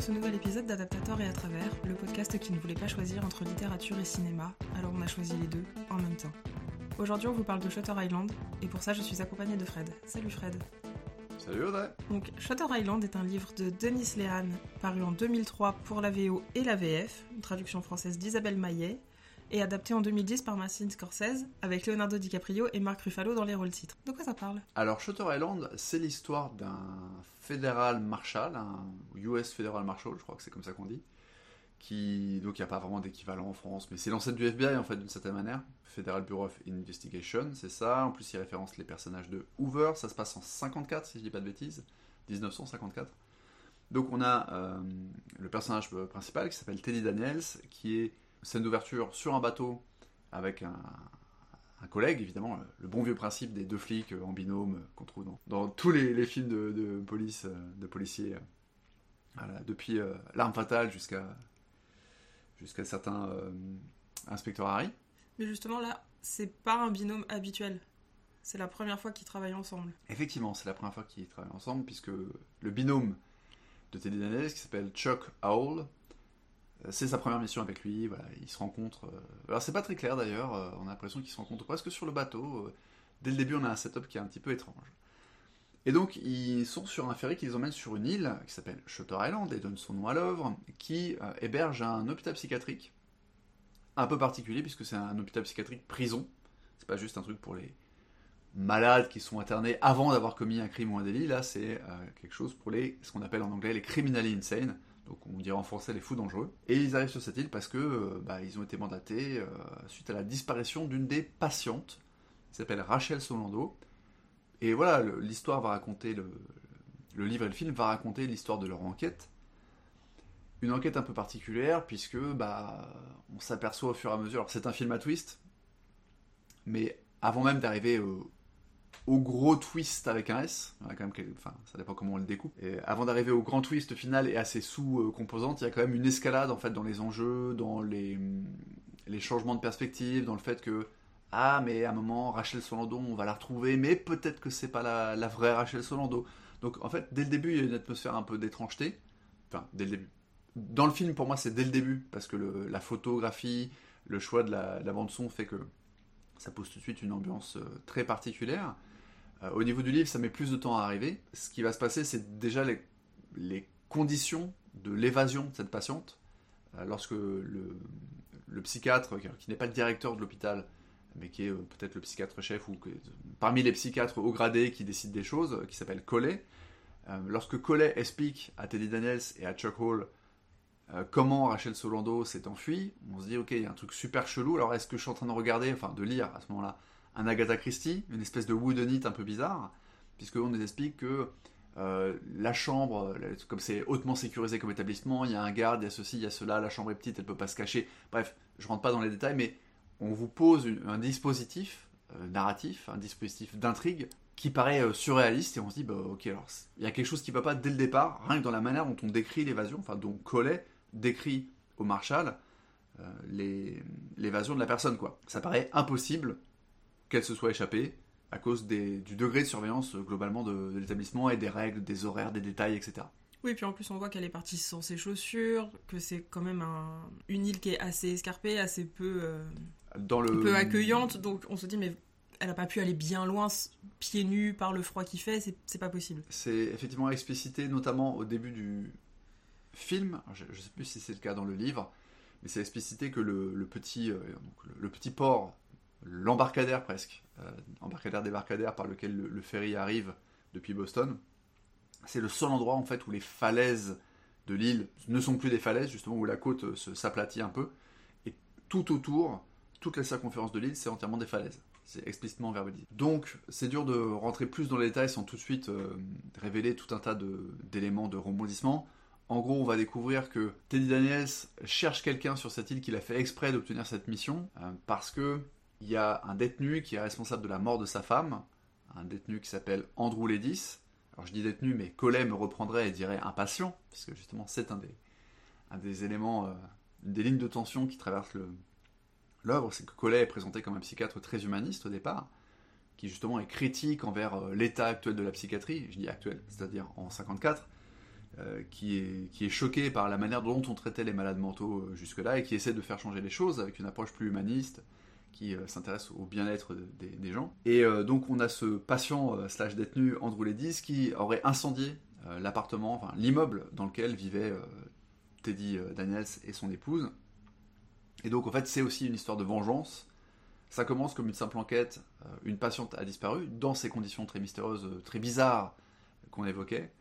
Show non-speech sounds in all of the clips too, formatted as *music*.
Dans ce nouvel épisode d'Adaptateur et à travers, le podcast qui ne voulait pas choisir entre littérature et cinéma, alors on a choisi les deux en même temps. Aujourd'hui on vous parle de Shutter Island, et pour ça je suis accompagnée de Fred. Salut Fred Salut Audrey Donc Shutter Island est un livre de Denis Lehan, paru en 2003 pour la VO et la VF, une traduction française d'Isabelle Maillet, et adapté en 2010 par Martin Scorsese, avec Leonardo DiCaprio et Mark Ruffalo dans les rôles titres. De quoi ça parle? Alors Shutter Island, c'est l'histoire d'un fédéral marshal, un US Federal Marshal, je crois que c'est comme ça qu'on dit, qui donc il n'y a pas vraiment d'équivalent en France, mais c'est l'ancêtre du FBI en fait d'une certaine manière, Federal Bureau of Investigation, c'est ça. En plus, il référence les personnages de Hoover, ça se passe en 54 si je dis pas de bêtises, 1954. Donc on a euh, le personnage principal qui s'appelle Teddy Daniels, qui est scène d'ouverture sur un bateau avec un, collègue, évidemment, le bon vieux principe des deux flics en binôme qu'on trouve dans, tous les, films de, police, de policiers, depuis euh, L'arme fatale jusqu'à jusqu'à certains euh, inspecteurs Harry. Mais justement là, c'est pas un binôme habituel. C'est la première fois qu'ils travaillent ensemble. Effectivement, c'est la première fois qu'ils travaillent ensemble, puisque le binôme de Teddy Daniels, qui s'appelle Chuck Howell, euh, c'est sa première mission avec lui, voilà, ils se rencontrent. Euh, alors c'est pas très clair d'ailleurs, euh, on a l'impression qu'ils se rencontrent presque sur le bateau. Dès le début, on a un setup qui est un petit peu étrange. Et donc, ils sont sur un ferry qui les emmène sur une île qui s'appelle Shutter Island et donne son nom à l'œuvre, qui héberge un hôpital psychiatrique un peu particulier puisque c'est un hôpital psychiatrique prison. C'est pas juste un truc pour les malades qui sont internés avant d'avoir commis un crime ou un délit. Là, c'est quelque chose pour les ce qu'on appelle en anglais les criminally insane, donc on dirait en français les fous dangereux. Et ils arrivent sur cette île parce que euh, bah, ils ont été mandatés euh, suite à la disparition d'une des patientes, qui s'appelle Rachel Solando. Et voilà, l'histoire va raconter, le, livre et le film va raconter l'histoire de leur enquête. Une enquête un peu particulière puisque bah, on s'aperçoit au fur et à mesure. Alors c'est un film à twist, mais avant même d'arriver au, au gros twist avec un S. quand même, ça dépend comment on le découpe. Avant d'arriver au grand twist final et à ses sous-composantes, il y a quand même une escalade en fait dans les enjeux, dans les, changements de perspective, dans le fait que ah mais à un moment Rachel Solando on va la retrouver, mais peut-être que c'est pas la, vraie Rachel Solando. Donc en fait dès le début il y a une atmosphère un peu d'étrangeté. Enfin dès le début. Dans le film pour moi c'est dès le début parce que la photographie, le choix de la, de la bande son fait que ça pose tout de suite une ambiance euh, très particulière. Euh, au niveau du livre, ça met plus de temps à arriver. Ce qui va se passer, c'est déjà les, conditions de l'évasion de cette patiente. Euh, lorsque le, psychiatre, qui n'est pas le directeur de l'hôpital, mais qui est peut-être le psychiatre chef ou parmi les psychiatres haut gradés qui décident des choses, qui s'appelle Collet, lorsque Collet explique à Teddy Daniels et à Chuck Hall comment Rachel Solando s'est enfuie, on se dit ok, il y a un truc super chelou. Alors est-ce que je suis en train de regarder, enfin de lire à ce moment-là, un Agatha Christie, une espèce de whodunit un peu bizarre, puisqu'on nous explique que euh, la chambre, comme c'est hautement sécurisé comme établissement, il y a un garde, il y a ceci, il y a cela, la chambre est petite, elle ne peut pas se cacher. Bref, je rentre pas dans les détails, mais on vous pose un dispositif euh, narratif, un dispositif d'intrigue qui paraît euh, surréaliste et on se dit bah ok alors il y a quelque chose qui ne va pas dès le départ, rien que dans la manière dont on décrit l'évasion, enfin dont Collet décrit au Marshall l'évasion de la personne quoi. Ça paraît impossible qu'elle se soit échappée à cause du degré de surveillance euh, globalement de, l'établissement et des règles, des horaires, des détails, etc. Oui, puis en plus on voit qu'elle est partie sans ses chaussures, que c'est quand même une île qui est assez escarpée, assez peu, euh, Dans le... peu accueillante, donc on se dit mais elle n'a pas pu aller bien loin pieds nus par le froid qu'il fait, c'est pas possible. C'est effectivement explicité notamment au début du film, je ne sais plus si c'est le cas dans le livre, mais c'est explicité que le, petit, euh, le, petit port l'embarcadère presque, euh, embarcadère débarcadère par lequel le, ferry arrive depuis Boston. C'est le seul endroit en fait où les falaises de l'île ne sont plus des falaises, justement où la côte euh, s'aplatit un peu, et tout autour, toute la circonférence de l'île, c'est entièrement des falaises. C'est explicitement verbalisé. Donc, c'est dur de rentrer plus dans les détails sans tout de suite euh, révéler tout un tas d'éléments de, rebondissement. En gros, on va découvrir que Teddy Daniels cherche quelqu'un sur cette île qu'il a fait exprès d'obtenir cette mission, parce que il y a un détenu qui est responsable de la mort de sa femme, un détenu qui s'appelle Andrew Ledis. Alors je dis détenu, mais Collet me reprendrait et dirait un patient, puisque justement c'est un des, éléments, euh, des lignes de tension qui traversent l'œuvre, c'est que Collet est présenté comme un psychiatre très humaniste au départ, qui justement est critique envers euh, l'état actuel de la psychiatrie, je dis actuel, c'est-à-dire en 54, qui, est, qui est choqué par la manière dont on traitait les malades mentaux jusque-là et qui essaie de faire changer les choses avec une approche plus humaniste qui s'intéresse au bien-être des, gens. Et donc on a ce patient slash détenu Andrew Ledis qui aurait incendié l'appartement, enfin l'immeuble dans lequel vivait Teddy Daniels et son épouse. Et donc en fait c'est aussi une histoire de vengeance ça commence comme une simple enquête, euh, une patiente a disparu, dans ces conditions très mystérieuses, euh, très bizarres qu'on évoquait.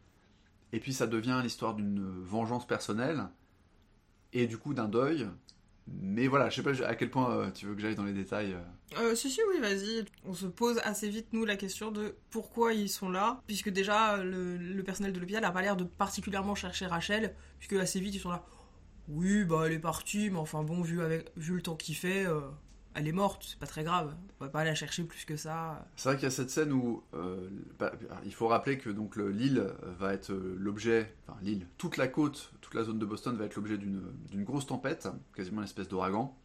Et puis ça devient l'histoire d'une vengeance personnelle, et du coup d'un deuil. Mais voilà, je sais pas à quel point euh, tu veux que j'aille dans les détails. Euh, si, si, oui, vas-y. On se pose assez vite, nous, la question de pourquoi ils sont là, puisque déjà, le, personnel de l'hôpital n'a pas l'air de particulièrement chercher Rachel, puisque assez vite, ils sont là. Oui, bah elle est partie, mais enfin bon, vu, avec, vu le temps qu'il fait, elle est morte, c'est pas très grave. On va pas la chercher plus que ça. C'est vrai qu'il y a cette scène où euh, bah, il faut rappeler que donc l'île va être euh, l'objet, enfin l'île, toute la côte, toute la zone de Boston va être l'objet d'une grosse tempête, quasiment une espèce d'ouragan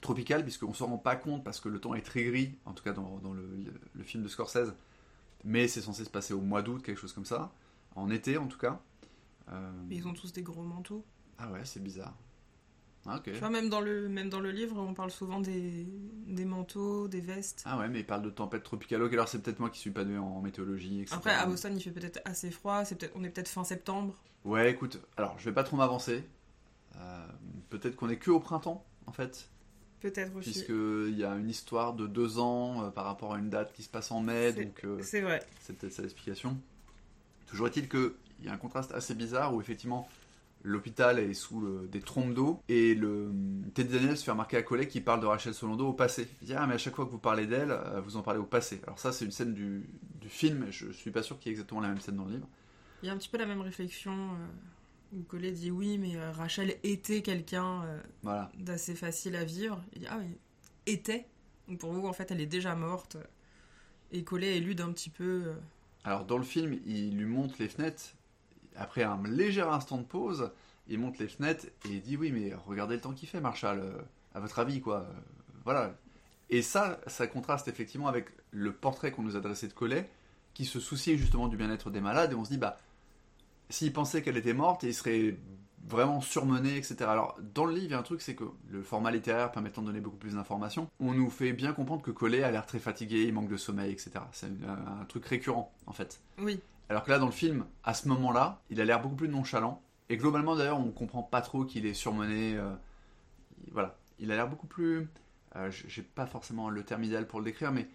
tropical, puisqu'on s'en rend pas compte parce que le temps est très gris, en tout cas dans, le, film de Scorsese, mais c'est censé se passer au mois d'août, quelque chose comme ça, en été en tout cas. Euh, mais ils ont tous des gros manteaux. Ah ouais, c'est bizarre. Ah, tu vois, même dans, le, même dans le livre, on parle souvent des, des manteaux, des vestes. Ah ouais, mais il parle de tempête tropicale. Ok, alors c'est peut-être moi qui suis pas doué en météorologie, etc. Après, à Boston, il fait peut-être assez froid. C'est peut-être, on est peut-être fin septembre. Ouais, écoute, alors je vais pas trop m'avancer. Euh, peut-être qu'on est que au printemps, en fait. Peut-être aussi. Puisqu'il y a une histoire de deux ans euh, par rapport à une date qui se passe en mai, donc. Euh, c'est vrai. C'est peut-être ça l'explication. Toujours est-il qu'il y a un contraste assez bizarre où effectivement l'hôpital est sous des trompes d'eau et le Teddy Daniel se fait remarquer à collègue qui parle de Rachel Solando au passé. Il dit ah mais à chaque fois que vous parlez d'elle, euh, vous en parlez au passé. Alors ça c'est une scène du, du film, je suis pas sûr qu'il y ait exactement la même scène dans le livre. Il y a un petit peu la même réflexion euh, où Collet dit oui mais euh, Rachel était quelqu'un d'assez facile à vivre. Il dit ah oui était? Donc pour vous en fait elle est déjà morte et Collet élude un petit peu. Alors dans le film il lui montre les fenêtres après un léger instant de pause, il monte les fenêtres et dit oui mais regardez le temps qu'il fait Marshall, euh, à votre avis quoi. Euh, voilà. Et ça, ça contraste effectivement avec le portrait qu'on nous adressait de Collet, qui se souciait justement du bien-être des malades, et on se dit bah s'il pensait qu'elle était morte, il serait vraiment surmené, etc. Alors, dans le livre, il y a un truc, c'est que le format littéraire permettant de donner beaucoup plus d'informations, on nous fait bien comprendre que Collet a l'air très fatigué, il manque de sommeil, etc. C'est un truc récurrent, en fait. Oui. Alors que là, dans le film, à ce moment-là, il a l'air beaucoup plus nonchalant. Et globalement, d'ailleurs, on comprend pas trop qu'il est surmené. Euh, voilà. Il a l'air beaucoup plus. Euh, J'ai pas forcément le terme idéal pour le décrire, mais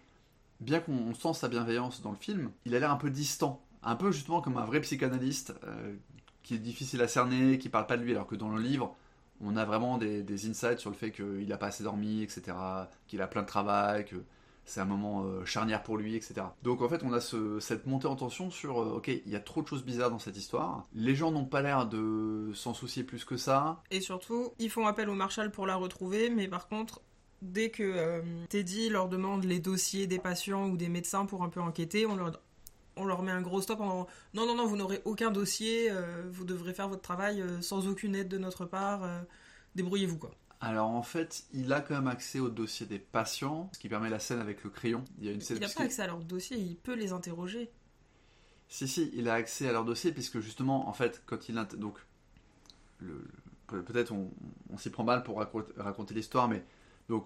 bien qu'on sent sa bienveillance dans le film, il a l'air un peu distant. Un peu justement comme un vrai psychanalyste euh, qui est difficile à cerner, qui parle pas de lui, alors que dans le livre, on a vraiment des, des insights sur le fait qu'il n'a pas assez dormi, etc., qu'il a plein de travail, que c'est un moment euh, charnière pour lui, etc. Donc en fait, on a cette montée en tension sur, euh, ok, il y a trop de choses bizarres dans cette histoire. Les gens n'ont pas l'air de s'en soucier plus que ça. Et surtout, ils font appel au Marshal pour la retrouver, mais par contre, dès que euh, Teddy leur demande les dossiers des patients ou des médecins pour un peu enquêter, on leur, on leur met un gros stop en non, non, non, vous n'aurez aucun dossier, vous devrez faire votre travail sans aucune aide de notre part, débrouillez-vous quoi. Alors en fait, il a quand même accès au dossier des patients, ce qui permet la scène avec le crayon. Il y a une scène. Il n'a pas accès à leur dossier, il peut les interroger. Si si, il a accès à leur dossier puisque justement, en fait, quand il donc peut-être on, s'y prend mal pour raconter, l'histoire, mais donc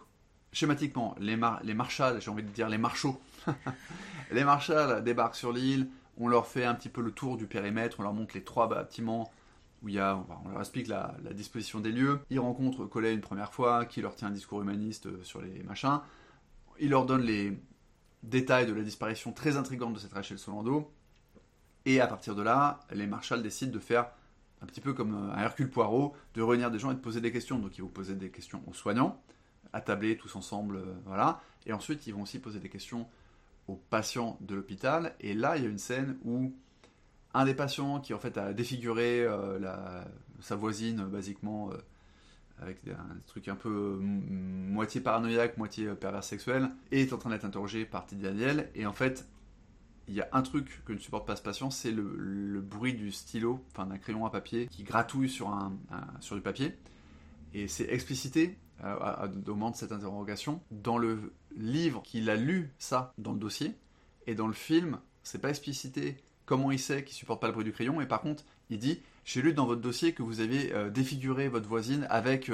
schématiquement, les, les marshals, j'ai envie de dire les marchaux, *laughs* les marshals débarquent sur l'île, on leur fait un petit peu le tour du périmètre, on leur montre les trois bâtiments où on leur explique la, disposition des lieux. Ils rencontrent Collet une première fois, qui leur tient un discours humaniste euh, sur les machins. Il leur donne les détails de la disparition très intrigante de cette Rachel Solando. Et à partir de là, les marshals décident de faire un petit peu comme un Hercule Poirot, de réunir des gens et de poser des questions. Donc ils vont poser des questions aux soignants, attabler tous ensemble, euh, voilà. Et ensuite, ils vont aussi poser des questions aux patients de l'hôpital. Et là, il y a une scène où un des patients qui en fait a défiguré euh, sa voisine basiquement euh, avec un truc un peu moitié paranoïaque, moitié euh, pervers sexuel, est en train d'être interrogé par Teddy Daniel. Et en fait, il y a un truc que ne supporte pas ce patient, c'est le, bruit du stylo, enfin d'un crayon à papier qui gratouille sur du papier. Et c'est explicité au moment de cette interrogation dans le livre qu'il a lu ça dans le dossier, et dans le film, c'est pas explicité comment il sait qu'il supporte pas le bruit du crayon, et par contre, il dit J'ai lu dans votre dossier que vous aviez défiguré votre voisine avec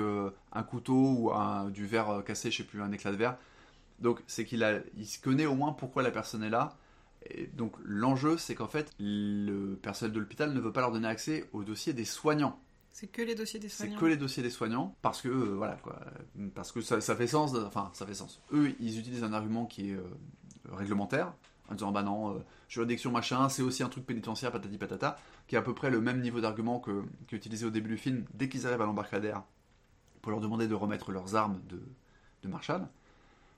un couteau ou un, du verre cassé, je sais plus, un éclat de verre. Donc c'est qu'il a, il se connaît au moins pourquoi la personne est là. Et donc l'enjeu, c'est qu'en fait, le personnel de l'hôpital ne veut pas leur donner accès au dossier des soignants. C'est que les dossiers des soignants. C'est que les dossiers des soignants parce que euh, voilà quoi, parce que ça, fait sens. enfin, ça fait sens. Eux, ils utilisent un argument qui est euh, réglementaire en disant bah non, euh, juridiction machin, c'est aussi un truc pénitentiaire patati patata, qui est à peu près le même niveau d'argument que qu'utilisé au début du film dès qu'ils arrivent à l'embarcadère pour leur demander de remettre leurs armes de, de Marshall.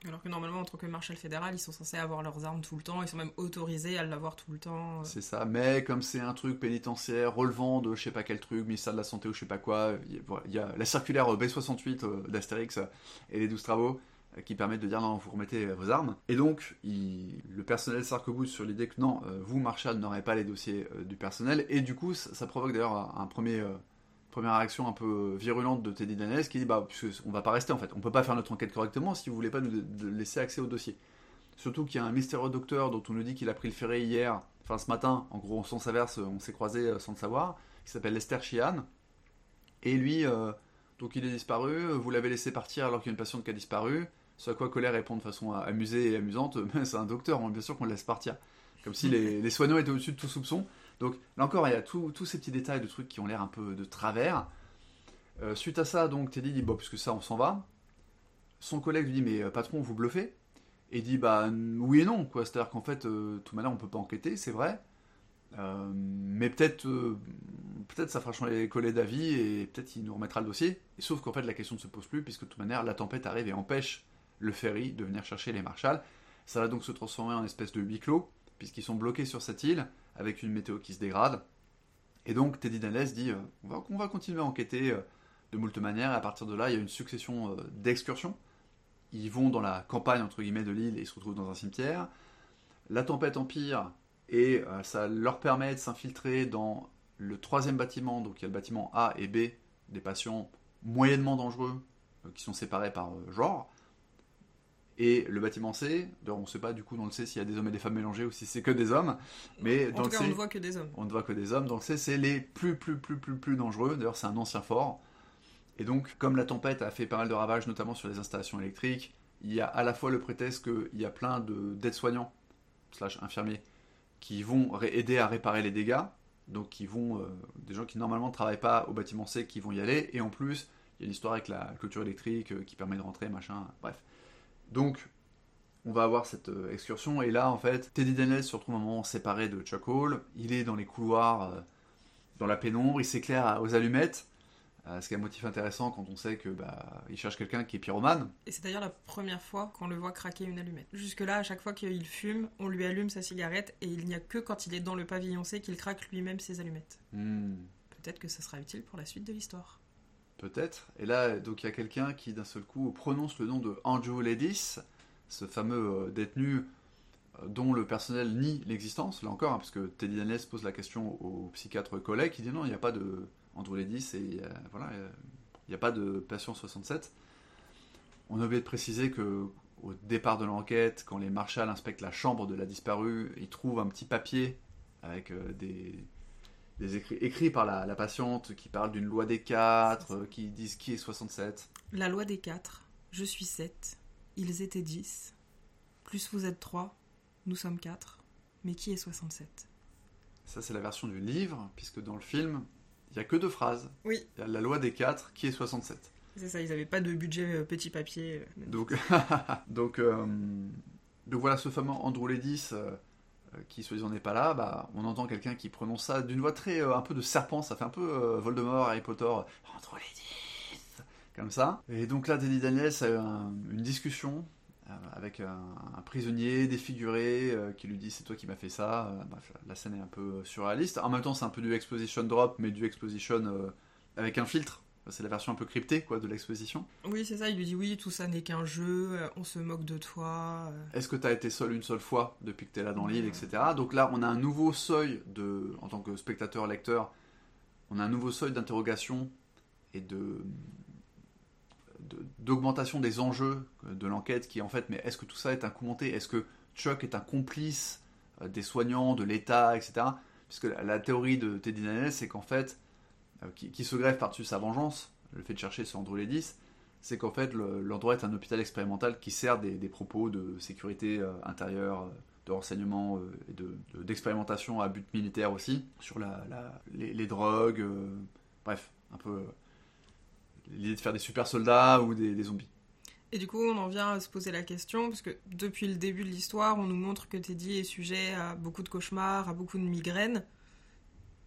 Alors que normalement, en tant que marshal fédéral, ils sont censés avoir leurs armes tout le temps, ils sont même autorisés à l'avoir tout le temps. Euh. C'est ça, mais comme c'est un truc pénitentiaire relevant de je sais pas quel truc, ministère de la Santé ou je sais pas quoi, il y a la circulaire B68 euh, d'Astérix et les 12 travaux qui permettent de dire non, vous remettez vos armes. Et donc, le personnel sarc sur l'idée que non, vous, Marshall, n'aurez pas les dossiers du personnel, et du coup, ça, provoque d'ailleurs un premier première réaction un peu virulente de Teddy Daniels qui dit bah on va pas rester en fait, on peut pas faire notre enquête correctement si vous voulez pas nous laisser accès au dossier. Surtout qu'il y a un mystérieux docteur dont on nous dit qu'il a pris le ferry hier, enfin ce matin, en gros on s'inverse, on s'est croisé euh, sans le savoir, qui s'appelle Lester Sheehan. Et lui, euh, donc il est disparu, vous l'avez laissé partir alors qu'il y a une patiente qui a disparu. Ce à quoi Colère répond de façon amusée et amusante, *laughs* c'est un docteur, bien sûr qu'on le laisse partir. Comme si les, les soignants étaient au-dessus de tout soupçon. Donc là encore, il y a tous ces petits détails de trucs qui ont l'air un peu de travers. Euh, suite à ça, donc Teddy dit bon, puisque ça, on s'en va. Son collègue lui dit mais euh, patron, vous bluffez? Et il dit bah oui et non, quoi. C'est-à-dire qu'en fait, euh, de toute manière, on peut pas enquêter, c'est vrai. mais peut-être, peut-être ça fera changer les collègues d'avis et peut-être il nous remettra le dossier. sauf qu'en fait, la question ne se pose plus puisque de toute manière, la tempête arrive et empêche le ferry de venir chercher les marshals. Ça va donc se transformer en espèce de huis clos puisqu'ils sont bloqués sur cette île avec une météo qui se dégrade. Et donc Teddy Daniels dit euh, on, va, va, continuer à enquêter euh, de moult manières, et à partir de là, il y a une succession euh, d'excursions. Ils vont dans la campagne entre guillemets de l'île et ils se retrouvent dans un cimetière. La tempête empire et ça leur permet de s'infiltrer dans le troisième bâtiment, donc il y a le bâtiment A et B, des patients moyennement dangereux qui sont séparés par genre. Et le bâtiment C, on ne sait pas du coup dans le C s'il y a des hommes et des femmes mélangés ou si c'est que des hommes. Mais en dans tout cas, on ne voit que des hommes. On ne voit que des hommes. Dans le C, c'est les plus, plus, plus, plus, plus dangereux. D'ailleurs, c'est un ancien fort. Et donc, comme la tempête a fait pas mal de ravages, notamment sur les installations électriques, il y a à la fois le prétexte qu'il y a plein d'aides-soignants, slash infirmiers, qui vont aider à réparer les dégâts. Donc, qui vont, euh, des gens qui normalement ne travaillent pas au bâtiment C qui vont y aller. Et en plus, il y a une histoire avec la clôture électrique euh, qui permet de rentrer, machin, bref. Donc, on va avoir cette euh, excursion, et là, en fait, Teddy Daniels se retrouve un moment séparé de Chuck Hall. Il est dans les couloirs, euh, dans la pénombre, il s'éclaire aux allumettes. Euh, ce qui est un motif intéressant quand on sait que bah, il cherche quelqu'un qui est pyromane. Et c'est d'ailleurs la première fois qu'on le voit craquer une allumette. Jusque-là, à chaque fois qu'il fume, on lui allume sa cigarette et il n'y a que quand il est dans le pavillon C qu'il craque lui-même ses allumettes. Hmm. Peut-être que ça sera utile pour la suite de l'histoire. Peut-être. Et là, donc il y a quelqu'un qui d'un seul coup prononce le nom de Andrew Ledis, ce fameux euh, détenu euh, dont le personnel nie l'existence, là encore, hein, parce que Teddy Daniels pose la question au psychiatre collègue, qui dit non, il n'y a pas de Andrew Ledis, et voilà, il n'y a pas de patient 67. On a oublié de préciser que au départ de l'enquête, quand les marshals inspectent la chambre de la disparue, ils trouvent un petit papier avec euh, des, des écrits écrits par la, patiente qui parle d'une loi des quatre, euh, qui disent qui est 67. La loi des quatre, je suis 7, ils étaient 10, plus vous êtes 3, nous sommes 4, mais qui est 67 Ça c'est la version du livre, puisque dans le film, il n'y a que deux phrases. Oui. Il y a la loi des quatre qui est 67. C'est ça, ils n'avaient pas de budget euh, petit papier. Euh, donc, *laughs* donc, donc voilà ce fameux Andrew Ledis euh, qui soi-disant n'est pas là, bah, on entend quelqu'un qui prononce ça d'une voix très euh, un peu de serpent, ça fait un peu euh, Voldemort, Harry Potter, entre les dix, comme ça. Et donc là, Teddy Daniels a une discussion avec un, prisonnier défiguré qui lui dit c'est toi qui m'as fait ça. Bref, la scène est un peu surréaliste. En même temps, c'est un peu du exposition drop, mais du exposition avec un filtre. C'est la version un peu cryptée quoi, de l'exposition. Oui, c'est ça. Il lui dit oui, tout ça n'est qu'un jeu, euh, on se moque de toi. Euh. Est-ce que tu as été seul une seule fois depuis que tu es là dans l'île, etc. Donc là, on a un nouveau seuil de, en tant que spectateur, lecteur, on a un nouveau seuil d'interrogation et de d'augmentation des enjeux de l'enquête qui est en fait, mais est-ce que tout ça est un commenté Est-ce que Chuck est un complice euh, des soignants, de l'État, etc. puisque la, théorie de Teddy Daniels, c'est qu'en fait, qui, se greffe par-dessus sa vengeance, le fait de chercher sur Andrew c'est qu'en fait, l'endroit est un hôpital expérimental qui sert des, propos de sécurité intérieure, de renseignement et d'expérimentation à but militaire aussi, sur la, les, drogues, bref, un peu l'idée de faire des super soldats ou des, zombies. Et du coup, on en vient à se poser la question, parce que depuis le début de l'histoire, on nous montre que Teddy est sujet à beaucoup de cauchemars, à beaucoup de migraines.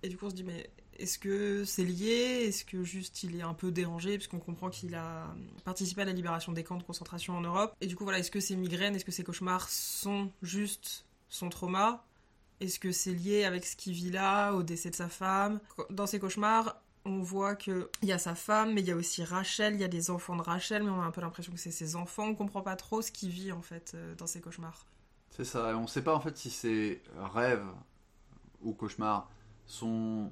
Et du coup, on se dit, mais est-ce que c'est lié? Est-ce que juste il est un peu dérangé? Puisqu'on comprend qu'il a participé à la libération des camps de concentration en Europe. Et du coup, voilà, est-ce que ces migraines, est-ce que ces cauchemars sont juste son trauma? Est-ce que c'est lié avec ce qu'il vit là, au décès de sa femme? Dans ces cauchemars, on voit qu'il y a sa femme, mais il y a aussi Rachel, il y a des enfants de Rachel, mais on a un peu l'impression que c'est ses enfants. On comprend pas trop ce qu'il vit en fait euh, dans ses cauchemars. C'est ça, et on sait pas en fait si ces rêves ou cauchemars sont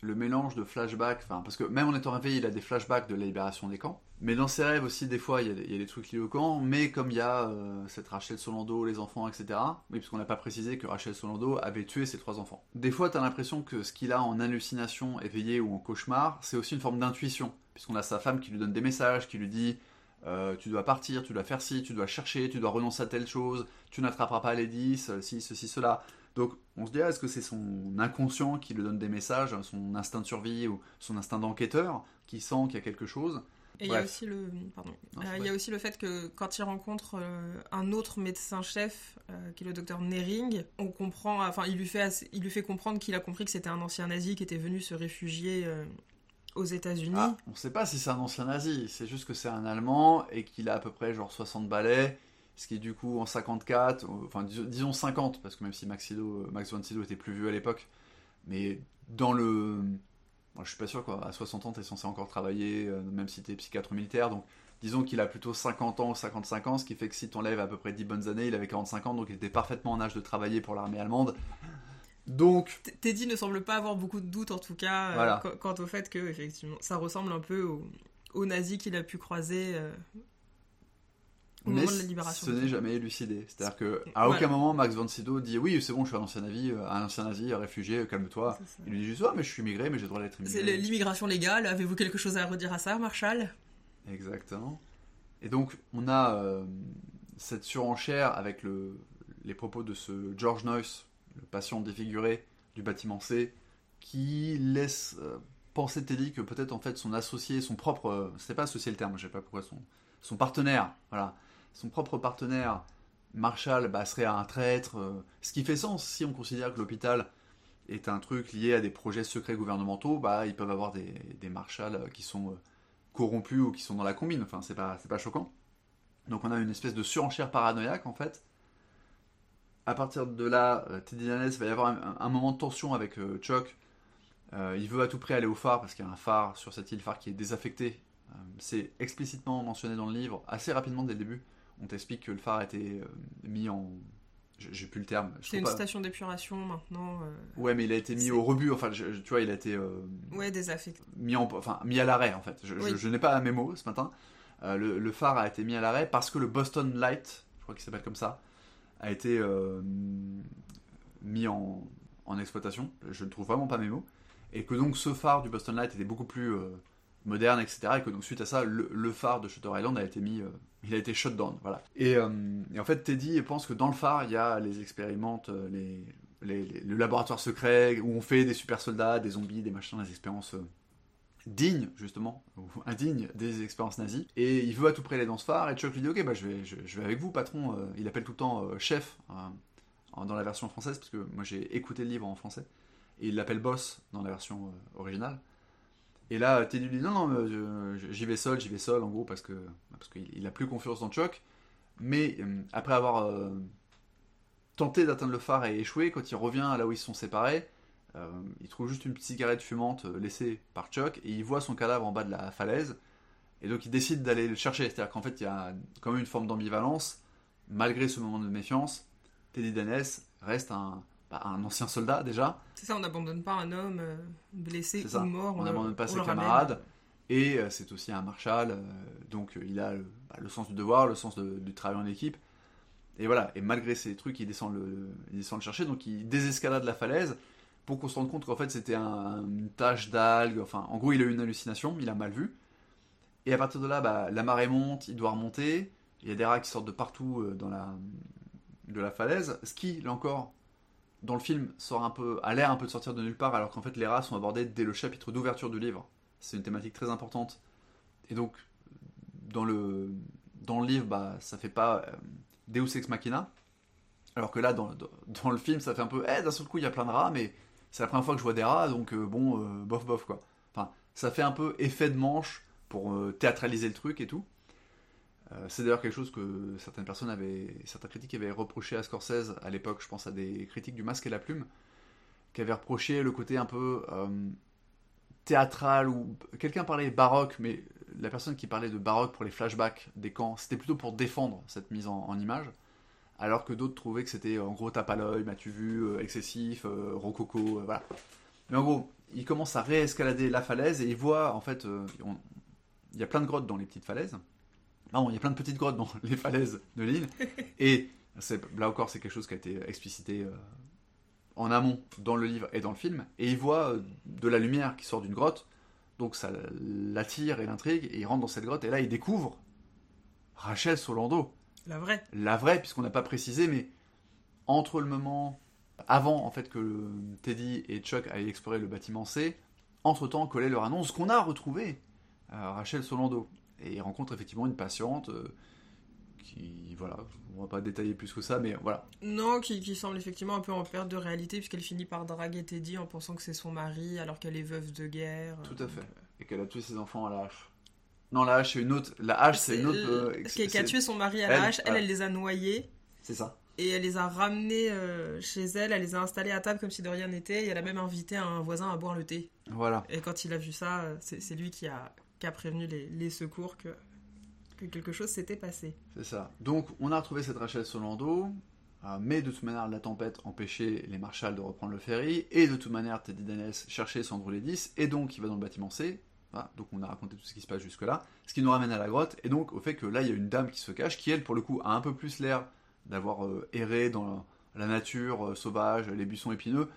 le mélange de flashbacks, parce que même en étant réveillé, il a des flashbacks de la libération des camps. Mais dans ses rêves aussi, des fois, il y a des, trucs liés au camp, mais comme il y a euh, cette Rachel Solando, les enfants, etc. Oui, puisqu'on n'a pas précisé que Rachel Solando avait tué ses trois enfants. Des fois, tu as l'impression que ce qu'il a en hallucination éveillée ou en cauchemar, c'est aussi une forme d'intuition, puisqu'on a sa femme qui lui donne des messages, qui lui dit euh, tu dois partir, tu dois faire ci, tu dois chercher, tu dois renoncer à telle chose, tu n'attraperas pas les 10, si, ceci, cela. Donc on se dit, ah, est-ce que c'est son inconscient qui lui donne des messages, son instinct de survie ou son instinct d'enquêteur qui sent qu'il y a quelque chose et il y, a aussi le, pardon. Euh, il y a aussi le fait que quand il rencontre euh, un autre médecin-chef, euh, qui est le docteur Nering, on comprend, enfin, il lui fait, il lui fait comprendre qu'il a compris que c'était un ancien nazi qui était venu se réfugier aux États-Unis. Ah, on ne sait pas si c'est un ancien nazi, c'est juste que c'est un Allemand et qu'il a à peu près genre 60 balais ce qui est du coup en 54, enfin disons 50, parce que même si Max, Max von Sydow était plus vieux à l'époque, mais dans le... Moi, je suis pas sûr quoi, à 60 ans tu es censé encore travailler, euh, même si tu es psychiatre militaire, donc disons qu'il a plutôt 50 ans ou 55 ans, ce qui fait que si t'enlèves à peu près 10 bonnes années, il avait 45 ans, donc il était parfaitement en âge de travailler pour l'armée allemande. Donc. Teddy ne semble pas avoir beaucoup de doutes en tout cas euh, quant au fait que effectivement ça ressemble un peu aux au nazis qu'il a pu croiser euh, mais Ce n'est jamais élucidé. C'est-à-dire que à aucun moment Max von Sydow dit oui c'est bon je suis un ancien nazi, euh, un ancien nazi, un réfugié, calme-toi. Il lui dit juste mais je suis immigré mais j'ai le droit d'être immigré. C'est l'immigration légale. Avez-vous quelque chose à redire à ça, Marshall? Exactement. Et donc on a euh, cette surenchère avec le, les propos de ce George Noyce, le patient défiguré du bâtiment C, qui laisse euh, penser Teddy que peut-être en fait son associé, son propre, c'était pas associé le terme, je sais pas pourquoi son son partenaire, voilà, son propre partenaire, Marshall, bah, serait un traître. Euh, ce qui fait sens si on considère que l'hôpital est un truc lié à des projets secrets gouvernementaux, bah, ils peuvent avoir des, des Marshalls qui sont euh, corrompus ou qui sont dans la combine. Enfin, c'est pas, pas choquant. Donc on a une espèce de surenchère paranoïaque en fait. À partir de là, euh, Teddy Danès va y avoir un, moment de tension avec Chuck. il veut à tout prix aller au phare parce qu'il y a un phare sur cette île, phare qui est désaffecté. c'est explicitement mentionné dans le livre assez rapidement dès le début on t'explique que le phare a été euh, mis en. J'ai plus le terme. C'est une station d'épuration maintenant. Euh, ouais, mais il a été mis au rebut. Enfin, tu vois, il a été. Euh, ouais, désaffecté. Mis, en, enfin, mis à l'arrêt, en fait. Je, n'ai pas mes mots ce matin. le, phare a été mis à l'arrêt parce que le Boston Light, je crois qu'il s'appelle comme ça, a été mis en, en, exploitation. Je ne trouve vraiment pas mes mots. Et que donc ce phare du Boston Light était beaucoup plus moderne, etc. Et que donc suite à ça, le, phare de Shutter Island a été mis il a été shut down, voilà. Euh, et, en fait, Teddy pense que dans le phare, il y a les expérimentes, euh, les, le laboratoire secret où on fait des super soldats, des zombies, des machins, des expériences euh, dignes, justement, ou *laughs* indignes des expériences nazies. Et il veut à tout prix aller dans ce phare, et Chuck lui dit Ok, bah, je, vais, je, vais avec vous, patron. il appelle tout le temps chef dans la version française, parce que moi j'ai écouté le livre en français, et il l'appelle boss dans la version originale. Et là, Teddy lui dit non, non, j'y vais seul, j'y vais seul, en gros, parce que parce qu'il a plus confiance dans Chuck. Mais euh, après avoir euh, tenté d'atteindre le phare et échoué, quand il revient là où ils se sont séparés, euh, il trouve juste une petite cigarette fumante laissée par Chuck et il voit son cadavre en bas de la falaise. Et donc il décide d'aller le chercher. C'est-à-dire qu'en fait, il y a quand même une forme d'ambivalence. Malgré ce moment de méfiance, Teddy Dennis reste un, bah, un ancien soldat déjà. C'est ça, on n'abandonne pas un homme euh, blessé ou mort. On n'abandonne pas ses camarades. Et euh, c'est aussi un marshal, euh, donc il a bah, le, sens du devoir, le sens du travail en équipe. Et voilà, et malgré ces trucs, il descend, le, il descend le chercher, donc il désescalade la falaise pour qu'on se rende compte qu'en fait c'était un, une tache d'algue, enfin en gros il a eu une hallucination, il a mal vu. Et à partir de là, bah, la marée monte, il doit remonter, il y a des rats qui sortent de partout euh, dans la, de la falaise. Ce qui, là encore, dans le film, sort un peu, a l'air un peu de sortir de nulle part, alors qu'en fait les rats sont abordés dès le chapitre d'ouverture du livre. C'est une thématique très importante. Et donc, dans le, dans le livre, bah, ça fait pas euh, Deus Ex Machina. Alors que là, dans, dans, le film, ça fait un peu, eh, d'un seul coup, il y a plein de rats, mais c'est la première fois que je vois des rats, donc euh, bon, euh, bof bof quoi. Enfin, ça fait un peu effet de manche pour euh, théâtraliser le truc et tout. C'est d'ailleurs quelque chose que certaines personnes avaient, certains critiques avaient reproché à Scorsese à l'époque, je pense à des critiques du Masque et la Plume, qui avaient reproché le côté un peu théâtral ou quelqu'un parlait baroque, mais la personne qui parlait de baroque pour les flashbacks des camps, c'était plutôt pour défendre cette mise en image alors que d'autres trouvaient que c'était en gros tape à l'œil, m'as-tu vu, euh, excessif, euh, rococo, euh, voilà. Mais en gros, il commence à réescalader la falaise et il voit en fait, il y a plein de grottes dans les petites falaises. Non, il y a plein de petites grottes dans les falaises de l'île. *laughs* Et là encore, c'est quelque chose qui a été explicité en amont dans le livre et dans le film. Et il voit de la lumière qui sort d'une grotte. Donc ça l'attire et l'intrigue. Et il rentre dans cette grotte. Et là, il découvre Rachel Solando. La vraie. La vraie, puisqu'on n'a pas précisé, mais entre le moment avant en fait que Teddy et Chuck aillent explorer le bâtiment C, entre-temps collait leur annonce qu'on a retrouvé euh, Rachel Solando. Et il rencontre effectivement une patiente euh, qui, voilà, on va pas détailler plus que ça, mais voilà. Non, qui, semble effectivement un peu en perte de réalité, puisqu'elle finit par draguer Teddy en pensant que c'est son mari, alors qu'elle est veuve de guerre. Tout à fait. Euh, et qu'elle a tué ses enfants à la hache. Non, la hache, c'est une autre. La hache, c'est une autre. Euh, qui, a tué son mari à la hache. Elle, elle les a noyés. C'est ça. Et elle les a ramenés euh, chez elle, elle les a installés à table comme si de rien n'était, et elle a même invité un voisin à boire le thé. Voilà. Et quand il a vu ça, euh, c'est lui qui a, qui a prévenu les, secours que, que quelque chose s'était passé. C'est ça. Donc, on a retrouvé cette Rachel Solando, mais de toute manière, la tempête empêchait les marshals de reprendre le ferry, et de toute manière, Teddy Danes cherchait Sandro Ledis, et donc il va dans le bâtiment C, donc on a raconté tout ce qui se passe jusque-là. Ce qui nous ramène à la grotte, et donc au fait que là, il y a une dame qui se cache, qui elle, pour le coup, a un peu plus l'air d'avoir euh, erré dans la, nature euh, sauvage, les buissons épineux.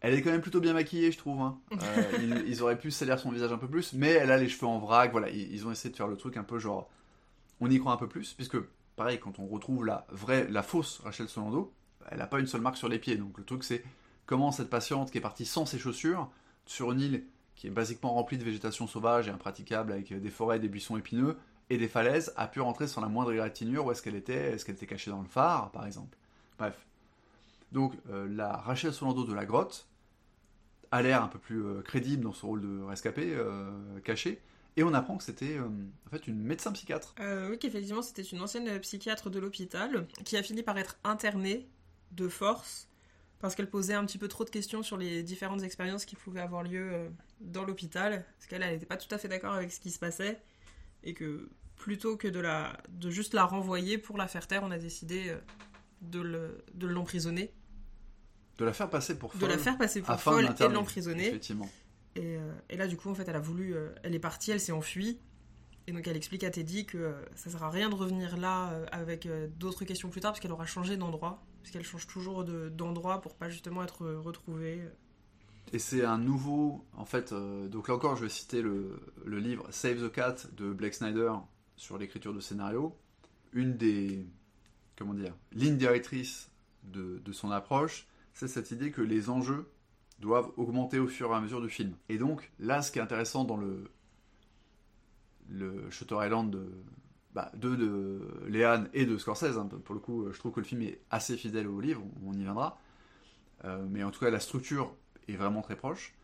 Elle est quand même plutôt bien maquillée, je trouve. Hein. *laughs* Euh, ils, auraient pu salir son visage un peu plus, mais elle a les cheveux en vrac. Voilà, ils, ont essayé de faire le truc un peu genre, on y croit un peu plus, puisque pareil, quand on retrouve la vraie, la fausse Rachel Solando, elle n'a pas une seule marque sur les pieds. Donc le truc, c'est comment cette patiente qui est partie sans ses chaussures sur une île qui est basiquement rempli de végétation sauvage et impraticable avec des forêts, des buissons épineux et des falaises, a pu rentrer sans la moindre égratignure où est-ce qu'elle était, est-ce qu'elle était cachée dans le phare, par exemple? Bref. Donc euh, la Rachel Solando de la grotte a l'air un peu plus euh, crédible dans son rôle de rescapé euh, caché, et on apprend que c'était en fait une médecin psychiatre. oui, qu'effectivement c'était une ancienne psychiatre de l'hôpital qui a fini par être internée de force parce qu'elle posait un petit peu trop de questions sur les différentes expériences qui pouvaient avoir lieu dans l'hôpital, parce qu'elle n'était pas tout à fait d'accord avec ce qui se passait, et que plutôt que de, la, de juste la renvoyer pour la faire taire, on a décidé de l'emprisonner. De, la faire passer pour folle. De la faire passer pour folle et de l'emprisonner. Effectivement. Et, euh, et, là, du coup, en fait, elle a voulu. elle est partie, elle s'est enfuie. Et donc, elle explique à Teddy que ça sert à rien de revenir là avec d'autres questions plus tard, parce qu'elle aura changé d'endroit puisqu'elle change toujours d'endroit pour pas justement être retrouvée. Et c'est un nouveau, en fait, euh, donc là encore je vais citer le, le, livre Save the Cat de Blake Snyder sur l'écriture de scénario. Une des, comment dire, lignes directrices de, de son approche, c'est cette idée que les enjeux doivent augmenter au fur et à mesure du film. Et donc là, ce qui est intéressant dans le, le Shutter Island de, bah, de, Léane et de Scorsese. Hein. Pour le coup, je trouve que le film est assez fidèle au livre, on y viendra. Euh, mais en tout cas, la structure est vraiment très proche.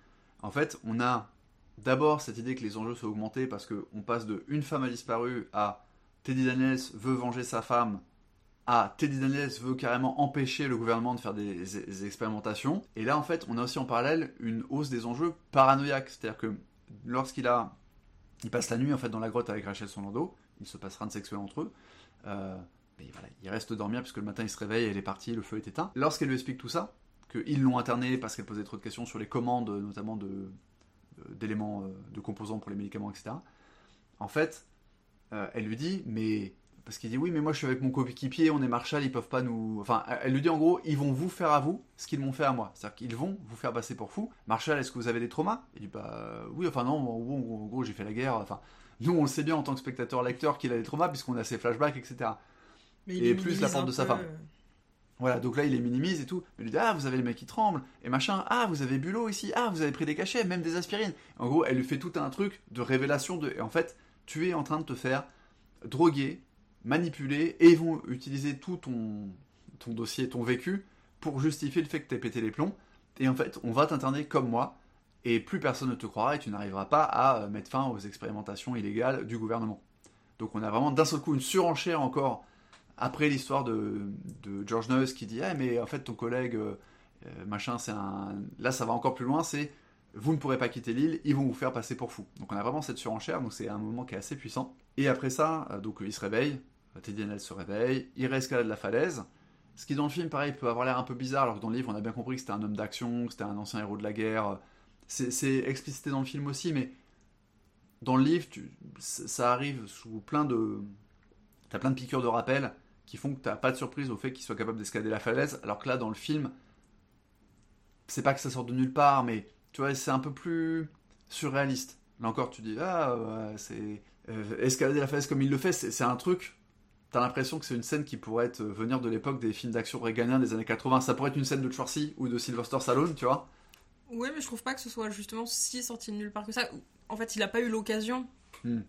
En fait, on a d'abord cette idée que les enjeux sont augmentés parce qu'on passe de une femme a disparu à Teddy Daniels veut venger sa femme à Teddy Daniels veut carrément empêcher le gouvernement de faire des, expérimentations. Et là, en fait, on a aussi en parallèle une hausse des enjeux paranoïaques. C'est-à-dire que lorsqu'il a, il passe la nuit en fait dans la grotte avec Rachel Solando, il se passe rien de sexuel entre eux. Euh, mais voilà, il reste dormir puisque le matin il se réveille, elle est partie, le feu est éteint. Lorsqu'elle lui explique tout ça, qu'ils l'ont interné parce qu'elle posait trop de questions sur les commandes, notamment de, d'éléments, euh, de composants pour les médicaments, etc. En fait, euh, elle lui dit, mais parce qu'il dit oui, mais moi je suis avec mon coéquipier, on est Marshall, ils peuvent pas nous. Enfin, elle lui dit en gros, ils vont vous faire à vous ce qu'ils m'ont fait à moi. C'est-à-dire qu'ils vont vous faire passer pour fou. Marshall, est-ce que vous avez des traumas? Il dit bah oui, enfin non, en gros, j'ai fait la guerre. Enfin, nous on le sait bien en tant que spectateur lecteur qu'il a des traumas puisqu'on a ses flashbacks, etc. et plus la porte de sa femme. Voilà, donc là il les minimise et tout. Il lui dit Ah, vous avez les mecs qui tremblent, et machin. Ah, vous avez Bulot ici. Ah, vous avez pris des cachets, même des aspirines. En gros, elle lui fait tout un truc de révélation de. Et en fait, tu es en train de te faire droguer, manipuler, et ils vont utiliser tout ton, ton dossier, ton vécu, pour justifier le fait que tu pété les plombs. Et en fait, on va t'interner comme moi, et plus personne ne te croira, et tu n'arriveras pas à mettre fin aux expérimentations illégales du gouvernement. Donc on a vraiment d'un seul coup une surenchère encore après l'histoire de, George Nurse qui dit ah mais en fait ton collègue euh, euh, machin c'est un là ça va encore plus loin c'est vous ne pourrez pas quitter l'île ils vont vous faire passer pour fou donc on a vraiment cette surenchère donc c'est un moment qui est assez puissant. Et après ça euh, donc il se réveille Teddy Daniel se réveille il réescalade la falaise. Ce qui dans le film pareil peut avoir l'air un peu bizarre alors que dans le livre on a bien compris que c'était un homme d'action que c'était un ancien héros de la guerre. C'est explicité dans le film aussi mais dans le livre ça arrive sous plein de t'as plein de piqûres de rappel qui font que tu n'as pas de surprise au fait qu'il soit capable d'escalader la falaise, alors que là, dans le film, c'est pas que ça sort de nulle part, mais tu vois, c'est un peu plus surréaliste. Là encore, tu dis, ah, c'est. Euh, escalader la falaise comme il le fait, c'est un truc. T'as l'impression que c'est une scène qui pourrait être, euh, venir de l'époque des films d'action réganiens des années 80. Ça pourrait être une scène de Schwarzy ou de Sylvester Stallone, tu vois. Ouais, mais je trouve pas que ce soit justement si sorti de nulle part que ça. En fait, il a pas eu l'occasion hmm.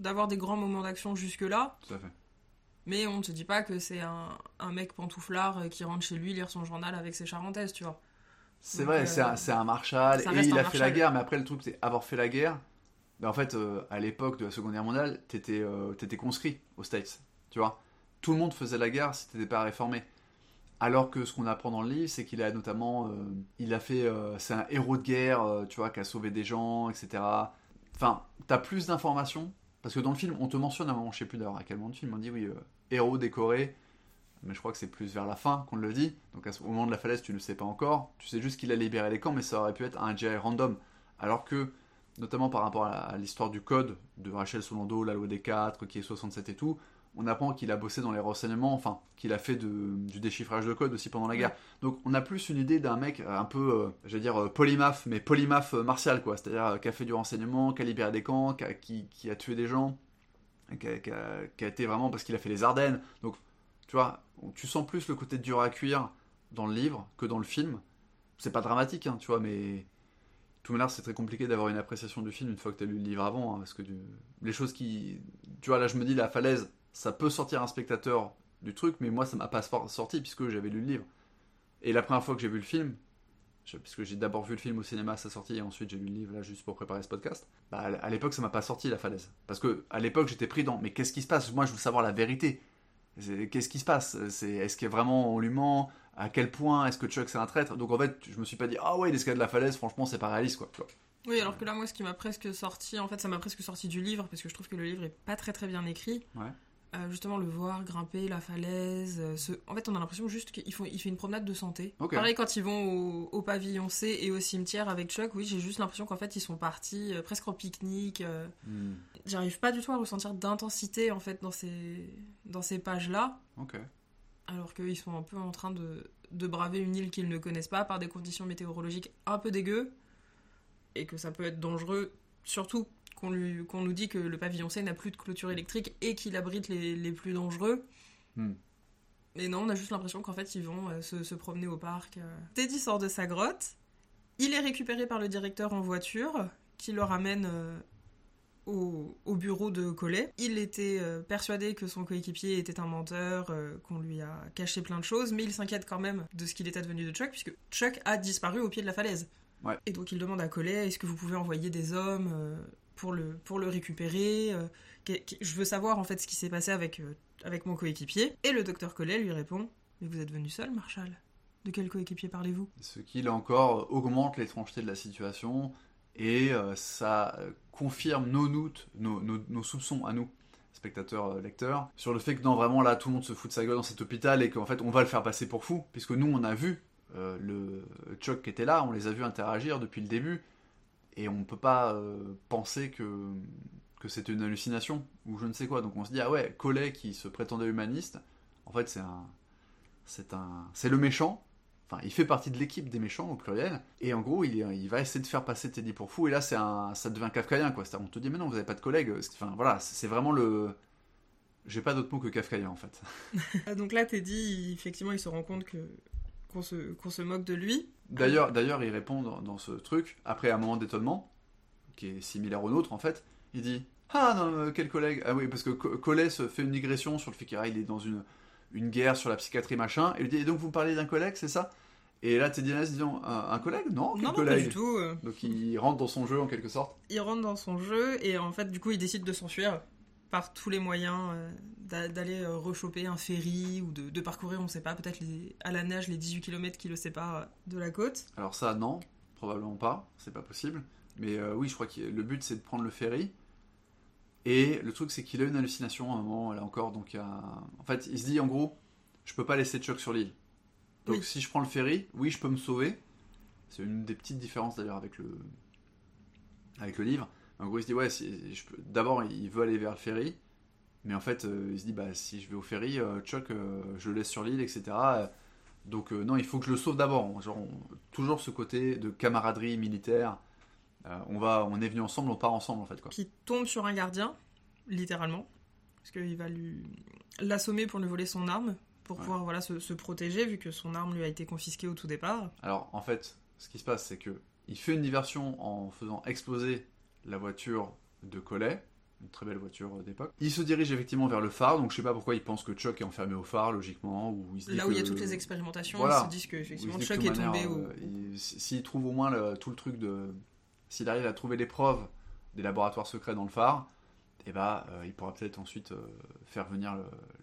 d'avoir des grands moments d'action jusque-là. Tout à fait. Mais on ne se dit pas que c'est un, un, mec pantouflard euh, qui rentre chez lui lire son journal avec ses charentaises, tu vois. C'est vrai, c'est un, euh, un, marshal, et il a fait la guerre, mais après le truc c'est avoir fait la guerre, ben en fait, euh, à l'époque de la Seconde Guerre mondiale, t'étais étais conscrit aux States, tu vois. Tout le monde faisait la guerre si t'étais pas réformé. Alors que ce qu'on apprend dans le livre, c'est qu'il a notamment, il a fait, c'est un héros de guerre, tu vois, qui a sauvé des gens, etc. Enfin, t'as plus d'informations parce que dans le film, on te mentionne à un moment, je sais plus d'ailleurs à quel moment du film, on dit oui, euh, héros décoré, mais je crois que c'est plus vers la fin qu'on le dit. Donc au moment de la falaise, tu ne le sais pas encore. Tu sais juste qu'il a libéré les camps, mais ça aurait pu être un GI random. Alors que, notamment par rapport à l'histoire du code de Rachel Solando, la loi des 4, qui est 67 et tout, on apprend qu'il a bossé dans les renseignements, enfin, qu'il a fait du déchiffrage de code aussi pendant la guerre. Donc on a plus une idée d'un mec un peu, euh, je vais dire, euh, polymath, mais polymath euh, martial, quoi. C'est-à-dire qui a fait du renseignement, qui a libéré des camps, qui a, tué des gens, qui a, été vraiment parce qu'il a fait les Ardennes. Donc, tu vois, tu sens plus le côté dur à cuire dans le livre que dans le film. C'est pas dramatique, hein, tu vois, mais tout manière, c'est très compliqué d'avoir une appréciation du film une fois que tu as lu le livre avant, hein, parce que les choses qui, tu vois, là je me dis la falaise, ça peut sortir un spectateur du truc, mais moi ça m'a pas sorti puisque j'avais lu le livre. Et la première fois que j'ai vu le film, puisque j'ai d'abord vu le film au cinéma à sa sortie et ensuite j'ai lu le livre là juste pour préparer ce podcast, bah, à l'époque ça m'a pas sorti la falaise. Parce que à l'époque j'étais pris dans mais qu'est-ce qui se passe? Moi je veux savoir la vérité. Qu'est-ce qui se passe? Est-ce qu'il y a vraiment on lui ment? À quel point Est-ce que Chuck c'est un traître? Donc en fait je me suis pas dit ah ouais l'escalade de la falaise franchement c'est pas réaliste quoi. Oui, alors que là, moi, ce qui m'a presque sorti, en fait, ça m'a presque sorti du livre, parce que je trouve que le livre est pas très très bien écrit. Ouais. Euh, justement le voir grimper la falaise. Euh, en fait, on a l'impression juste qu'il il fait une promenade de santé. Pareil quand ils vont au, pavillon C et au cimetière avec Chuck, oui, j'ai juste l'impression qu'en fait ils sont partis euh, presque en pique-nique. Hmm. J'arrive pas du tout à ressentir d'intensité en fait dans ces, dans ces pages-là. Alors qu'ils sont un peu en train de, de braver une île qu'ils ne connaissent pas par des conditions météorologiques un peu dégueu et que ça peut être dangereux, surtout qu'on nous dit que le pavillon C n'a plus de clôture électrique et qu'il abrite les, plus dangereux. Hmm. Mais non, on a juste l'impression qu'en fait, ils vont euh, se, promener au parc. Euh. Teddy sort de sa grotte. Il est récupéré par le directeur en voiture, qui le ramène euh, au, bureau de Collet. Il était persuadé que son coéquipier était un menteur, qu'on lui a caché plein de choses, mais il s'inquiète quand même de ce qu'il est advenu de Chuck, puisque Chuck a disparu au pied de la falaise. Et donc il demande à Collet, est-ce que vous pouvez envoyer des hommes pour le, récupérer. Euh, je veux savoir en fait ce qui s'est passé avec, euh, mon coéquipier. Et le docteur Collet lui répond Mais vous êtes venu seul, Marshall De quel coéquipier parlez-vous? Ce qui, là encore, augmente l'étrangeté de la situation et euh, ça confirme nos doutes, nos, soupçons à nous spectateurs, lecteurs, sur le fait que non, vraiment là, tout le monde se fout de sa gueule dans cet hôpital et qu'en fait, on va le faire passer pour fou, puisque nous, on a vu le Chuck qui était là, on les a vus interagir depuis le début, et on ne peut pas euh, penser que, que c'était une hallucination ou je ne sais quoi. Donc on se dit ah ouais, Collet qui se prétendait humaniste, en fait c'est un c'est un c'est le méchant. Enfin, il fait partie de l'équipe des méchants au pluriel. Et en gros, il, il va essayer de faire passer Teddy pour fou. Et là, c'est un, ça devient kafkaïen, quoi. On te dit, mais non, vous n'avez pas de collègues. Enfin, voilà, c'est vraiment le. J'ai pas d'autre mot que kafkaïen, en fait. *laughs* Ah, donc là, Teddy, effectivement, il se rend compte que qu'on se, qu'on se moque de lui. D'ailleurs, d'ailleurs, il répond dans, ce truc, après un moment d'étonnement, qui est similaire au nôtre, en fait. Il dit Ah non, euh, quel collègue Ah oui, parce que Collet se fait une digression sur le fait qu'il est dans une, une guerre sur la psychiatrie, machin. Et il dit Et donc vous me parlez d'un collègue, c'est ça? Et là, Teddy Dinas dit un, un collègue? Non, non, collègue pas du tout. Euh. Donc il rentre dans son jeu en quelque sorte. Il rentre dans son jeu et en fait, du coup, il décide de s'enfuir par tous les moyens euh, d'aller euh, rechoper un ferry ou de, parcourir, on ne sait pas, peut-être à la nage les 18 km qui le séparent de la côte. Alors ça, non, probablement pas, c'est pas possible. Mais oui, je crois que le but c'est de prendre le ferry. Et le truc c'est qu'il a une hallucination à un moment, là encore, donc en fait, il se dit en gros, je peux pas laisser Chuck sur l'île. Donc si je prends le ferry, oui, je peux me sauver. C'est une des petites différences d'ailleurs avec le, avec le livre. En gros, il se dit, ouais, si je peux... d'abord, il veut aller vers le ferry, mais en fait, euh, il se dit, bah, si je vais au ferry, euh, Chuck, euh, je le laisse sur l'île, etc. Donc, non, il faut que je le sauve d'abord. Genre, toujours ce côté de camaraderie militaire. on, va, on est venu ensemble, on part ensemble, en fait. Quoi. Qui tombe sur un gardien, littéralement, parce qu'il va lui l'assommer pour lui voler son arme pour pouvoir voilà, se, protéger, vu que son arme lui a été confisquée au tout départ. Alors, en fait, ce qui se passe, c'est que il fait une diversion en faisant exploser la voiture de Collet, une très belle voiture d'époque. Il se dirige effectivement vers le phare, donc je sais pas pourquoi il pense que Chuck est enfermé au phare, logiquement. Ou Là où il y a toutes les expérimentations, ils se disent que effectivement Chuck est tombé. Euh, s'il trouve au moins tout le truc de. S'il arrive à trouver les preuves des laboratoires secrets dans le phare, et eh ben, euh, il pourra peut-être ensuite euh, faire venir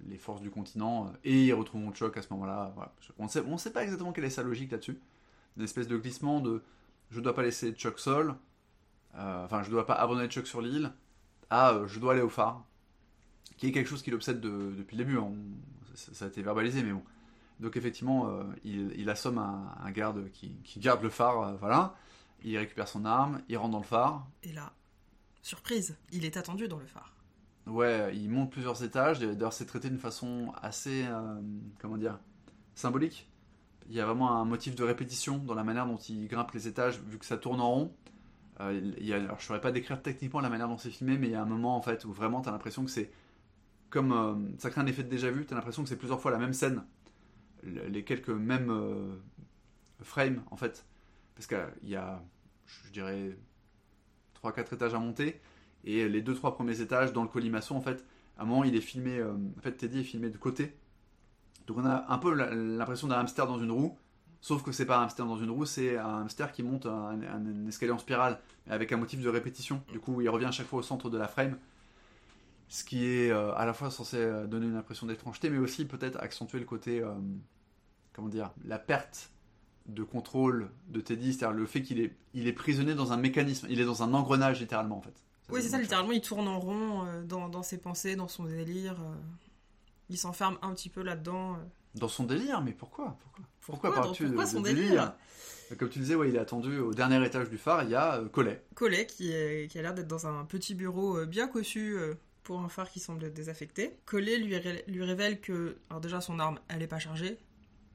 les forces du continent euh, et ils retrouveront Chuck à ce moment-là. On ne sait, pas exactement quelle est sa logique là-dessus. Une espèce de glissement de je dois pas laisser Chuck seul, enfin je dois pas abandonner Chuck sur l'île, à je dois aller au phare, qui est quelque chose qui l'obsède depuis le début. Hein. Ça, a été verbalisé, mais bon. Donc effectivement, il, assomme un, garde qui, qui, garde le phare, voilà. Il récupère son arme, il rentre dans le phare. Et là, Surprise, il est attendu dans le phare. Ouais, il monte plusieurs étages. D'ailleurs, c'est traité d'une façon assez, euh, comment dire, symbolique. Il y a vraiment un motif de répétition dans la manière dont il grimpe les étages, vu que ça tourne en rond. Euh, alors, je ne saurais pas décrire techniquement la manière dont c'est filmé, mais il y a un moment en fait où vraiment tu as l'impression que c'est comme euh, ça crée un effet de déjà vu. Tu as l'impression que c'est plusieurs fois la même scène, les quelques mêmes frames en fait, parce qu'il y a, je dirais, 3-4 étages à monter. Et les 2-3 premiers étages dans le colimaçon, en fait, à un moment, il est filmé. Euh, en fait, Teddy est filmé de côté. Donc on a un peu l'impression d'un hamster dans une roue. Sauf que c'est pas un hamster dans une roue, c'est un hamster qui monte un, escalier en spirale, avec un motif de répétition. Du coup, il revient à chaque fois au centre de la frame. Ce qui est euh, à la fois censé euh, donner une impression d'étrangeté, mais aussi peut-être accentuer le côté. comment dire La perte de contrôle de Teddy, c'est-à-dire le fait qu'il est, il est prisonnier dans un mécanisme, il est dans un engrenage littéralement en fait. oui, c'est ça, littéralement, il tourne en rond euh, dans, ses pensées, dans son délire. Euh. il s'enferme un petit peu là-dedans. Euh. Dans son délire Mais pourquoi? Pourquoi, pourquoi, pourquoi son délire, Comme tu disais, ouais, il est attendu au dernier étage du phare, il y a Collet. Collet qui, est, qui a l'air d'être dans un petit bureau bien cossu pour un phare qui semble désaffecté. Collet lui, lui révèle que, alors déjà, son arme, elle n'est pas chargée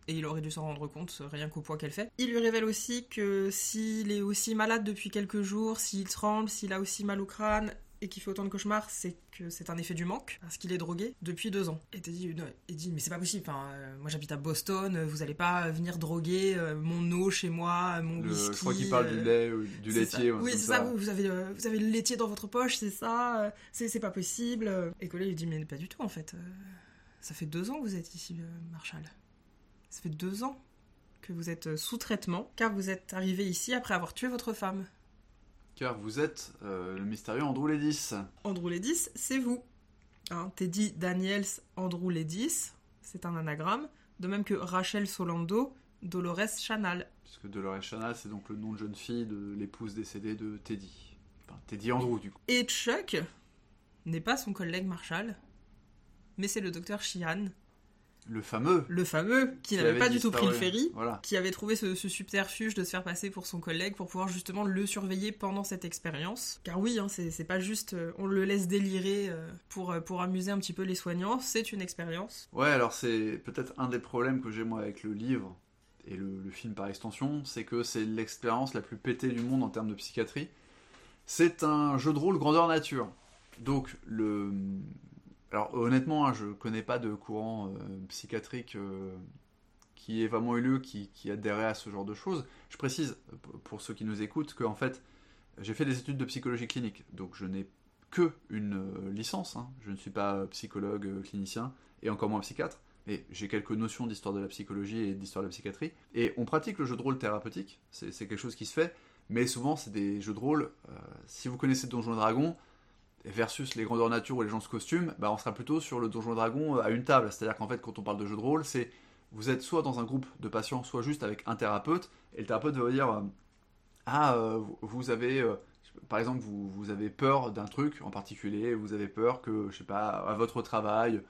et il aurait dû s'en rendre compte rien qu'au poids qu'elle fait. Il lui révèle aussi que s'il est aussi malade depuis quelques jours, s'il tremble, s'il a aussi mal au crâne et qu'il fait autant de cauchemars, c'est que c'est un effet du manque, parce qu'il est drogué depuis deux ans. Et dit, il dit mais c'est pas possible, enfin, euh, moi j'habite à Boston, vous allez pas venir droguer euh, mon eau chez moi, mon whisky. Je crois qu'il parle du lait, du laitier. Oui, c'est ça, vous, avez, euh, vous avez le laitier dans votre poche, c'est ça, c'est pas possible. Et Collet lui dit mais pas du tout en fait, ça fait deux ans que vous êtes ici, Marshall. Ça fait deux ans que vous êtes euh, sous traitement, car vous êtes arrivé ici après avoir tué votre femme. Car vous êtes euh, le mystérieux Andrew Ledis. Andrew Ledis, c'est vous. Hein, Teddy Daniels Andrew Ledis, c'est un anagramme, de même que Rachel Solando Dolores Chanal. Puisque Dolores Chanal, c'est donc le nom de jeune fille de l'épouse décédée de Teddy. Enfin, Teddy Andrew, du coup. Et Chuck n'est pas son collègue Marshall, mais c'est le docteur Sheehan, le fameux. Le fameux, qui, n'avait pas du tout pris le ferry, qui avait trouvé ce, subterfuge de se faire passer pour son collègue pour pouvoir justement le surveiller pendant cette expérience. Car oui, hein, c'est pas juste euh, on le laisse délirer euh, pour, euh, pour amuser un petit peu les soignants, c'est une expérience. Ouais, alors c'est peut-être un des problèmes que j'ai moi avec le livre et le, le film par extension, c'est que c'est l'expérience la plus pétée du monde en termes de psychiatrie. C'est un jeu de rôle grandeur nature. Donc le, alors honnêtement, hein, je connais pas de courant euh, psychiatrique euh, qui ait vraiment eu lieu, qui, adhérait à ce genre de choses. Je précise, pour ceux qui nous écoutent, que en fait, j'ai fait des études de psychologie clinique, donc je n'ai que une euh, licence. Hein. Je ne suis pas psychologue, clinicien, et encore moins psychiatre. Mais j'ai quelques notions d'histoire de la psychologie et d'histoire de la psychiatrie. Et on pratique le jeu de rôle thérapeutique, c'est quelque chose qui se fait, mais souvent c'est des jeux de rôle. si vous connaissez Donjons et Dragons, versus les grandeurs nature où les gens se costument, bah on sera plutôt sur le donjon dragon euh, à une table. C'est-à-dire qu'en fait, quand on parle de jeu de rôle, c'est vous êtes soit dans un groupe de patients, soit juste avec un thérapeute, et le thérapeute va vous dire euh, Ah, euh, vous avez, par exemple, vous, vous avez peur d'un truc en particulier, vous avez peur que, je sais pas, à votre travail,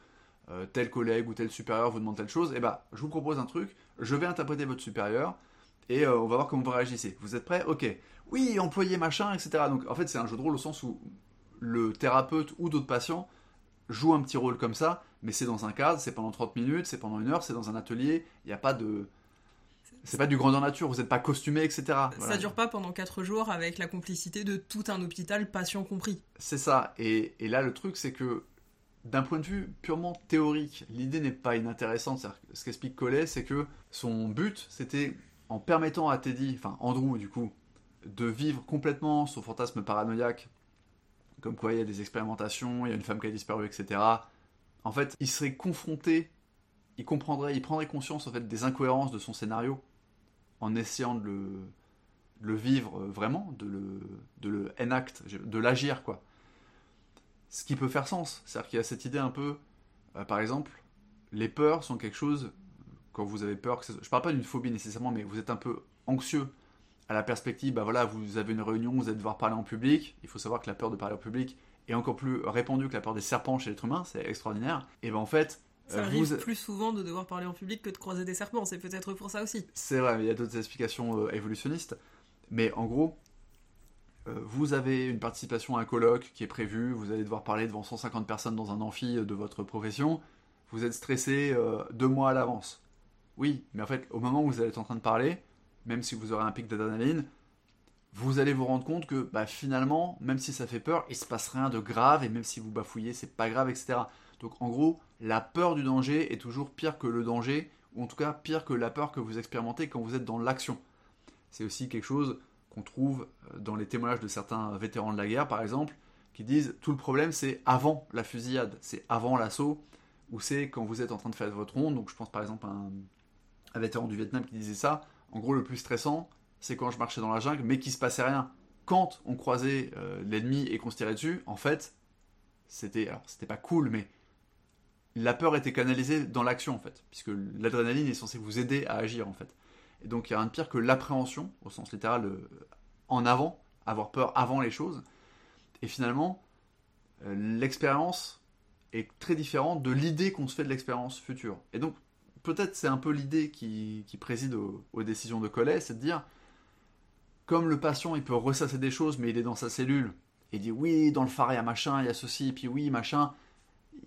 tel collègue ou tel supérieur vous demande telle chose, et bah, je vous propose un truc, je vais interpréter votre supérieur, et on va voir comment vous réagissez. Vous êtes prêts? Ok. Oui, employé machin, etc. Donc en fait, c'est un jeu de rôle au sens où le thérapeute ou d'autres patients jouent un petit rôle comme ça, mais c'est dans un cadre, c'est pendant 30 minutes, c'est pendant une heure, c'est dans un atelier, il n'y a pas de... C'est pas du grandeur nature, vous n'êtes pas costumé, etc. Ça dure pas pendant 4 jours avec la complicité de tout un hôpital, patient compris. C'est ça, et, là le truc c'est que d'un point de vue purement théorique, l'idée n'est pas inintéressante. Ce qu'explique Collet, c'est que son but, c'était en permettant à Teddy, enfin Andrew du coup, de vivre complètement son fantasme paranoïaque comme quoi il y a des expérimentations, il y a une femme qui a disparu, etc. En fait, il serait confronté, il comprendrait, il prendrait conscience en fait des incohérences de son scénario en essayant de le, vivre vraiment, de le, de enact, de l'agir quoi. Ce qui peut faire sens, c'est-à-dire qu'il y a cette idée un peu, euh, par exemple, les peurs sont quelque chose quand vous avez peur, que je parle pas d'une phobie nécessairement, mais vous êtes un peu anxieux à la perspective, bah voilà, vous avez une réunion, vous allez devoir parler en public. Il faut savoir que la peur de parler en public est encore plus répandue que la peur des serpents chez l'être humain, c'est extraordinaire. Et ben en fait, ça euh, arrive plus souvent de devoir parler en public que de croiser des serpents, c'est peut-être pour ça aussi. C'est vrai, mais il y a d'autres explications euh, évolutionnistes. Mais en gros, euh, vous avez une participation à un colloque qui est prévu, vous allez devoir parler devant 150 personnes dans un amphi de votre profession, vous êtes stressé deux mois à l'avance. Oui, mais en fait, au moment où vous allez être en train de parler, même si vous aurez un pic d'adrénaline, vous allez vous rendre compte que bah, finalement, même si ça fait peur, il se passe rien de grave et même si vous bafouillez, c'est pas grave, etc. Donc en gros, la peur du danger est toujours pire que le danger, ou en tout cas pire que la peur que vous expérimentez quand vous êtes dans l'action. C'est aussi quelque chose qu'on trouve euh, dans les témoignages de certains vétérans de la guerre, par exemple, qui disent tout le problème c'est avant la fusillade, c'est avant l'assaut, ou c'est quand vous êtes en train de faire votre ronde. Donc je pense par exemple à un, un vétéran du Vietnam qui disait ça en gros, le plus stressant, c'est quand je marchais dans la jungle, mais qu'il se passait rien. Quand on croisait euh, l'ennemi et qu'on se tirait dessus, en fait, c'était, alors c'était pas cool, mais la peur était canalisée dans l'action en fait, puisque l'adrénaline est censée vous aider à agir en fait. Et donc il n'y a rien de pire que l'appréhension, au sens littéral, euh, en avant, avoir peur avant les choses. Et finalement, euh, l'expérience est très différente de l'idée qu'on se fait de l'expérience future. Et donc peut-être c'est un peu l'idée qui, préside aux, décisions de Collet, c'est de dire, comme le patient il peut ressasser des choses, mais il est dans sa cellule, et il dit oui, dans le phare il y a machin, il y a ceci, et puis oui, machin,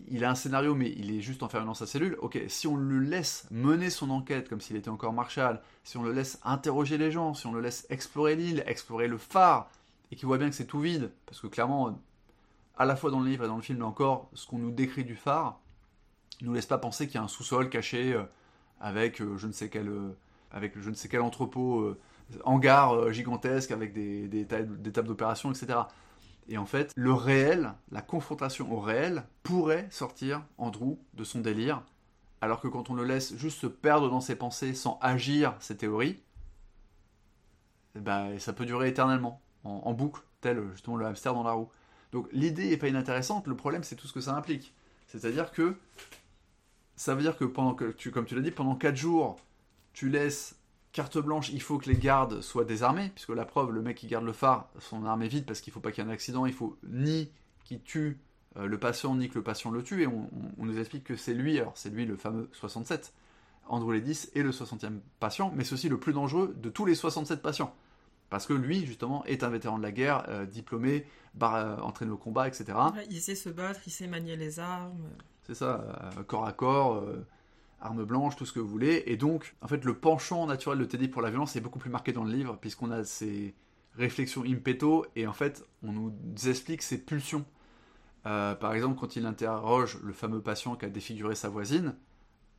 il a un scénario, mais il est juste enfermé dans sa cellule. Ok, si on le laisse mener son enquête comme s'il était encore Marshall, si on le laisse interroger les gens, si on le laisse explorer l'île, explorer le phare, et qu'il voit bien que c'est tout vide, parce que clairement, à la fois dans le livre et dans le film encore, ce qu'on nous décrit du phare, nous laisse pas penser qu'il y a un sous-sol caché euh, avec euh, je ne sais quel euh, avec je ne sais quel entrepôt hangar gigantesque avec des, des, tables d'opération, etc. Et en fait, le réel, la confrontation au réel, pourrait sortir Andrew de son délire, alors que quand on le laisse juste se perdre dans ses pensées sans agir ses théories, ben, ça peut durer éternellement, en, en, boucle, tel justement le hamster dans la roue. Donc l'idée n'est pas inintéressante, le problème c'est tout ce que ça implique. C'est-à-dire que ça veut dire que pendant que comme tu l'as dit, pendant 4 jours, tu laisses carte blanche, il faut que les gardes soient désarmés, puisque la preuve, le mec qui garde le phare, son arme est vide parce qu'il faut pas qu'il y ait un accident, il faut ni qu'il tue le patient nie que le patient le tue, et on, nous explique que c'est lui, alors c'est lui le fameux 67, Andrew Ledis est le 60e patient, mais aussi le plus dangereux de tous les 67 patients. Parce que lui, justement, est un vétéran de la guerre, diplômé, bar, entraîné au combat, etc. il sait se battre, il sait manier les armes. C'est ça, corps à corps, arme blanche, tout ce que vous voulez. Et donc, en fait, le penchant naturel de Teddy pour la violence est beaucoup plus marqué dans le livre, puisqu'on a ces réflexions impeto, et en fait, on nous explique ses pulsions. Euh, par exemple, quand il interroge le fameux patient qui a défiguré sa voisine,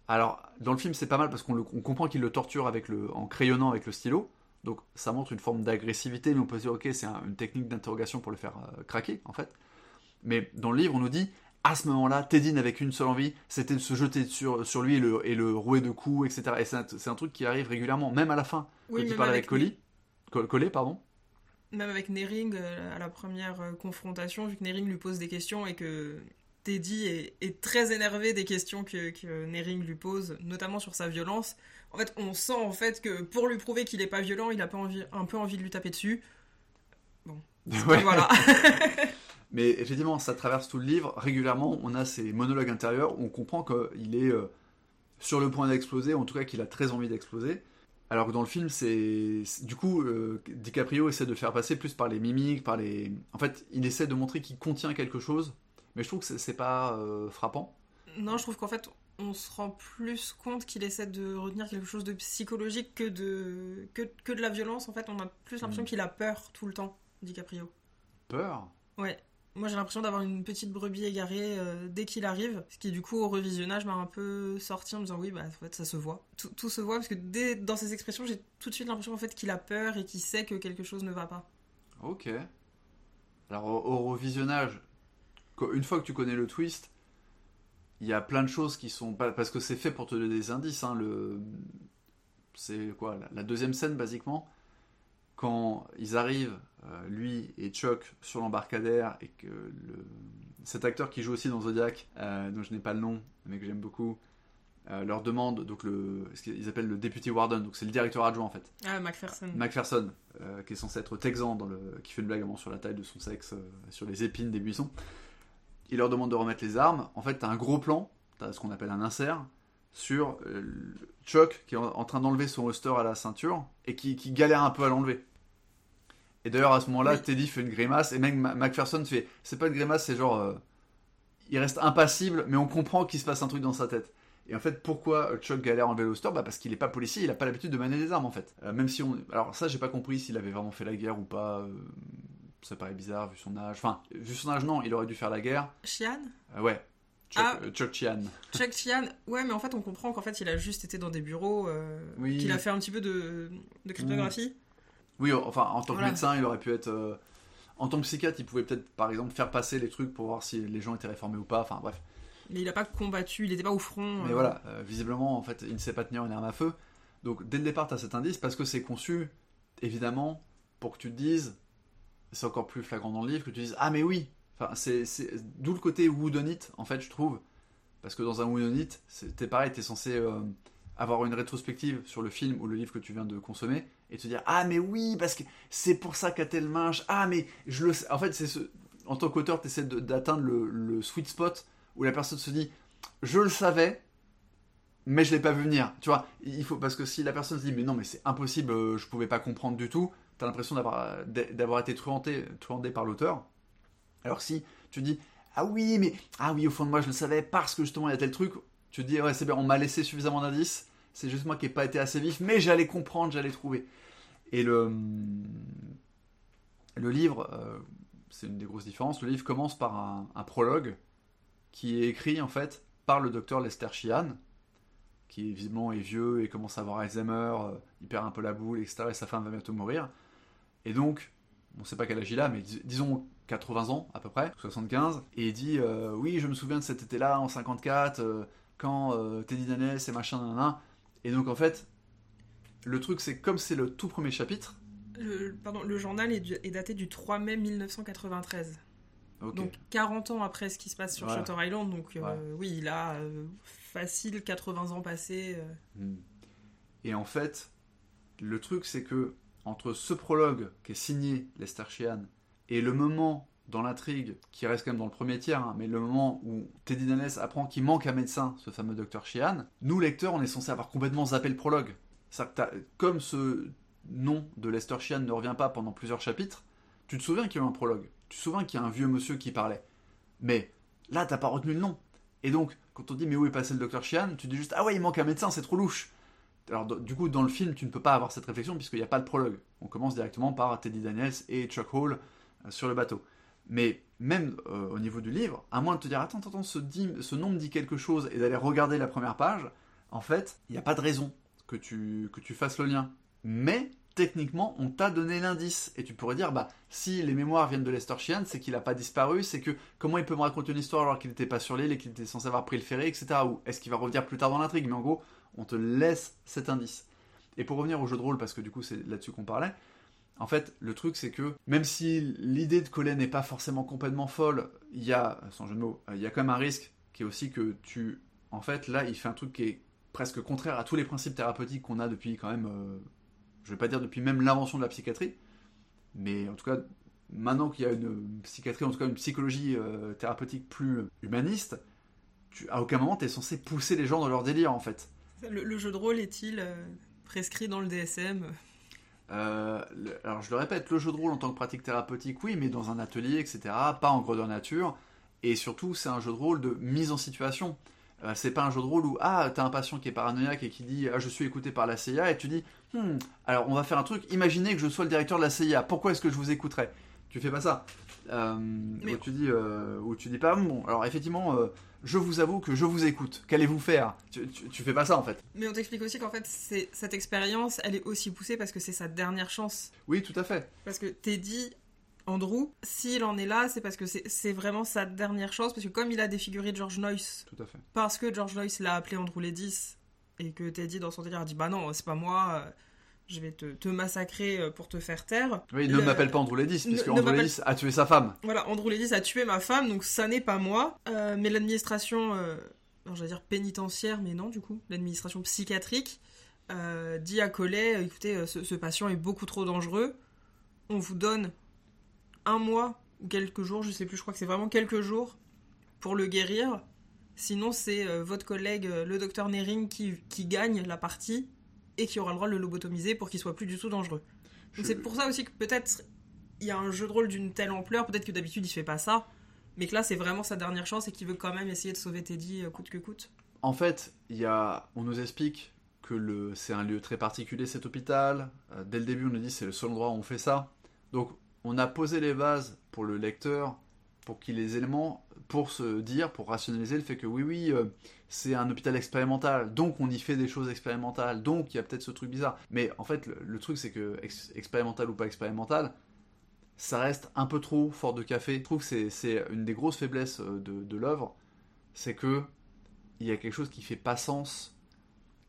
alors, dans le film, c'est pas mal parce qu'on comprend qu'il le torture avec le, en crayonnant avec le stylo. Donc, ça montre une forme d'agressivité, mais on peut se dire, ok, c'est une technique d'interrogation pour le faire euh, craquer, en fait. Mais dans le livre, on nous dit, à ce moment-là, Teddy n'avait qu'une seule envie, c'était de se jeter sur, sur lui et le, et le rouer de coups, etc. Et c'est un, truc qui arrive régulièrement, même à la fin, quand il parle avec, Collie, Collet, pardon. Même avec Nering, euh, à la première euh, confrontation, vu que Nering lui pose des questions et que Teddy est, très énervé des questions que, que, Nering lui pose, notamment sur sa violence. En fait, on sent en fait que pour lui prouver qu'il n'est pas violent, il a pas envie, un peu envie de lui taper dessus. Bon, *laughs* voilà. *laughs* Mais effectivement, ça traverse tout le livre. Régulièrement, on a ces monologues intérieurs où on comprend qu'il est euh, sur le point d'exploser, en tout cas qu'il a très envie d'exploser. Alors que dans le film, c'est du coup euh, DiCaprio essaie de faire passer plus par les mimiques, par les. En fait, il essaie de montrer qu'il contient quelque chose, mais je trouve que c'est pas euh, frappant. Non, je trouve qu'en fait, on se rend plus compte qu'il essaie de retenir quelque chose de psychologique que de que, que de la violence. En fait, on a plus l'impression mm. qu'il a peur tout le temps, DiCaprio. Peur? Ouais. Moi, j'ai l'impression d'avoir une petite brebis égarée euh, dès qu'il arrive, ce qui, du coup, au revisionnage, m'a un peu sorti en me disant oui, bah, en fait, ça se voit. Tout, se voit parce que dès, dans ses expressions, j'ai tout de suite l'impression en fait qu'il a peur et qu'il sait que quelque chose ne va pas. Ok. Alors, au, revisionnage, une fois que tu connais le twist, il y a plein de choses qui sont pas parce que c'est fait pour te donner des indices. Hein, le c'est quoi la deuxième scène basiquement? Quand ils arrivent, euh, lui et Chuck, sur l'embarcadère, et que le... cet acteur qui joue aussi dans Zodiac, euh, dont je n'ai pas le nom, mais que j'aime beaucoup, euh, leur demande, donc le, ce qu'ils appellent le député warden, donc c'est le directeur adjoint en fait. Ah, McPherson. McPherson, qui est censé être texan, dans le, qui fait une blague sur la taille de son sexe, sur les épines des buissons. Il leur demande de remettre les armes. En fait, t'as un gros plan, t'as ce qu'on appelle un insert, sur Chuck qui est en, train d'enlever son holster à la ceinture et qui, qui galère un peu à l'enlever. Et d'ailleurs, à ce moment-là, Teddy fait une grimace et même McPherson fait. C'est pas une grimace, c'est genre. Euh, il reste impassible, mais on comprend qu'il se passe un truc dans sa tête. Et en fait, pourquoi Chuck galère en Veloster bah Parce qu'il est pas policier, il a pas l'habitude de manier des armes en fait. Euh, même si on. Alors, ça, j'ai pas compris s'il avait vraiment fait la guerre ou pas. Euh, ça paraît bizarre vu son âge. Enfin, vu son âge, non, il aurait dû faire la guerre. Chian? Ouais. Chuck, ah. Chuck Chian. *laughs* Chuck Chian, ouais, mais en fait, on comprend qu'en fait, il a juste été dans des bureaux, qu'il a fait un petit peu de, de cryptographie. Oui, enfin, en tant que médecin, il aurait pu être. Euh, en tant que psychiatre, il pouvait peut-être, par exemple, faire passer les trucs pour voir si les gens étaient réformés ou pas. Enfin, bref. Mais il n'a pas combattu, il n'était pas au front. Mais euh. voilà, euh, visiblement, en fait, il ne sait pas tenir une arme à feu. Donc, dès le départ, tu as cet indice parce que c'est conçu, évidemment, pour que tu te dises, c'est encore plus flagrant dans le livre, que tu dises Ah, mais oui Enfin, c'est d'où le côté whodunit, en fait, je trouve. Parce que dans un whodunit, c'était pareil, tu es censé avoir une rétrospective sur le film ou le livre que tu viens de consommer et te dire ah mais oui parce que c'est pour ça qu'a tel manche ah mais je le sais. En fait en tant qu'auteur tu essaies d'atteindre le, sweet spot où la personne se dit je le savais mais je l'ai pas vu venir. Tu vois il faut parce que si la personne se dit mais non mais c'est impossible euh, je pouvais pas comprendre du tout tu as l'impression d'avoir d'avoir été truandé, truandé par l'auteur. Alors si tu dis ah oui mais ah oui au fond de moi je le savais parce que justement il y a tel truc tu te dis ouais c'est bien on m'a laissé suffisamment d'indices c'est juste moi qui n'ai pas été assez vif, mais j'allais comprendre, j'allais trouver. Et le, le livre, euh, c'est une des grosses différences, le livre commence par un, prologue qui est écrit en fait par le docteur Lester Sheehan, qui visiblement est vieux et commence à avoir Alzheimer, euh, il perd un peu la boule, etc. Et sa femme va bientôt mourir. Et donc, on ne sait pas quel âge il a, mais disons 80 ans à peu près, 75, et il dit euh, Oui, je me souviens de cet été-là en 54, quand Teddy Danès et machin, nan, et donc en fait, le truc c'est comme c'est le tout premier chapitre. Le, pardon, le journal est, daté du 3 mai 1993. Donc 40 ans après ce qui se passe sur Shutter Island, donc euh, oui, il a euh, facile 80 ans passés. Euh. Hmm. Et en fait, le truc c'est que entre ce prologue qui est signé Lester Sheehan et le moment dans l'intrigue, qui reste quand même dans le premier tiers, hein, mais le moment où Teddy Daniels apprend qu'il manque un médecin, ce fameux docteur Sheehan, nous lecteurs, on est censé avoir complètement zappé le prologue. comme ce nom de Lester Sheehan ne revient pas pendant plusieurs chapitres, tu te souviens qu'il y a eu un prologue, tu te souviens qu'il y a un vieux monsieur qui parlait, mais là t'as pas retenu le nom. Et donc, quand on dit mais où est passé le docteur Sheehan, tu dis juste ah ouais il manque un médecin, c'est trop louche. Alors du coup dans le film tu ne peux pas avoir cette réflexion puisqu'il n'y a pas de prologue. On commence directement par Teddy Daniels et Chuck Hall euh, sur le bateau. Mais même euh, au niveau du livre, à moins de te dire attends, attends, ce, ce nom me dit quelque chose et d'aller regarder la première page, en fait, il n'y a pas de raison que tu, fasses le lien. Mais techniquement, on t'a donné l'indice. Et tu pourrais dire, bah, si les mémoires viennent de Lester Sheehan, c'est qu'il n'a pas disparu, c'est que comment il peut me raconter une histoire alors qu'il n'était pas sur l'île et qu'il était censé avoir pris le ferry, etc. Ou est-ce qu'il va revenir plus tard dans l'intrigue? Mais en gros, on te laisse cet indice. Et pour revenir au jeu de rôle, parce que du coup c'est là-dessus qu'on parlait, en fait, le truc, c'est que même si l'idée de coller n'est pas forcément complètement folle, il y a, sans jeu de mots, il y a quand même un risque qui est aussi que tu. En fait, là, il fait un truc qui est presque contraire à tous les principes thérapeutiques qu'on a depuis quand même. Euh, je vais pas dire depuis même l'invention de la psychiatrie, mais en tout cas, maintenant qu'il y a une psychiatrie, en tout cas une psychologie euh, thérapeutique plus humaniste, à aucun moment tu es censé pousser les gens dans leur délire en fait. Le, jeu de rôle est-il euh, prescrit dans le DSM euh, alors je le répète, le jeu de rôle en tant que pratique thérapeutique, oui, mais dans un atelier, etc., pas en grandeur nature. Et surtout, c'est un jeu de rôle de mise en situation. Euh, c'est pas un jeu de rôle où ah t'as un patient qui est paranoïaque et qui dit ah je suis écouté par la CIA et tu dis hmm, alors on va faire un truc. Imaginez que je sois le directeur de la CIA. Pourquoi est-ce que je vous écouterais? Tu fais pas ça. Euh, où tu dis où tu dis pas bon. Alors effectivement je vous avoue que je vous écoute. Qu'allez-vous faire? Tu, tu, fais pas ça en fait. Mais on t'explique aussi qu'en fait, cette expérience, elle est aussi poussée parce que c'est sa dernière chance. Oui, tout à fait. Parce que Teddy, Andrew, s'il en est là, c'est parce que c'est vraiment sa dernière chance. Parce que comme il a défiguré George Noyce, tout à fait. parce que George Noyce l'a appelé Andrew Ledis, et que Teddy, dans son délire, a dit Bah non, c'est pas moi. Euh, je vais te, massacrer euh, pour te faire taire. Oui, ne m'appelle pas Andrew Ledis, puisque Andrew Ledis a tué sa femme. Voilà, Andrew Ledis a tué ma femme, donc ça n'est pas moi. Euh, mais l'administration, euh, j'allais dire pénitentiaire, mais non, du coup, l'administration psychiatrique, dit à Collet, écoutez, ce, patient est beaucoup trop dangereux, on vous donne un mois ou quelques jours, je sais plus, je crois que c'est vraiment quelques jours, pour le guérir. Sinon, c'est votre collègue, le docteur Nering, qui, qui gagne la partie et qui aura le droit de le lobotomiser pour qu'il soit plus du tout dangereux. c'est pour ça aussi que peut-être il y a un jeu de rôle d'une telle ampleur, peut-être que d'habitude il fait pas ça, mais que là c'est vraiment sa dernière chance et qu'il veut quand même essayer de sauver Teddy euh, coûte que coûte. En fait, y a, on nous explique que le, c'est un lieu très particulier cet hôpital. Euh, dès le début, on nous dit c'est le seul endroit où on fait ça. Donc, on a posé les bases pour le lecteur pour qu'il ait les éléments pour se dire, pour rationaliser le fait que oui, oui, euh, c'est un hôpital expérimental, donc on y fait des choses expérimentales, donc il y a peut-être ce truc bizarre. Mais en fait, le, truc, c'est que expérimental ou pas expérimental, ça reste un peu trop fort de café. Je trouve que c'est une des grosses faiblesses euh, de, l'œuvre, c'est que il y a quelque chose qui fait pas sens.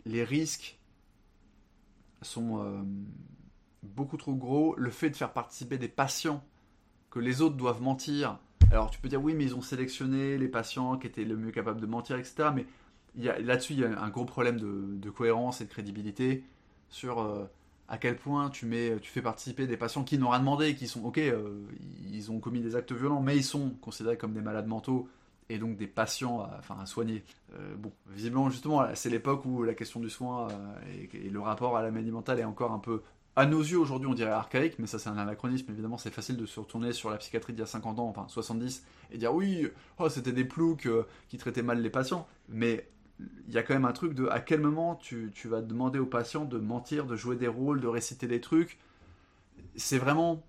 Les risques sont euh, beaucoup trop gros. Le fait de faire participer des patients que les autres doivent mentir alors tu peux dire oui, mais ils ont sélectionné les patients qui étaient le mieux capables de mentir, etc. Mais là-dessus, il y a un gros problème de, cohérence et de crédibilité sur euh, à quel point tu, mets, tu fais participer des patients qui n'ont rien demandé, qui sont, ok, euh, ils ont commis des actes violents, mais ils sont considérés comme des malades mentaux et donc des patients à, enfin, à soigner. Euh, bon, visiblement, justement, c'est l'époque où la question du soin et, et, le rapport à la maladie mentale est encore un peu à nos yeux aujourd'hui on dirait archaïque, mais ça c'est un anachronisme, évidemment. C'est facile de se retourner sur la psychiatrie d'il y a 50 ans, enfin 70, et dire oui, oh, c'était des ploucs euh, qui traitaient mal les patients, mais il y a quand même un truc de à quel moment tu, vas demander aux patients de mentir, de jouer des rôles, de réciter des trucs, c'est vraiment...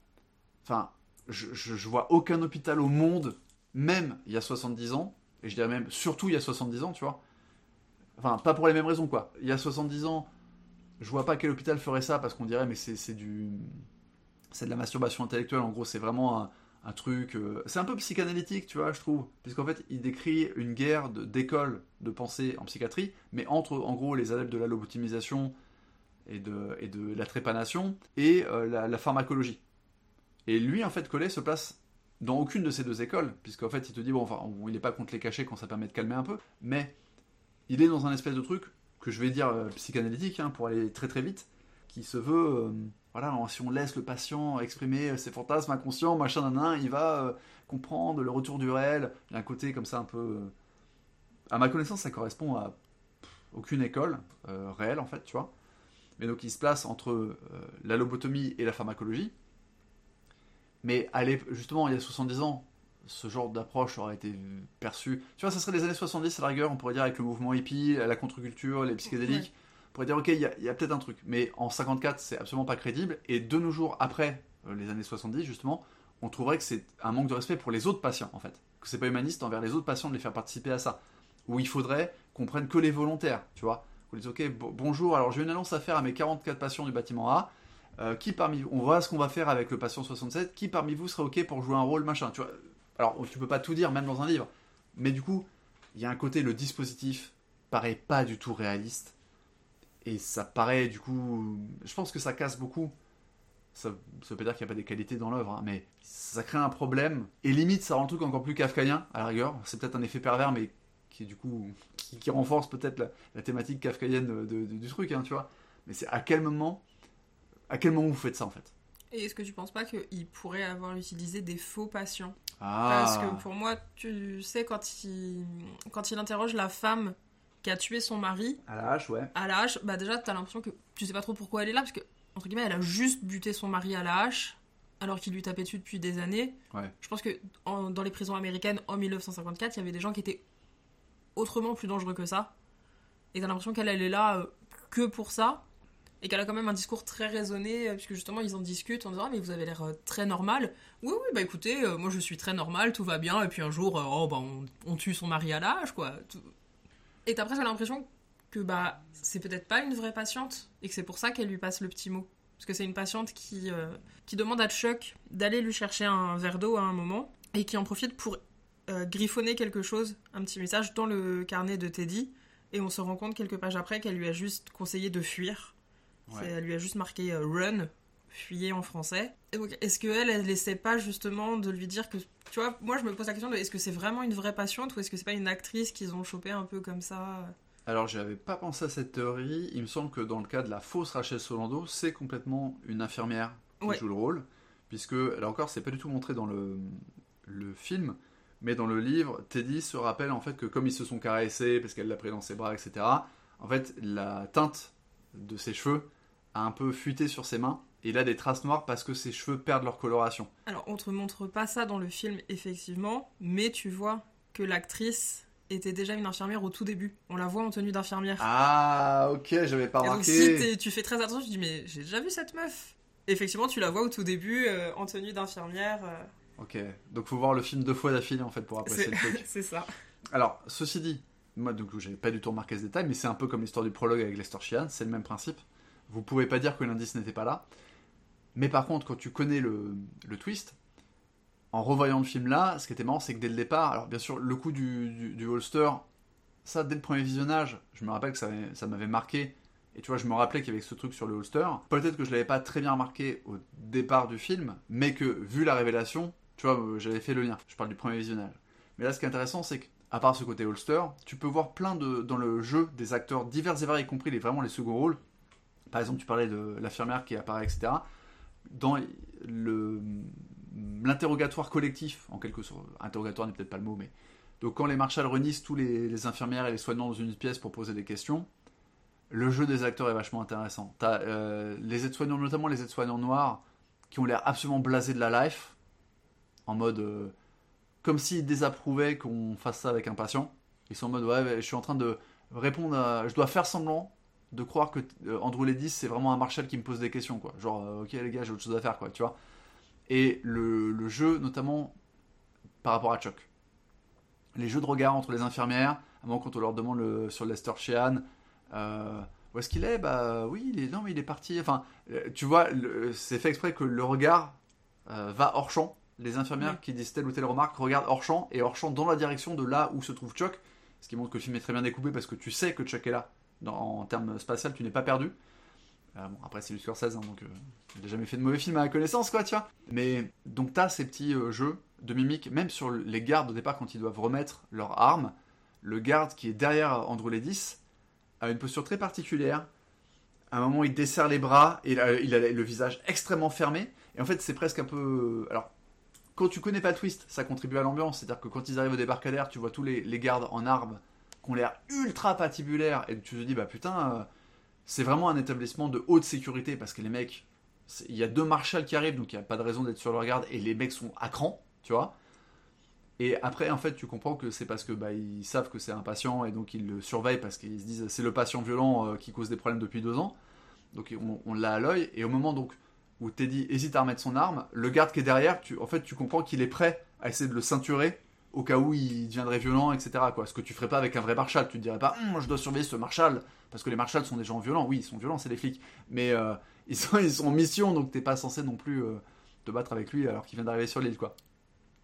Enfin, je, je, vois aucun hôpital au monde, même il y a 70 ans, et je dirais même surtout il y a 70 ans, tu vois, enfin pas pour les mêmes raisons quoi, il y a 70 ans je vois pas quel hôpital ferait ça parce qu'on dirait mais c'est du c'est de la masturbation intellectuelle. En gros c'est vraiment un, truc euh, c'est un peu psychanalytique tu vois je trouve. Puisqu'en fait il décrit une guerre d'école de, pensée en psychiatrie mais entre en gros les adeptes de la lobotomisation et de, et de la trépanation et euh, la, pharmacologie. Et lui en fait Collet se place dans aucune de ces deux écoles. Puisqu'en fait il te dit bon enfin il n'est pas contre les cachets quand ça permet de calmer un peu. Mais il est dans un espèce de truc que je vais dire euh, psychanalytique, hein, pour aller très très vite, qui se veut euh, voilà, si on laisse le patient exprimer ses fantasmes inconscients, machin, nan, il va comprendre le retour du réel. Il y a un côté comme ça un peu. À ma connaissance, ça correspond à aucune école réelle, en fait, tu vois. Mais donc, il se place entre la lobotomie et la pharmacologie. Mais allez, justement, il y a 70 ans, ce genre d'approche aurait été perçu. Tu vois, ça serait les années 70 à la rigueur, on pourrait dire avec le mouvement hippie, la contre-culture, les psychédéliques. On pourrait dire, ok, il y a, peut-être un truc. Mais en 54, c'est absolument pas crédible. Et de nos jours, après euh, les années 70, justement, on trouverait que c'est un manque de respect pour les autres patients, en fait. Que c'est pas humaniste envers les autres patients de les faire participer à ça. Où il faudrait qu'on prenne que les volontaires, tu vois. On dit, ok, bonjour, alors j'ai une annonce à faire à mes 44 patients du bâtiment A. Euh, qui parmi vous, on voit ce qu'on va faire avec le patient 67, qui parmi vous serait ok pour jouer un rôle, machin, tu vois alors, tu peux pas tout dire, même dans un livre. Mais du coup, il y a un côté, le dispositif paraît pas du tout réaliste. Et ça paraît, du coup. Je pense que ça casse beaucoup. Ça, ça peut dire qu'il n'y a pas des qualités dans l'œuvre, hein, mais ça crée un problème. Et limite, ça rend le truc encore plus kafkaïen, à la rigueur. C'est peut-être un effet pervers, mais qui, du coup, qui, renforce peut-être la, thématique kafkaïenne du truc, hein, tu vois. Mais c'est à quel moment. À quel moment vous faites ça, en fait? Et est-ce que tu penses pas qu'il pourrait avoir utilisé des faux patients? Parce que ah. pour moi, tu sais, quand il, quand il interroge la femme qui a tué son mari. À la hache, ouais. À la hache, bah déjà, t'as l'impression que tu sais pas trop pourquoi elle est là, parce que, entre guillemets, elle a juste buté son mari à la hache, alors qu'il lui tapait dessus depuis des années. Ouais. Je pense que dans les prisons américaines, en 1954, il y avait des gens qui étaient autrement plus dangereux que ça. Et t'as l'impression qu'elle, elle est là euh, que pour ça et qu'elle a quand même un discours très raisonné, euh, puisque justement ils en discutent en disant Ah, mais vous avez l'air euh, très normal. Oui, oui, bah écoutez, euh, moi je suis très normal, tout va bien, et puis un jour, oh, bah on, tue son mari à l'âge, quoi. Et t'as presque l'impression que bah c'est peut-être pas une vraie patiente, et que c'est pour ça qu'elle lui passe le petit mot. Parce que c'est une patiente qui, qui demande à Chuck d'aller lui chercher un verre d'eau à un moment, et qui en profite pour griffonner quelque chose, un petit message dans le carnet de Teddy, et on se rend compte quelques pages après qu'elle lui a juste conseillé de fuir elle lui a juste marqué euh, run, fuyez en français. est-ce qu'elle, elle essaie pas justement de lui dire que. Tu vois, moi je me pose la question de est-ce que c'est vraiment une vraie patiente ou est-ce que c'est pas une actrice qu'ils ont chopé un peu comme ça? Alors, j'avais pas pensé à cette théorie. Il me semble que dans le cas de la fausse Rachel Solando, c'est complètement une infirmière qui joue le rôle. Puisque, là encore, c'est pas du tout montré dans le, le film, mais dans le livre, Teddy se rappelle en fait que comme ils se sont caressés, parce qu'elle l'a pris dans ses bras, etc., en fait, la teinte de ses cheveux a un peu fuité sur ses mains. Et il a des traces noires parce que ses cheveux perdent leur coloration. Alors, on te montre pas ça dans le film, effectivement, mais tu vois que l'actrice était déjà une infirmière au tout début. On la voit en tenue d'infirmière. Ah, ok, j'avais pas remarqué. Donc, si tu fais très attention, tu dis, mais j'ai déjà vu cette meuf. Effectivement, tu la vois au tout début euh, en tenue d'infirmière. Euh. Ok, donc faut voir le film deux fois d'affilée en fait pour apprécier le truc. *laughs* c'est ça. Alors, ceci dit, moi donc j'avais pas du tout remarqué ce détail, mais c'est un peu comme l'histoire du prologue avec Lester Sheehan, c'est le même principe. Vous pouvez pas dire que l'indice n'était pas là. Mais par contre, quand tu connais le, twist, en revoyant le film là, ce qui était marrant, c'est que dès le départ, alors bien sûr, le coup du, du, holster, ça, dès le premier visionnage, je me rappelle que ça, ça m'avait marqué. Et tu vois, je me rappelais qu'il y avait ce truc sur le holster. Peut-être que je l'avais pas très bien remarqué au départ du film, mais que vu la révélation, tu vois, euh, j'avais fait le lien. Je parle du premier visionnage. Mais là, ce qui est intéressant, c'est qu'à part ce côté holster, tu peux voir plein de dans le jeu des acteurs divers et variés, y compris les, vraiment les seconds rôles, par exemple, tu parlais de l'infirmière qui apparaît, etc. Dans l'interrogatoire collectif, en quelque sorte, interrogatoire n'est peut-être pas le mot, mais donc quand les marshals réunissent tous les, infirmières et les soignants dans une pièce pour poser des questions, le jeu des acteurs est vachement intéressant. T'as euh, les aides-soignants, notamment les aides-soignants noirs, qui ont l'air absolument blasés de la life, en mode euh, comme s'ils désapprouvaient qu'on fasse ça avec un patient. Ils sont en mode ouais, je suis en train de répondre, à, je dois faire semblant de croire que euh, Andrew Ledis c'est vraiment un Marshall qui me pose des questions quoi. Genre euh, ok les gars j'ai autre chose à faire quoi, tu vois. Et le, jeu notamment par rapport à Chuck. Les jeux de regard entre les infirmières, à un moment quand on leur demande le, sur Lester Sheehan, euh, où est-ce qu'il est? Bah oui, il est, non mais il est parti. Enfin, tu vois, c'est fait exprès que le regard va hors champ. Les infirmières qui disent telle ou telle remarque regardent hors champ et hors champ dans la direction de là où se trouve Chuck. Ce qui montre que le film est très bien découpé parce que tu sais que Chuck est là en termes spatial, tu n'es pas perdu. Euh, après, c'est du sur 16, donc euh, n'a jamais fait de mauvais film à la connaissance, quoi, tu vois. Mais donc, tu as ces petits euh, jeux de mimique, même sur les gardes au départ, quand ils doivent remettre leurs armes. Le garde qui est derrière Andrew Ledis a une posture très particulière. À un moment, il desserre les bras et il a, le visage extrêmement fermé. Et en fait, c'est presque un peu. Alors, quand tu connais pas le twist, ça contribue à l'ambiance. C'est-à-dire que quand ils arrivent au débarcadère, tu vois tous les, les gardes en armes ont l'air ultra patibulaires et tu te dis, bah putain, euh, c'est vraiment un établissement de haute sécurité parce que les mecs, il y a deux marshals qui arrivent, donc il n'y a pas de raison d'être sur leur garde et les mecs sont à cran, tu vois. Et après, en fait, tu comprends que c'est parce que bah, ils savent que c'est un patient et donc ils le surveillent parce qu'ils se disent c'est le patient violent euh, qui cause des problèmes depuis deux ans. Donc on, l'a à l'œil et au moment donc où Teddy hésite à remettre son arme, le garde qui est derrière, tu, en fait, tu comprends qu'il est prêt à essayer de le ceinturer au cas où il deviendrait violent, etc. Quoi. Ce que tu ferais pas avec un vrai marshal. Tu te dirais pas, hum, je dois surveiller ce marshal, parce que les marshals sont des gens violents. Oui, ils sont violents, c'est des flics. Mais euh, *laughs* ils, sont, ils sont en mission, donc t'es pas censé non plus euh, te battre avec lui alors qu'il vient d'arriver sur l'île, quoi.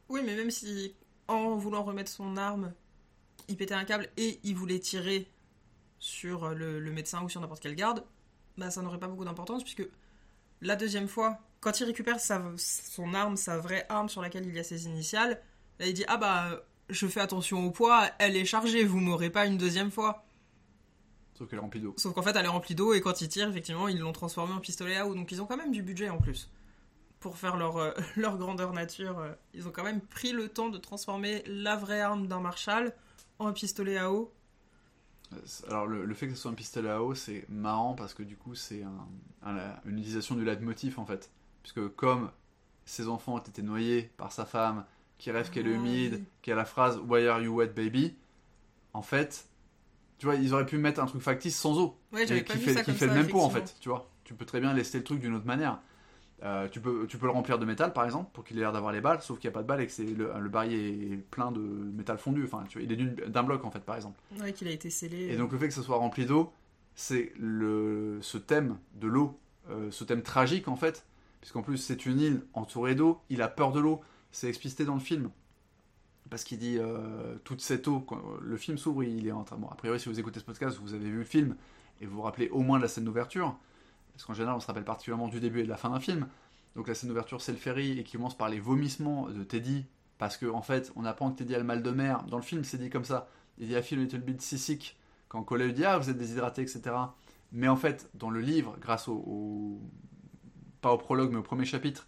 Oui, mais même si, en voulant remettre son arme, il pétait un câble et il voulait tirer sur le, médecin ou sur n'importe quel garde, bah ça n'aurait pas beaucoup d'importance, puisque la deuxième fois, quand il récupère son arme, sa vraie arme sur laquelle il y a ses initiales, Là, il dit Ah bah, je fais attention au poids, elle est chargée, vous m'aurez pas une deuxième fois. Sauf qu'elle est remplie d'eau. Sauf qu'en fait, elle est remplie d'eau et quand ils tirent, effectivement, ils l'ont transformée en pistolet à eau. Donc ils ont quand même du budget en plus. Pour faire leur, euh, *laughs* leur grandeur nature, euh, ils ont quand même pris le temps de transformer la vraie arme d'un Marshall en pistolet à eau. Euh, alors le, fait que ce soit un pistolet à eau, c'est marrant parce que du coup, c'est une utilisation du leitmotiv en fait. Puisque comme ses enfants ont été noyés par sa femme qui rêve qu'elle est ah humide, qui a la phrase Why are you wet baby? En fait, tu vois, ils auraient pu mettre un truc factice sans eau. Ouais, qui fait, ça qui fait le même pot en fait, tu vois. Tu peux très bien laisser le truc d'une autre manière. Euh, tu, peux, tu peux le remplir de métal par exemple pour qu'il ait l'air d'avoir les balles, sauf qu'il n'y a pas de balles et que c'est le, le barillet est plein de métal fondu. Enfin, tu vois, il est d'un bloc en fait par exemple. Ouais, qu'il a été scellé. Et donc le fait que ce soit rempli d'eau, c'est le ce thème de l'eau, euh, ce thème tragique en fait, puisqu'en plus c'est une île entourée d'eau, il a peur de l'eau c'est explicité dans le film. Parce qu'il dit euh, toute cette eau, quand le film s'ouvre, il est en train. Bon, a priori, si vous écoutez ce podcast, vous avez vu le film et vous vous rappelez au moins de la scène d'ouverture. Parce qu'en général, on se rappelle particulièrement du début et de la fin d'un film. Donc la scène d'ouverture, c'est le ferry et qui commence par les vomissements de Teddy. Parce qu'en en fait, on apprend que Teddy a le mal de mer. Dans le film, c'est dit comme ça. Il dit à Phil Little Bit sick. Quand Colette dit Ah, vous êtes déshydraté, etc. Mais en fait, dans le livre, grâce au pas au prologue, mais au premier chapitre,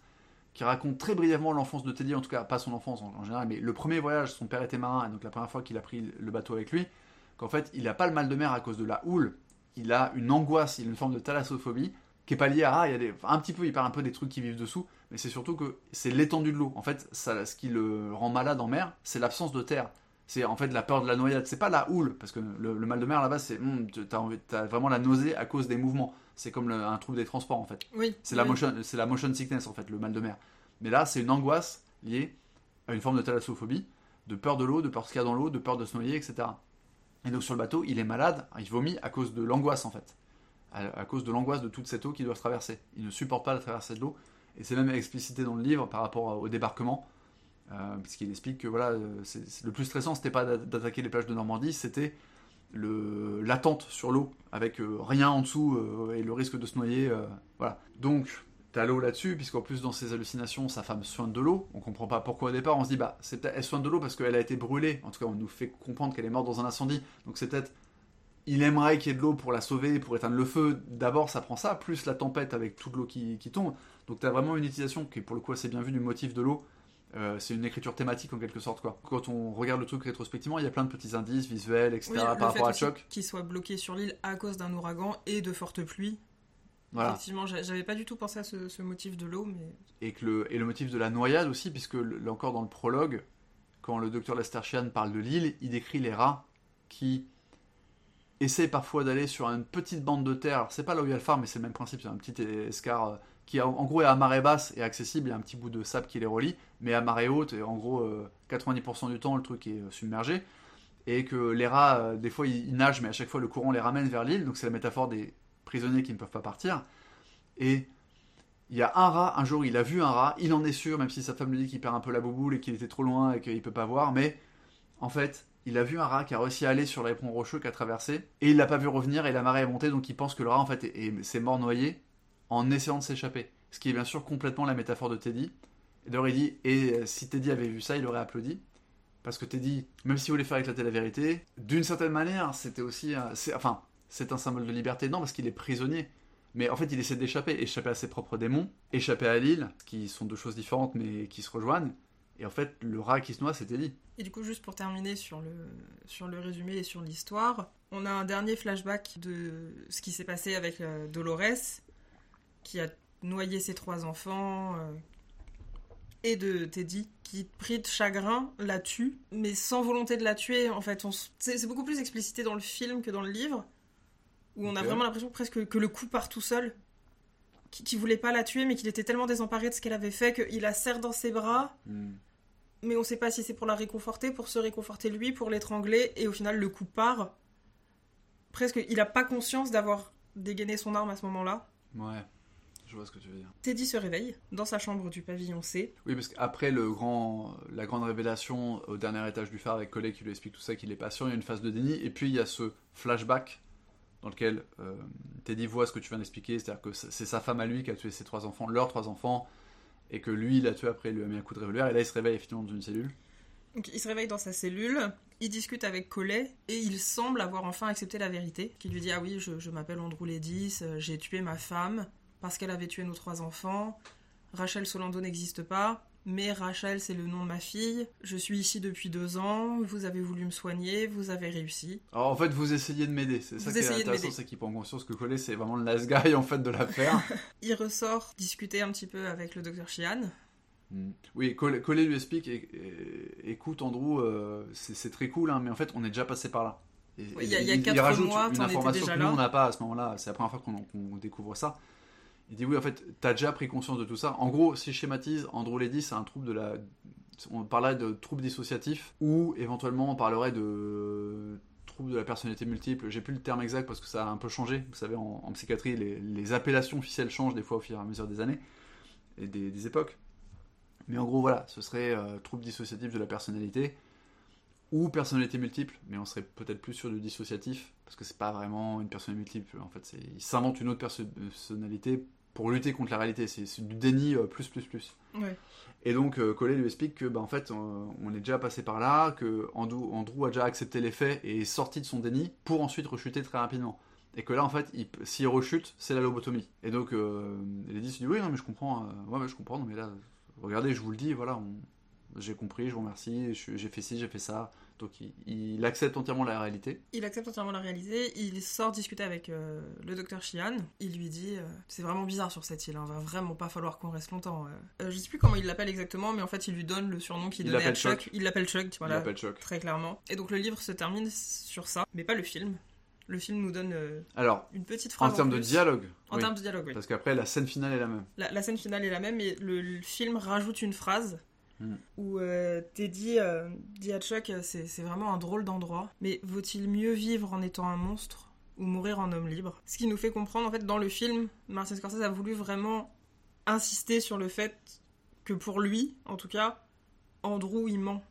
qui raconte très brièvement l'enfance de Teddy, en tout cas pas son enfance en, général, mais le premier voyage, son père était marin, et donc la première fois qu'il a pris le bateau avec lui, qu'en fait il n'a pas le mal de mer à cause de la houle, il a une angoisse, il a une forme de thalassophobie, qui est pas liée à, ah, il y a des, un petit peu, il parle un peu des trucs qui vivent dessous, mais c'est surtout que c'est l'étendue de l'eau. En fait, ce qui le rend malade en mer, c'est l'absence de terre. C'est en fait la peur de la noyade. C'est pas la houle, parce que le, mal de mer là-bas, c'est hmm, tu as, vraiment la nausée à cause des mouvements. C'est comme un trouble des transports en fait. Oui. C'est la motion, c'est la motion sickness en fait, le mal de mer. Mais là, c'est une angoisse liée à une forme de thalassophobie, de peur de l'eau, de peur de ce qu'il y a dans l'eau, de peur de se noyer, etc. Et donc sur le bateau, il est malade, il vomit à cause de l'angoisse en fait. À, cause de l'angoisse de toute cette eau qu'il doit traverser. Il ne supporte pas la traversée de l'eau. Et c'est même explicité dans le livre par rapport au débarquement. Euh, puisqu'il explique que voilà, euh, le plus stressant, c'était pas d'attaquer les plages de Normandie, c'était l'attente sur l'eau, avec euh, rien en dessous et le risque de se noyer. voilà. Donc, T'as l'eau là-dessus, puisqu'en plus dans ses hallucinations, sa femme soigne de l'eau. On comprend pas pourquoi au départ. On se dit bah elle soigne de l'eau parce qu'elle a été brûlée. En tout cas, on nous fait comprendre qu'elle est morte dans un incendie. Donc c'est peut-être il aimerait qu'il y ait de l'eau pour la sauver, pour éteindre le feu. D'abord, ça prend ça, plus la tempête avec toute l'eau qui, tombe. Donc t'as vraiment une utilisation qui, pour le coup, assez bien vu du motif de l'eau. Euh, c'est une écriture thématique en quelque sorte quoi. Quand on regarde le truc rétrospectivement, il y a plein de petits indices visuels, etc. par rapport à Choc. Qui soit bloqué sur l'île à cause d'un ouragan et de fortes pluies. Effectivement, j'avais pas du tout pensé à ce, motif de l'eau, mais... Et, que le, et le motif de la noyade aussi, puisque là encore dans le prologue, quand le docteur Lesterchian parle de l'île, il décrit les rats qui essaient parfois d'aller sur une petite bande de terre. C'est pas là où il y a le phare, mais c'est le même principe, c'est un petit escar euh, qui en gros est à marée basse et accessible, il y a un petit bout de sable qui les relie, mais à marée haute, et en gros 90% euh, du temps le truc est euh, submergé. Et que les rats, des fois ils nagent, mais à chaque fois le courant les ramène vers l'île, donc c'est la métaphore des prisonniers qui ne peuvent pas partir. Et il y a un rat, un jour il a vu un rat, il en est sûr, même si sa femme lui dit qu'il perd un peu la bouboule et qu'il était trop loin et qu'il peut pas voir, mais en fait, il a vu un rat qui a réussi à aller sur l'éperon rocheux a traversé, et il l'a pas vu revenir et la marée est montée, donc il pense que le rat en fait s'est mort noyé en essayant de s'échapper. Ce qui est bien sûr complètement la métaphore de Teddy. Et d'ailleurs il dit, et euh, si Teddy avait vu ça, il aurait applaudi. Parce que Teddy, même s'il voulait faire éclater la vérité, d'une certaine manière, c'était aussi... enfin, c'est un symbole de liberté. Non, parce qu'il est prisonnier. Mais en fait, il essaie d'échapper, échapper à ses propres démons, échapper à l'île, qui sont deux choses différentes mais qui se rejoignent. Et en fait, le rat qui se noie, c'était dit. Et du coup, juste pour terminer sur le, sur le résumé et sur l'histoire, on a un dernier flashback de ce qui s'est passé avec euh, Dolores, qui a noyé ses trois enfants, euh, et de Teddy, qui, pris de chagrin, la tue, mais sans volonté de la tuer. En fait, c'est beaucoup plus explicité dans le film que dans le livre, où on a vraiment l'impression presque que le coup part tout seul. Qui, voulait pas la tuer, mais qu'il était tellement désemparé de ce qu'elle avait fait qu'il la serre dans ses bras. Hmm mais on sait pas si c'est pour la réconforter, pour se réconforter lui, pour l'étrangler, et au final le coup part. Presque, il a pas conscience d'avoir dégainé son arme à ce moment-là. Ouais, je vois ce que tu veux dire. Teddy se réveille dans sa chambre du pavillon C. Oui, parce qu'après le grand, la grande révélation au dernier étage du phare avec Collet qui lui explique tout ça, qu'il est patient, il y a une phase de déni, et puis il y a ce flashback dans lequel euh, Teddy voit ce que tu viens d'expliquer, c'est-à-dire que c'est sa femme à lui qui a tué ses trois enfants, leurs trois enfants, et que lui, il a tué après, il lui a mis un coup de revolver, et là, il se réveille effectivement dans une cellule. Donc, il se réveille dans sa cellule, il discute avec Collet, et il semble avoir enfin accepté la vérité, qui lui dit Ah oui, je, je m'appelle Andrew Ledis, euh, j'ai tué ma femme parce qu'elle avait tué nos trois enfants, Rachel Solando n'existe pas, mais Rachel, c'est le nom de ma fille. Je suis ici depuis deux ans. Vous avez voulu me soigner. Vous avez réussi. Alors en fait, vous essayez de m'aider. C'est ça qui est intéressant, c'est qu'il prend conscience que Collet, c'est vraiment le nice guy en fait de l'affaire. *laughs* il ressort discuter un petit peu avec le docteur Chian. Hmm. Oui, Collet, lui explique écoute, Andrew, euh, c'est très cool, hein, mais en fait, on est déjà passé par là. Il y a, y a quatre rajoute mois, une information que nous, on n'a pas à ce moment-là. C'est la première fois qu'on découvre ça. Il dit oui, en fait, tu as déjà pris conscience de tout ça. En gros, si je schématise, Andrew Lady, c'est un trouble de la. On parlerait de trouble dissociatif, ou éventuellement on parlerait de trouble de la personnalité multiple. J'ai plus le terme exact parce que ça a un peu changé. Vous savez, en, psychiatrie, les, appellations officielles changent des fois au fur et à mesure des années et des, époques. Mais en gros, voilà, ce serait euh, trouble dissociatif de la personnalité ou personnalité multiple, mais on serait peut-être plus sur du dissociatif parce que c'est pas vraiment une personnalité multiple. En fait, il s'invente une autre personnalité pour lutter contre la réalité. C'est du déni euh, plus, plus, plus. Et donc, euh, Collet lui explique que, bah, en fait, on, est déjà passé par là, que Andrew, Andrew, a déjà accepté les faits et est sorti de son déni pour ensuite rechuter très rapidement. Et que là, en fait, s'il rechute, c'est la lobotomie. Et donc, euh, Lady se dit Oui, non, mais je comprends. Euh, ouais, je comprends. Non, mais là, regardez, je vous le dis, voilà, j'ai compris, je vous remercie, j'ai fait ci, j'ai fait ça. Donc il, accepte entièrement la réalité. Il accepte entièrement la réalité. Il sort discuter avec euh, le docteur Shian. Il lui dit euh, C'est vraiment bizarre sur cette île, hein. va vraiment pas falloir qu'on reste longtemps. Euh. je sais plus comment il l'appelle exactement, mais en fait il lui donne le surnom qu'il donnait à Chuck. Il l'appelle Chuck, voilà, il l'appelle Chuck. Très clairement. Et donc le livre se termine sur ça, mais pas le film. Le film nous donne Alors, une petite phrase. En termes de dialogue. En termes de dialogue, oui. Parce qu'après, la scène finale est la même. La, scène finale est la même, mais le film rajoute une phrase Mm. Où euh, Teddy euh, dit à Chuck c'est vraiment un drôle d'endroit, mais vaut-il mieux vivre en étant un monstre ou mourir en homme libre? Ce qui nous fait comprendre, en fait, dans le film, Martin Scorsese a voulu vraiment insister sur le fait que pour lui, en tout cas, Andrew, il ment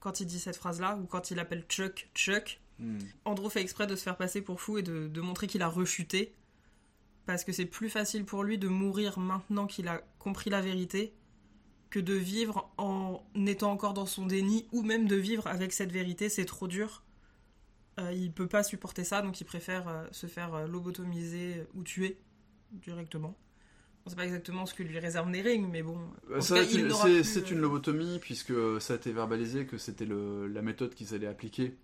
quand il dit cette phrase-là, ou quand il appelle Chuck Chuck. Mm. Andrew fait exprès de se faire passer pour fou et de, de montrer qu'il a rechuté, parce que c'est plus facile pour lui de mourir maintenant qu'il a compris la vérité que de vivre en étant encore dans son déni ou même de vivre avec cette vérité, c'est trop dur. Euh, il peut pas supporter ça, donc il préfère euh, se faire euh, lobotomiser ou tuer directement. On sait pas exactement ce que lui réserve Nering, mais bon. c'est une lobotomie, puisque ça a été verbalisé que c'était la méthode qu'ils allaient appliquer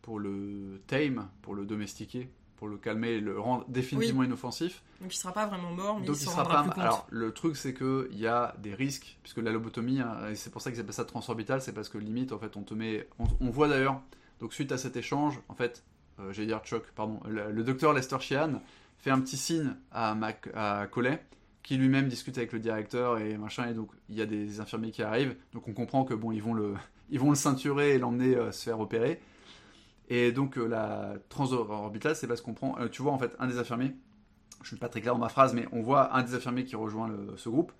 pour le tame, pour le domestiquer pour le calmer et le rendre définitivement inoffensif. Donc il sera pas vraiment mort, mais Donc il, sera pas. Plus Alors le truc c'est que il y a des risques puisque la lobotomie, hein, et c'est pour ça qu'ils appellent ça transorbital, c'est parce que limite en fait on te met, on, voit d'ailleurs. Donc suite à cet échange, en fait, euh, j'allais dire Chuck, pardon, le, docteur Lester Sheehan fait un petit signe à, Mac, à Collet qui lui-même discute avec le directeur et machin et donc il y a des infirmiers qui arrivent donc on comprend que bon ils vont le *laughs* ils vont le ceinturer et l'emmener euh, se faire opérer et donc euh, la transorbitale, c'est parce qu'on prend, euh, tu vois en fait un des infirmiers, je ne suis pas très clair dans ma phrase, mais on voit un des infirmiers qui rejoint ce groupe,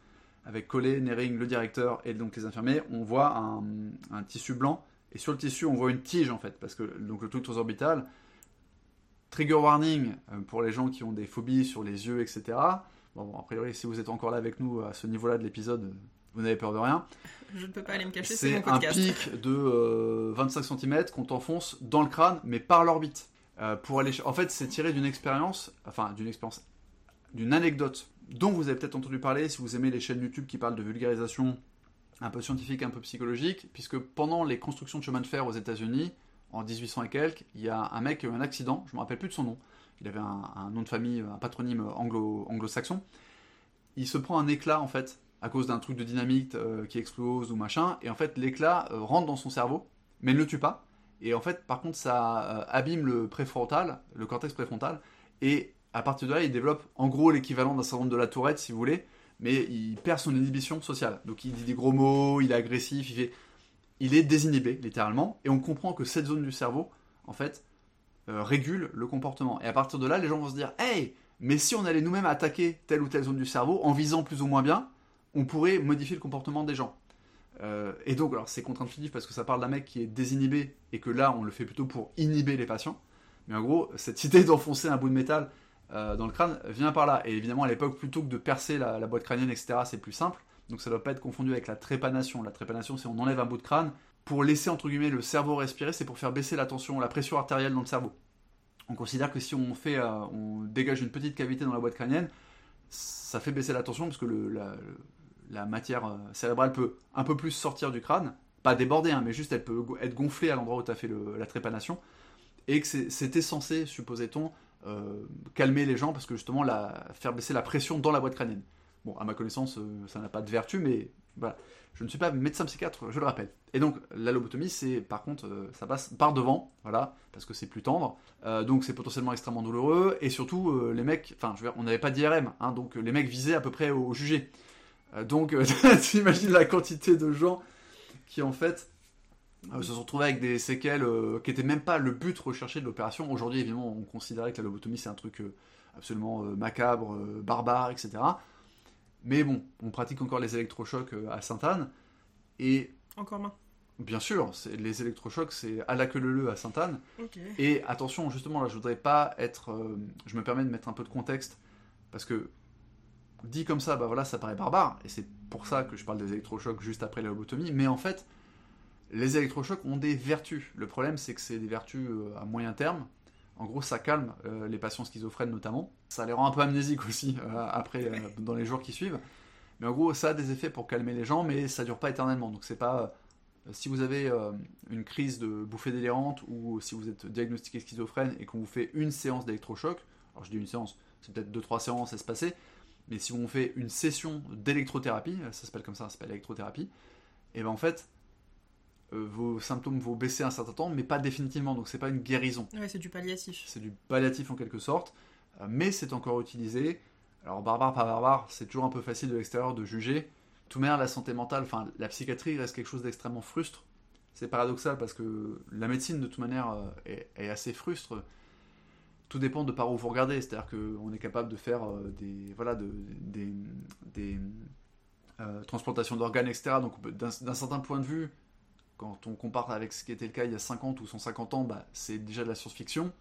avec Collet, Nering, le directeur et donc les infirmiers, on voit un, tissu blanc, et sur le tissu on voit une tige en fait, parce que donc le truc transorbital, trigger warning euh, pour les gens qui ont des phobies sur les yeux, etc. Bon, a priori, si vous êtes encore là avec nous à ce niveau-là de l'épisode, vous n'avez peur de rien. Je ne peux pas aller me cacher, c'est un pic de 25 euh, cm qu'on t'enfonce dans le crâne, mais par l'orbite. Euh, pour aller... En fait, c'est tiré d'une expérience, enfin d'une expérience d'une anecdote dont vous avez peut-être entendu parler si vous aimez les chaînes YouTube qui parlent de vulgarisation un peu scientifique, un peu psychologique, puisque pendant les constructions de chemin de fer aux États-Unis, en 1800 et quelques, il y a un mec qui a eu un accident, je ne me rappelle plus de son nom, il avait un, nom de famille, un patronyme anglo, anglo-saxon, il se prend un éclat en fait, à cause d'un truc de dynamite euh, qui explose ou machin, et en fait l'éclat euh, rentre dans son cerveau, mais ne le tue pas, et en fait par contre ça euh, abîme le préfrontal, le cortex préfrontal, et à partir de là il développe en gros l'équivalent d'un syndrome de la tourette si vous voulez, mais il perd son inhibition sociale. Donc il dit des gros mots, il est agressif, il. Il est désinhibé, littéralement, et on comprend que cette zone du cerveau, en fait, régule le comportement. Et à partir de là, les gens vont se dire Hey, mais si on allait nous-mêmes attaquer telle ou telle zone du cerveau, en visant plus ou moins bien, on pourrait modifier le comportement des gens. Euh, et donc, alors c'est contre-intuitif parce que ça parle d'un mec qui est désinhibé et que là, on le fait plutôt pour inhiber les patients. Mais en gros, cette *laughs* idée d'enfoncer un bout de métal euh, dans le crâne vient par là. Et évidemment, à l'époque, plutôt que de percer la, boîte crânienne, etc., c'est plus simple. Donc ça ne doit pas être confondu avec la trépanation. La trépanation, c'est on enlève un bout de crâne pour laisser entre guillemets le cerveau respirer, c'est pour faire baisser la tension, la pression artérielle dans le cerveau. On considère que si on fait, euh, on dégage une petite cavité dans la boîte crânienne, ça fait baisser la tension parce que la, matière euh, cérébrale peut un peu plus sortir du crâne, pas déborder, hein, mais juste elle peut être gonflée à l'endroit où tu as fait la trépanation, et que c'était censé, supposait-on, euh, calmer les gens parce que justement la, faire baisser la pression dans la boîte crânienne. Bon, à ma connaissance, euh, ça n'a pas de vertu, mais voilà. Je ne suis pas médecin psychiatre, je le rappelle. Et donc, la lobotomie, c'est par contre, ça passe par devant, voilà, parce que c'est plus tendre. donc, c'est potentiellement extrêmement douloureux. Et surtout, les mecs, enfin, je veux dire, on n'avait pas d'IRM, hein, donc les mecs visaient à peu près au jugé. Donc, *laughs* tu imagines la quantité de gens qui, en fait, euh, se sont retrouvés avec des séquelles euh, qui n'étaient même pas le but recherché de l'opération. Aujourd'hui, évidemment, on considérait que la lobotomie, c'est un truc euh, absolument macabre, barbare, etc. Mais bon, on pratique encore les électrochocs à Sainte-Anne. Et. Encore main. Bien sûr, les électrochocs, c'est à la queue leu à Sainte-Anne. Et attention, justement, là, je voudrais pas être. je me permets de mettre un peu de contexte, parce que dit comme ça, bah voilà, ça paraît barbare, et c'est pour ça que je parle des électrochocs juste après la lobotomie. Mais en fait, les électrochocs ont des vertus. Le problème, c'est que c'est des vertus euh, à moyen terme. En gros, ça calme euh, les patients schizophrènes notamment. Ça les rend un peu amnésiques aussi *laughs* euh, après, dans les jours qui suivent. Mais en gros, ça a des effets pour calmer les gens, mais ça dure pas éternellement. Donc c'est pas si vous avez une crise de bouffée délirante ou si vous êtes diagnostiqué schizophrène et qu'on vous fait une séance d'électrochoc, alors je dis une séance, c'est peut-être 2-3 séances à se passer, mais si on fait une session d'électrothérapie, ça s'appelle comme ça, ça s'appelle électrothérapie, et ben en fait, euh, vos symptômes vont baisser un certain temps, mais pas définitivement. Donc c'est pas une guérison. Ouais, c'est du palliatif. C'est du palliatif en quelque sorte, euh, mais c'est encore utilisé. Alors barbare, pas barbare, c'est toujours un peu facile de l'extérieur de juger. Tout manière, la santé mentale, enfin la psychiatrie reste quelque chose d'extrêmement frustre. C'est paradoxal parce que la médecine de toute manière euh, est, assez frustre. Tout dépend de par où vous regardez. C'est-à-dire qu'on est capable de faire des voilà de, des, des transplantations d'organes, etc. Donc d'un certain point de vue, quand on compare avec ce qui était le cas il y a 50 ou 150 ans, bah, c'est déjà de la science-fiction.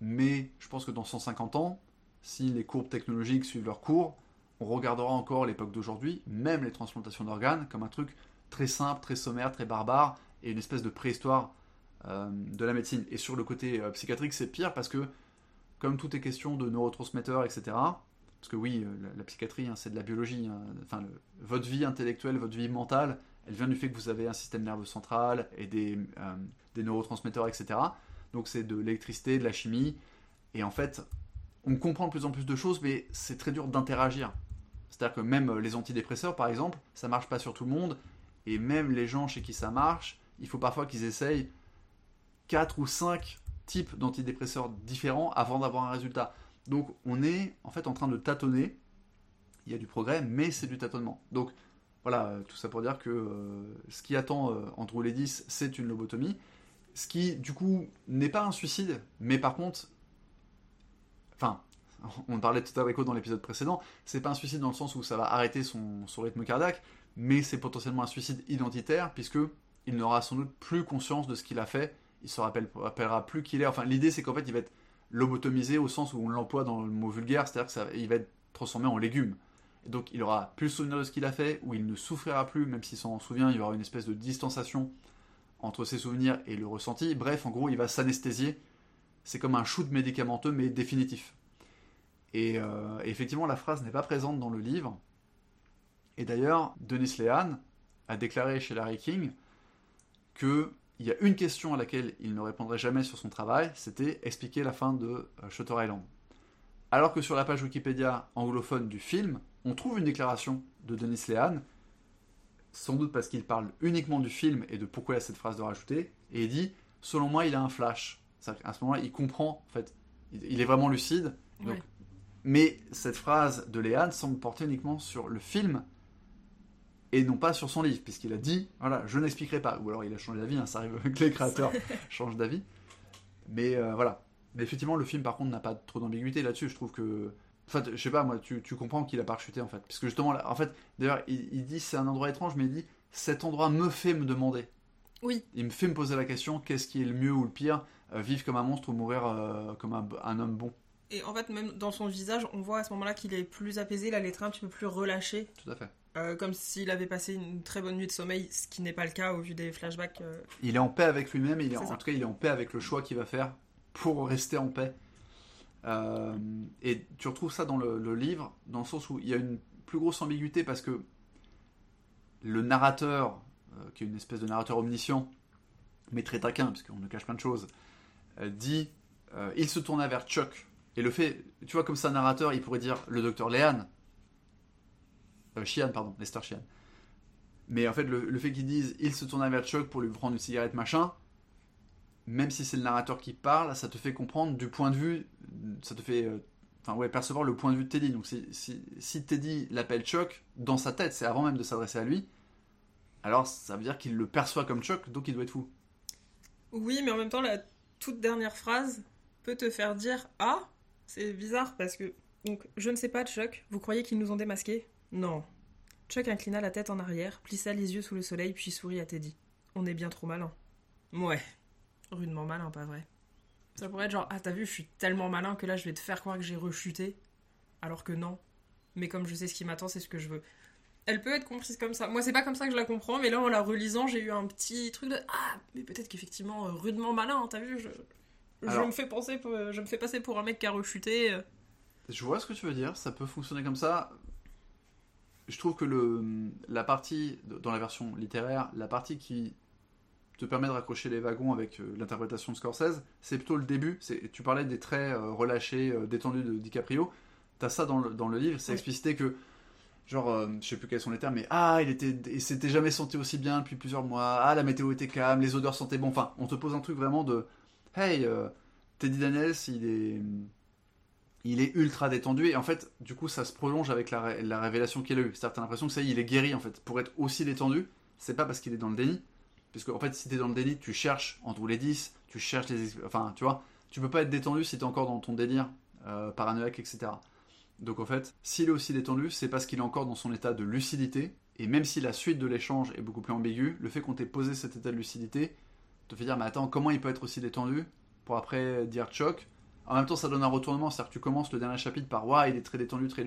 Mais je pense que dans 150 ans, si les courbes technologiques suivent leur cours, on regardera encore l'époque d'aujourd'hui, même les transplantations d'organes, comme un truc très simple, très sommaire, très barbare, et une espèce de préhistoire euh, de la médecine. Et sur le côté euh, psychiatrique, c'est pire parce que, comme tout est question de neurotransmetteurs, etc., parce que oui, euh, la, psychiatrie, hein, c'est de la biologie, hein, enfin, votre vie intellectuelle, votre vie mentale, elle vient du fait que vous avez un système nerveux central et des, euh, neurotransmetteurs, etc. Donc c'est de l'électricité, de la chimie. Et en fait, on comprend de plus en plus de choses, mais c'est très dur d'interagir. C'est-à-dire que même les antidépresseurs, par exemple, ça marche pas sur tout le monde. Et même les gens chez qui ça marche, il faut parfois qu'ils essayent 4 ou 5 types d'antidépresseurs différents avant d'avoir un résultat. Donc on est en fait en train de tâtonner. Il y a du progrès, mais c'est du tâtonnement. Donc voilà, euh, tout ça pour dire que euh, ce qui attend euh, Andrew Ledis, c'est une lobotomie. Ce qui, du coup, n'est pas un suicide, mais par contre, enfin, *laughs* on parlait tout à l'heure dans l'épisode précédent, c'est pas un suicide dans le sens où ça va arrêter son, rythme cardiaque, mais c'est potentiellement un suicide identitaire, puisque il n'aura sans doute plus conscience de ce qu'il a fait, il se rappellera plus qui il est. Enfin, l'idée, c'est qu'en fait, il va être lobotomisé au sens où on l'emploie dans le mot vulgaire, c'est-à-dire qu'il va être transformé en légume donc il aura plus le souvenir de ce qu'il a fait, ou il ne souffrira plus, même s'il s'en souvient, il y aura une espèce de distanciation entre ses souvenirs et le ressenti. Bref, en gros, il va s'anesthésier. C'est comme un shoot médicamenteux, mais définitif. Et effectivement, la phrase n'est pas présente dans le livre. Et d'ailleurs, Denis Lehan a déclaré chez Larry King qu'il y a une question à laquelle il ne répondrait jamais sur son travail, c'était expliquer la fin de Shutter Island. Alors que sur la page Wikipédia anglophone du film, on trouve une déclaration de Denis Lehan, sans doute parce qu'il parle uniquement du film et de pourquoi il y a cette phrase de rajouter, et il dit Selon moi, il a un flash. À ce moment-là, il comprend, en fait, il est vraiment lucide. Mais cette phrase de Lehan semble porter uniquement sur le film et non pas sur son livre, puisqu'il a dit Voilà, je n'expliquerai pas. Ou alors il a changé d'avis, hein, ça arrive que les créateurs *laughs* changent d'avis. Mais euh, voilà, mais effectivement, le film, par contre, n'a pas trop d'ambiguïté là-dessus. Je trouve que. En fait, je sais pas, moi, tu, comprends qu'il a pas chuté, en fait. Parce que justement, là, en fait, d'ailleurs, il, dit c'est un endroit étrange, mais il dit cet endroit me fait me demander. Oui. Il me fait me poser la question qu'est-ce qui est le mieux ou le pire euh, Vivre comme un monstre ou mourir euh, comme un, homme bon? Et en fait, même dans son visage, on voit à ce moment-là qu'il est plus apaisé, il a les traits un petit peu plus relâché. Tout à fait. Euh, comme s'il avait passé une très bonne nuit de sommeil, ce qui n'est pas le cas au vu des flashbacks. Il est en paix avec lui-même, il est, en tout cas il est en paix avec le choix qu'il va faire pour rester en paix. Euh, et tu retrouves ça dans le, livre, dans le sens où il y a une plus grosse ambiguïté parce que le narrateur, euh, qui est une espèce de narrateur omniscient, mais très taquin, parce qu'on ne cache plein de choses, euh, dit il se tourna vers Chuck. Et le fait, tu vois, comme ça, un narrateur, il pourrait dire le docteur Lehan, Chian, pardon, Lester Chian. Mais en fait, le, fait qu'ils disent il se tourna vers Chuck pour lui prendre une cigarette, machin, même si c'est le narrateur qui parle, ça te fait comprendre du point de vue, ça te fait euh, enfin, ouais, percevoir le point de vue de Teddy. Donc si, si, Teddy l'appelle Chuck, dans sa tête, c'est avant même de s'adresser à lui, alors ça veut dire qu'il le perçoit comme Chuck, donc il doit être fou. Oui, mais en même temps, la toute dernière phrase peut te faire dire Ah, c'est bizarre parce que. Donc, je ne sais pas, Chuck, vous croyez qu'ils nous ont démasqués? Non. Chuck inclina la tête en arrière, plissa les yeux sous le soleil, puis sourit à Teddy. On est bien trop malin. Ouais, Rudement malin, pas vrai. Ça pourrait être genre, ah t'as vu, je suis tellement malin que là je vais te faire croire que j'ai rechuté. Alors que non. Mais comme je sais ce qui m'attend, c'est ce que je veux. Elle peut être comprise comme ça. Moi, c'est pas comme ça que je la comprends, mais là, en la relisant, j'ai eu un petit truc de Ah, mais peut-être qu'effectivement, euh, rudement malin, t'as vu, je, je me fais penser, je me fais passer pour un mec qui a rechuté. Euh. Je vois ce que tu veux dire, ça peut fonctionner comme ça. Je trouve que le, la partie, dans la version littéraire, la partie qui te permet de raccrocher les wagons avec euh, l'interprétation de Scorsese, c'est plutôt le début. Tu parlais des traits euh, relâchés, euh, détendus de DiCaprio. T'as ça dans le, dans le livre, c'est explicité que, genre, je sais plus quels sont les termes, mais ah, il était, il s'était jamais senti aussi bien depuis plusieurs mois. Ah, la météo était calme, les odeurs sentaient bon. Enfin, on te pose un truc vraiment de, hey, Teddy Daniels, il est, il est ultra détendu et en fait, du coup, ça se prolonge avec la, la révélation qu'il a eue. C'est-à-dire, l'impression que ça y est, il est guéri en fait. Pour être aussi détendu, c'est pas parce qu'il est dans le déni, parce en fait, si tu es dans le déni, tu cherches entre les 10, tu cherches les. Enfin, tu vois, tu peux pas être détendu si tu es encore dans ton délire euh, paranoïaque, etc. Donc en fait, s'il est aussi détendu, c'est parce qu'il est encore dans son état de lucidité. Et même si la suite de l'échange est beaucoup plus ambiguë, le fait qu'on t'ait posé cet état de lucidité te fait dire Mais attends, comment il peut être aussi détendu Pour après dire choc. En même temps, ça donne un retournement, c'est-à-dire que tu commences le dernier chapitre par Waouh, il est très détendu, très,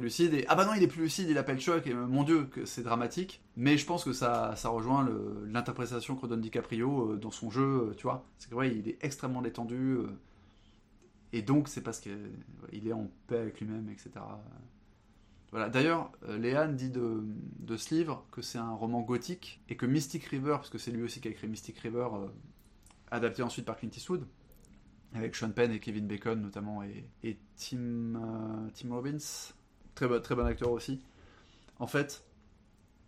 lucide. Et ah bah non, il est plus lucide, il appelle choc. Et euh, mon dieu, que c'est dramatique. Mais je pense que ça, ça rejoint l'interprétation que donne DiCaprio euh, dans son jeu. Euh, tu vois, c'est que ouais, il est extrêmement détendu. et donc, c'est parce qu'il est en paix avec lui-même, etc. Voilà. D'ailleurs, Léane dit de, de, ce livre que c'est un roman gothique et que Mystic River, parce que c'est lui aussi qui a écrit Mystic River, adapté ensuite par Clint Eastwood, avec Sean Penn et Kevin Bacon notamment, et, et Tim, Tim Robbins, très bon, très bon acteur aussi. En fait,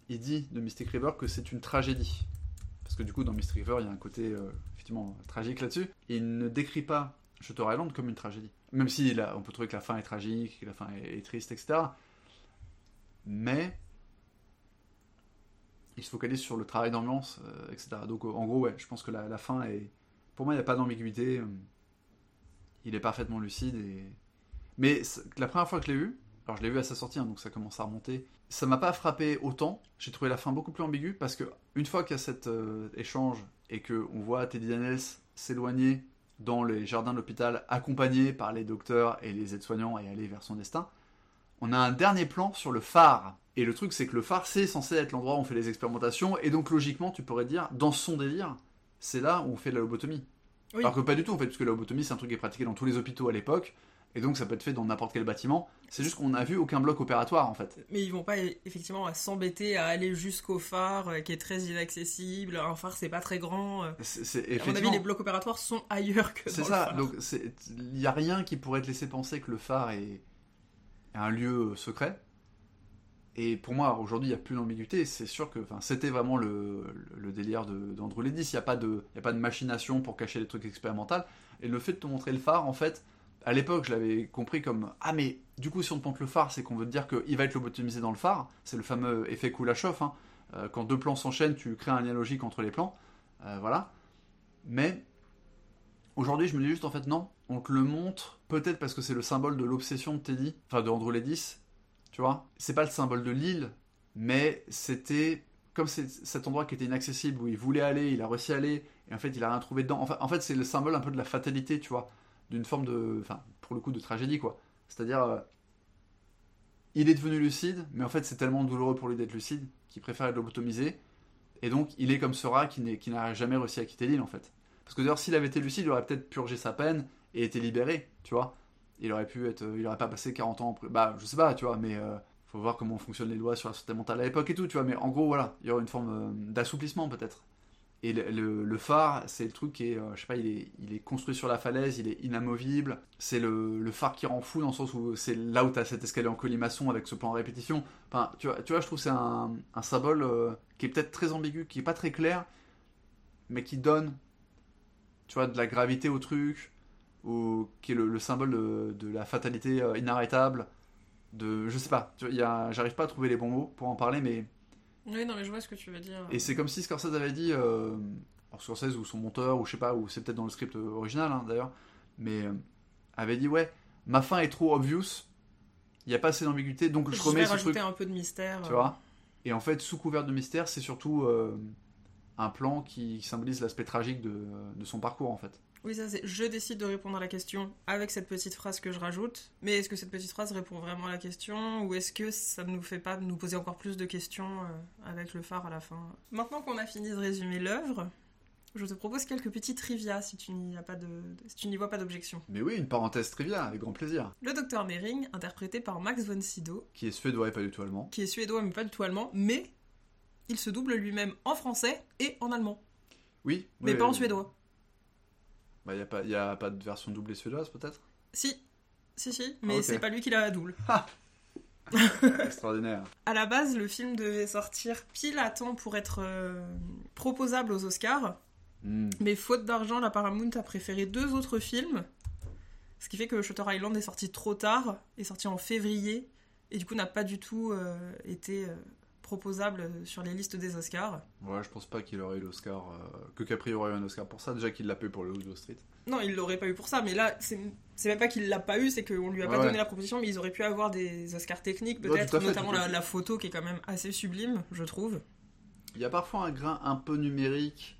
il dit de Mystic River que c'est une tragédie. Parce que du coup, dans Mystic River, il y a un côté euh, effectivement tragique là-dessus. Il ne décrit pas Shutter Island comme une tragédie. Même si on peut trouver que la fin est tragique, que la fin est, triste, etc. Mais il se focalise sur le travail d'ambiance, euh, etc. Donc en gros, ouais, je pense que la, la fin est. Pour moi, il n'y a pas d'ambiguïté. Il est parfaitement lucide. Mais la première fois que je l'ai vu, alors je l'ai vu à sa sortie, hein, donc ça commence à remonter. Ça m'a pas frappé autant. J'ai trouvé la fin beaucoup plus ambiguë parce que une fois qu'il y a cet euh, échange et que on voit Teddy Daniels s'éloigner dans les jardins de l'hôpital, accompagné par les docteurs et les aides-soignants et aller vers son destin, on a un dernier plan sur le phare. Et le truc, c'est que le phare, c'est censé être l'endroit où on fait les expérimentations, et donc logiquement, tu pourrais dire, dans son délire, c'est là où on fait la lobotomie. Alors que pas du tout, en fait, puisque la lobotomie, c'est un truc qui est pratiqué dans tous les hôpitaux à l'époque, Et donc ça peut être fait dans n'importe quel bâtiment. C'est juste qu'on n'a vu aucun bloc opératoire en fait. Mais ils vont pas effectivement s'embêter à aller jusqu'au phare euh, qui est très inaccessible. Un phare c'est pas très grand. Euh. À mon avis les blocs opératoires sont ailleurs que C'est ça. Donc il n'y a rien qui pourrait te laisser penser que le phare est un lieu euh, secret. Et pour moi, aujourd'hui, il n'y a plus d'ambiguïté. C'est sûr que c'était vraiment le, délire d'Andrew Ledis. Il n'y a, pas de, machination pour cacher les trucs expérimentaux. Et le fait de te montrer le phare, en fait, à l'époque, je l'avais compris comme Ah, mais du coup, si on te montre le phare, c'est qu'on veut te dire qu'il va être lobotomisé dans le phare. C'est le fameux effet Kulashov. Hein. Euh, quand deux plans s'enchaînent, tu crées un lien logique entre les plans. Euh, voilà. Mais aujourd'hui, je me dis juste en fait, non, on te le montre peut-être parce que c'est le symbole de l'obsession de Teddy, enfin de Andrew Ledis, tu vois. C'est pas le symbole de l'île, mais c'était comme cet endroit qui était inaccessible où il voulait aller, il a réussi à aller, et en fait il a rien trouvé dedans. En fait, c'est le symbole un peu de la fatalité, tu vois, d'une forme de, enfin, pour le coup, de tragédie, quoi. C'est-à-dire, euh, il est devenu lucide, mais en fait, c'est tellement douloureux pour lui d'être lucide qu'il préfère être lobotomisé, et donc il est comme ce rat qui n'a jamais réussi à quitter l'île, en fait. Parce que d'ailleurs, s'il avait été lucide, il aurait peut-être purgé sa peine et été libéré, tu vois il aurait pu être, il aurait pas passé 40 ans, bah je sais pas, tu vois, mais euh, faut voir comment fonctionnent les lois sur la santé mentale à l'époque et tout, tu vois, mais en gros voilà, il y aura une forme euh, d'assouplissement peut-être. Et le, phare, c'est le truc qui est, euh, je sais pas, il est, construit sur la falaise, il est inamovible. C'est le, phare qui rend fou dans le sens où c'est là où tu as cet escalier en colimaçon avec ce plan en répétition. Enfin, tu vois, tu vois je trouve c'est un, un, symbole qui est peut-être très ambigu, qui est pas très clair, mais qui donne, tu vois, de la gravité au truc, ou qui est le, symbole de, la fatalité euh, inarrêtable. De, je sais pas, j'arrive pas à trouver les bons mots pour en parler, mais. Oui, non, mais je vois ce que tu veux dire. Et c'est comme si Scorsese avait dit, euh, Scorsese ou son monteur, ou je sais pas, ou c'est peut-être dans le script original hein, d'ailleurs, mais euh, avait dit, ouais, ma fin est trop obvious, il n'y a pas assez d'ambiguïté, donc je, je remets vais ce rajouter un peu de mystère. Tu vois? Et en fait, sous couvert de mystère, c'est surtout un plan qui, symbolise l'aspect tragique de, de son parcours en fait. Oui, ça c'est je décide de répondre à la question avec cette petite phrase que je rajoute. Mais est-ce que cette petite phrase répond vraiment à la question ou est-ce que ça ne nous fait pas nous poser encore plus de questions euh, avec le phare à la fin? Maintenant qu'on a fini de résumer l'œuvre, je te propose quelques petits trivia si tu n'y pas de, si tu n'y vois pas d'objection. Mais oui, une parenthèse trivia avec grand plaisir. Le docteur Mering, interprété par Max von Sydow, qui est suédois et pas du tout allemand, qui est suédois mais pas du tout allemand, mais il se double lui-même en français et en allemand. Oui, mais pas en suédois. Il bah, n'y a, pas, a pas de version doublée suédoise, peut-être? Si, si, si, mais ah, c'est pas lui qui la double. *laughs* Extraordinaire. À la base, le film devait sortir pile à temps pour être euh, proposable aux Oscars. Hmm. Mais faute d'argent, la Paramount a préféré deux autres films. Ce qui fait que Shutter Island est sorti trop tard, est sorti en février, et du coup n'a pas du tout euh, été euh, proposable sur les listes des Oscars. Ouais, je pense pas qu'il aurait eu l'Oscar, euh, que Capri aurait eu un Oscar pour ça. Déjà qu'il l'a pas eu pour le Wall Street. Non, il l'aurait pas eu pour ça, mais là, c'est même pas qu'il l'a pas eu, c'est qu'on lui a pas donné la proposition, mais ils auraient pu avoir des Oscars techniques, peut-être, notamment la, photo qui est quand même assez sublime, je trouve. Il y a parfois un grain un peu numérique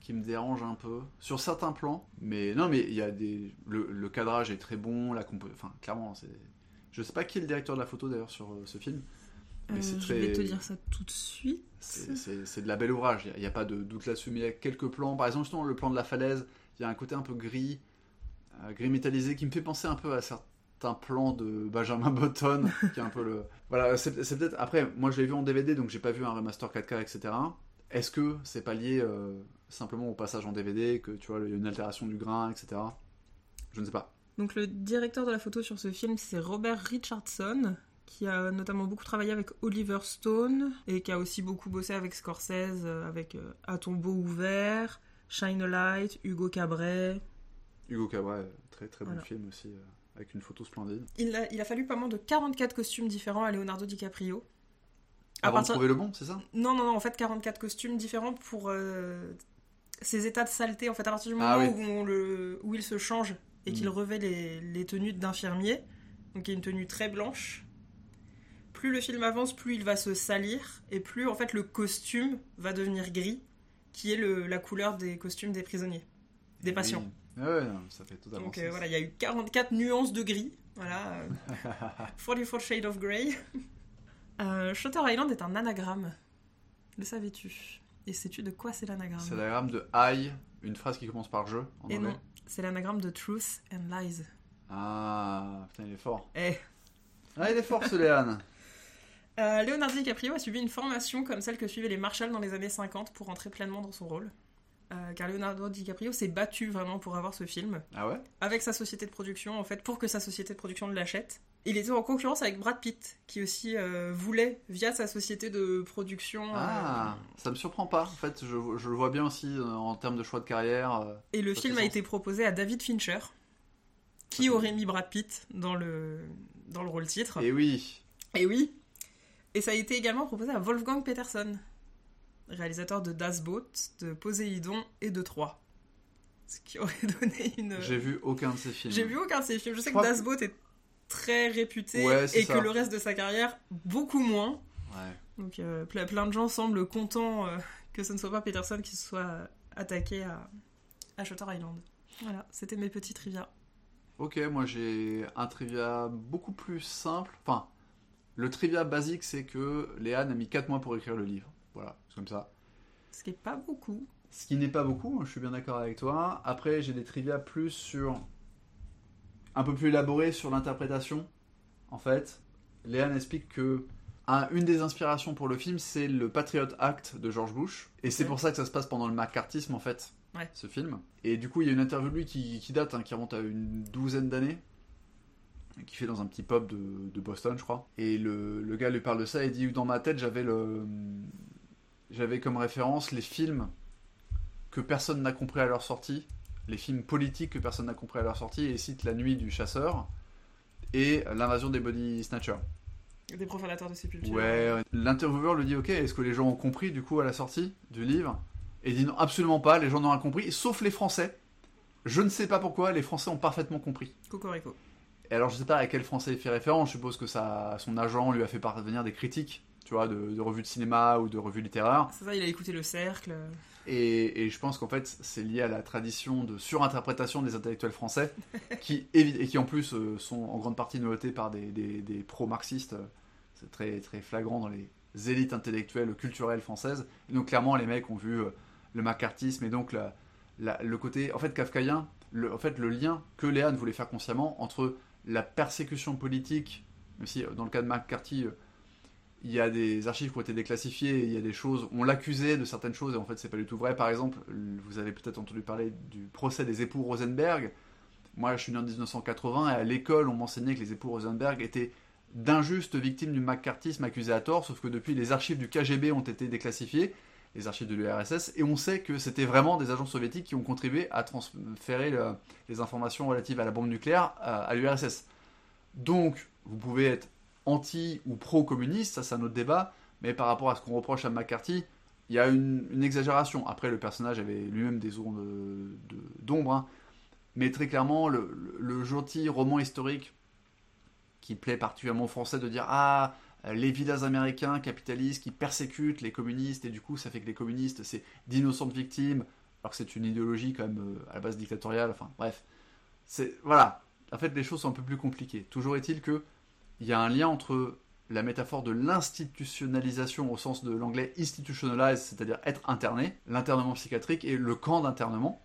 qui me dérange un peu sur certains plans, mais non, mais il y a des. Le, cadrage est très bon, la compo... Enfin, clairement, c'est. Je sais pas qui est le directeur de la photo d'ailleurs sur euh, ce film. Euh, je vais te dire ça tout de suite. C'est de la belle ouvrage, il n'y a, pas de doute là-dessus. Mais il y a quelques plans, par exemple, justement, le plan de la falaise, il y a un côté un peu gris, euh, gris métallisé, qui me fait penser un peu à certains plans de Benjamin Button, qui est un peu le. *laughs* Voilà, c'est peut-être. Après, moi je l'ai vu en DVD, donc j'ai pas vu un remaster 4K, etc. Est-ce que c'est pas lié euh, simplement au passage en DVD, que tu vois, il y a une altération du grain, etc. Je ne sais pas. Donc le directeur de la photo sur ce film, c'est Robert Richardson, qui a notamment beaucoup travaillé avec Oliver Stone et qui a aussi beaucoup bossé avec Scorsese, euh, avec euh, À tombeau ouvert, Shine a Light, Hugo Cabret. Hugo Cabret, très très bon film aussi, euh, avec une photo splendide. Il a, il a fallu pas moins de 44 costumes différents à Leonardo DiCaprio. Avant de trouver le bon, c'est ça? Non, non, non, en fait 44 costumes différents pour ces états de saleté. En fait, à partir du ah moment où, on le, où il se change et qu'il mm. revêt les, les tenues d'infirmier, donc il y a une tenue très blanche, plus le film avance, plus il va se salir et plus en fait le costume va devenir gris, qui est le, la couleur des costumes des prisonniers, des patients. Ouais, ça fait totalement Donc euh, voilà, il y a eu 44 nuances de gris. Voilà. 44 *laughs* Shades of Grey. *laughs* euh, Shutter Island est un anagramme. Le savais-tu? Et sais-tu de quoi c'est l'anagramme? C'est l'anagramme de I, une phrase qui commence par je en Et non, c'est l'anagramme de Truth and Lies. Ah, putain, il est fort. Eh. Ah, il est fort ce Léane. *laughs* Euh, Leonardo DiCaprio a suivi une formation comme celle que suivaient les Marshall dans les années 50 pour entrer pleinement dans son rôle. Euh, car Leonardo DiCaprio s'est battu vraiment pour avoir ce film. Ah ouais? Avec sa société de production, en fait, pour que sa société de production l'achète. Il était en concurrence avec Brad Pitt, qui aussi euh, voulait, via sa société de production. Ah, ça me surprend pas. En fait, je, le vois bien aussi en termes de choix de carrière. Et le film a été proposé à David Fincher, qui aurait mis Brad Pitt dans le, dans le rôle titre. Et oui. Et oui. Et ça a été également proposé à Wolfgang Peterson, réalisateur de Das Boot, de Poséidon et de Troie. Ce qui aurait *laughs* donné une. J'ai vu aucun de ces films. J'ai vu aucun de ces films. Je sais que Das Boot est très réputé et que le reste de sa carrière, beaucoup moins. Ouais. Donc euh, plein de gens semblent contents euh, que ce ne soit pas Peterson qui se soit attaqué à, à Shutter Island. Voilà, c'était mes petits trivia. Ok, moi j'ai un trivia beaucoup plus simple. Enfin, le trivia basique, c'est que Léane a mis 4 mois pour écrire le livre. Voilà, c'est comme ça. Ce qui n'est pas beaucoup. Ce qui n'est pas beaucoup, je suis bien d'accord avec toi. Après, j'ai des trivia plus sur. un peu plus élaborés sur l'interprétation. En fait, Léane explique que une des inspirations pour le film, c'est le Patriot Act de George Bush. Et c'est pour ça que ça se passe pendant le McCarthyisme, en fait ce film. Et du coup, il y a une interview de lui qui, date, hein, qui remonte à une douzaine d'années, qui fait dans un petit pub de, Boston, je crois. Et le, le, gars lui parle de ça et dit Dans ma tête, j'avais le. J'avais comme référence les films que personne n'a compris à leur sortie, les films politiques que personne n'a compris à leur sortie, et cite La Nuit du Chasseur et L'invasion des Body Snatchers. Des profanateurs de sépulture. Ouais, l'intervieweur lui dit Ok, est-ce que les gens ont compris du coup à la sortie du livre? Et dit non, absolument pas, les gens n'ont rien compris, sauf les Français. Je ne sais pas pourquoi, les Français ont parfaitement compris. Cocorico. Et alors, je sais pas à quel Français il fait référence, je suppose que ça, son agent lui a fait parvenir des critiques, tu vois, de, revues de cinéma ou de revues littéraires. C'est ça, il a écouté Le Cercle. Et, et je pense qu'en fait, c'est lié à la tradition de surinterprétation des intellectuels français, *laughs* qui, et qui en plus euh, sont en grande partie notés par des, des, des pro-marxistes. C'est très, très flagrant dans les élites intellectuelles, culturelles françaises. Et donc, clairement, les mecs ont vu. Euh, le macartisme et donc le côté en fait kafkaïen, le, en fait le lien que Léane voulait faire consciemment entre la persécution politique, même si euh, dans le cas de McCarthy, euh, il y a des archives qui ont été déclassifiées, il y a des choses, on l'accusait de certaines choses et en fait c'est pas du tout vrai. Par exemple, vous avez peut-être entendu parler du procès des époux Rosenberg. Moi je suis né en 1980 et à l'école on m'enseignait que les époux Rosenberg étaient d'injustes victimes du McCarthyisme accusées à tort, sauf que depuis les archives du KGB ont été déclassifiées les archives de l'URSS, et on sait que c'était vraiment des agents soviétiques qui ont contribué à transférer les informations relatives à la bombe nucléaire à, l'URSS. Donc, vous pouvez être anti ou pro-communiste, ça c'est un autre débat, mais par rapport à ce qu'on reproche à McCarthy, il y a une, exagération. Après, le personnage avait lui-même des ondes d'ombre, hein. mais très clairement, le, le, gentil roman historique qui plaît particulièrement aux Français de dire Ah, euh, les villas américains capitalistes qui persécutent les communistes, et du coup, ça fait que les communistes, c'est d'innocentes victimes, alors que c'est une idéologie quand même euh, à la base dictatoriale, enfin bref. C'est, voilà, en fait, les choses sont un peu plus compliquées. Toujours est-il que il y a un lien entre la métaphore de l'institutionnalisation au sens de l'anglais institutionalize, c'est-à-dire être interné, l'internement psychiatrique et le camp d'internement.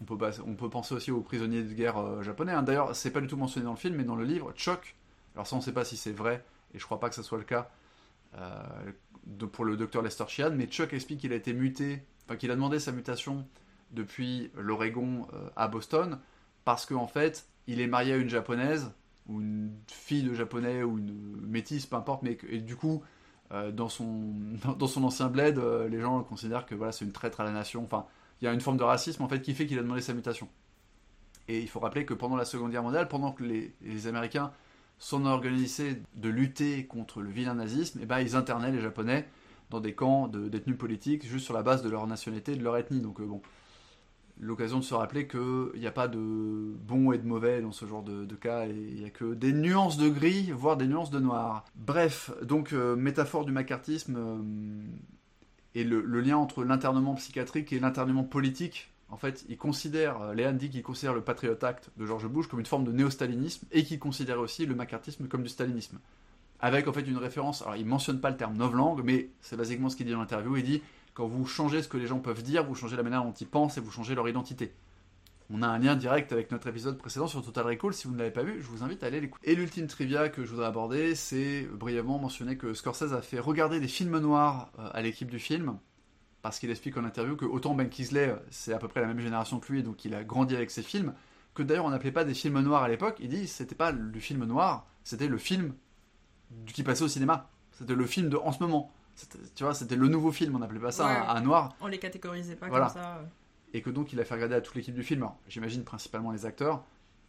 On peut, on peut penser aussi aux prisonniers de guerre euh, japonais. Hein. D'ailleurs, c'est pas du tout mentionné dans le film, mais dans le livre, Chuck, alors ça on ne sait pas si c'est vrai, et je crois pas que ce soit le cas euh, pour le docteur Lester Sheehan, mais Chuck explique qu'il a été muté, qu'il a demandé sa mutation depuis l'Oregon euh, à Boston, parce qu'en en fait, il est marié à une japonaise, ou une fille de japonais, ou une métisse, peu importe, mais et du coup, euh, dans, son, *laughs* dans son ancien bled, les gens considèrent que voilà, c'est une traître à la nation. Enfin, il y a une forme de racisme en fait qui fait qu'il a demandé sa mutation. Et il faut rappeler que pendant la Seconde Guerre mondiale, pendant que les Américains sont organisés de lutter contre le vilain nazisme, et eh ben ils internaient les Japonais dans des camps de détenus politiques juste sur la base de leur nationalité de leur ethnie. Donc euh, bon, l'occasion de se rappeler qu'il n'y a pas de bon et de mauvais dans ce genre de, cas, et il n'y a que des nuances de gris, voire des nuances de noir. Bref, donc euh, métaphore du macartisme euh, et le, lien entre l'internement psychiatrique et l'internement politique en fait, il considère, euh, Léane dit qu'il considère le Patriot Act de George Bush comme une forme de néo-stalinisme et qu'il considère aussi le macartisme comme du stalinisme. Avec en fait une référence, alors il mentionne pas le terme novlangue, mais c'est basiquement ce qu'il dit dans l'interview. Il dit quand vous changez ce que les gens peuvent dire, vous changez la manière dont ils pensent et vous changez leur identité. On a un lien direct avec notre épisode précédent sur Total Recall. Si vous ne l'avez pas vu, je vous invite à aller l'écouter. Et l'ultime trivia que je voudrais aborder, c'est brièvement mentionner que Scorsese a fait regarder des films noirs euh, à l'équipe du film. Parce qu'il explique en interview que autant Ben Kingsley, c'est à peu près la même génération que lui, donc il a grandi avec ses films, que d'ailleurs on n'appelait pas des films noirs à l'époque. Il dit c'était pas du film noir, c'était le film qui passait au cinéma. C'était le film de en ce moment. Tu vois, c'était le nouveau film, on n'appelait pas ça un, noir. On les catégorisait pas comme ça. Et que donc il a fait regarder à toute l'équipe du film, j'imagine principalement les acteurs,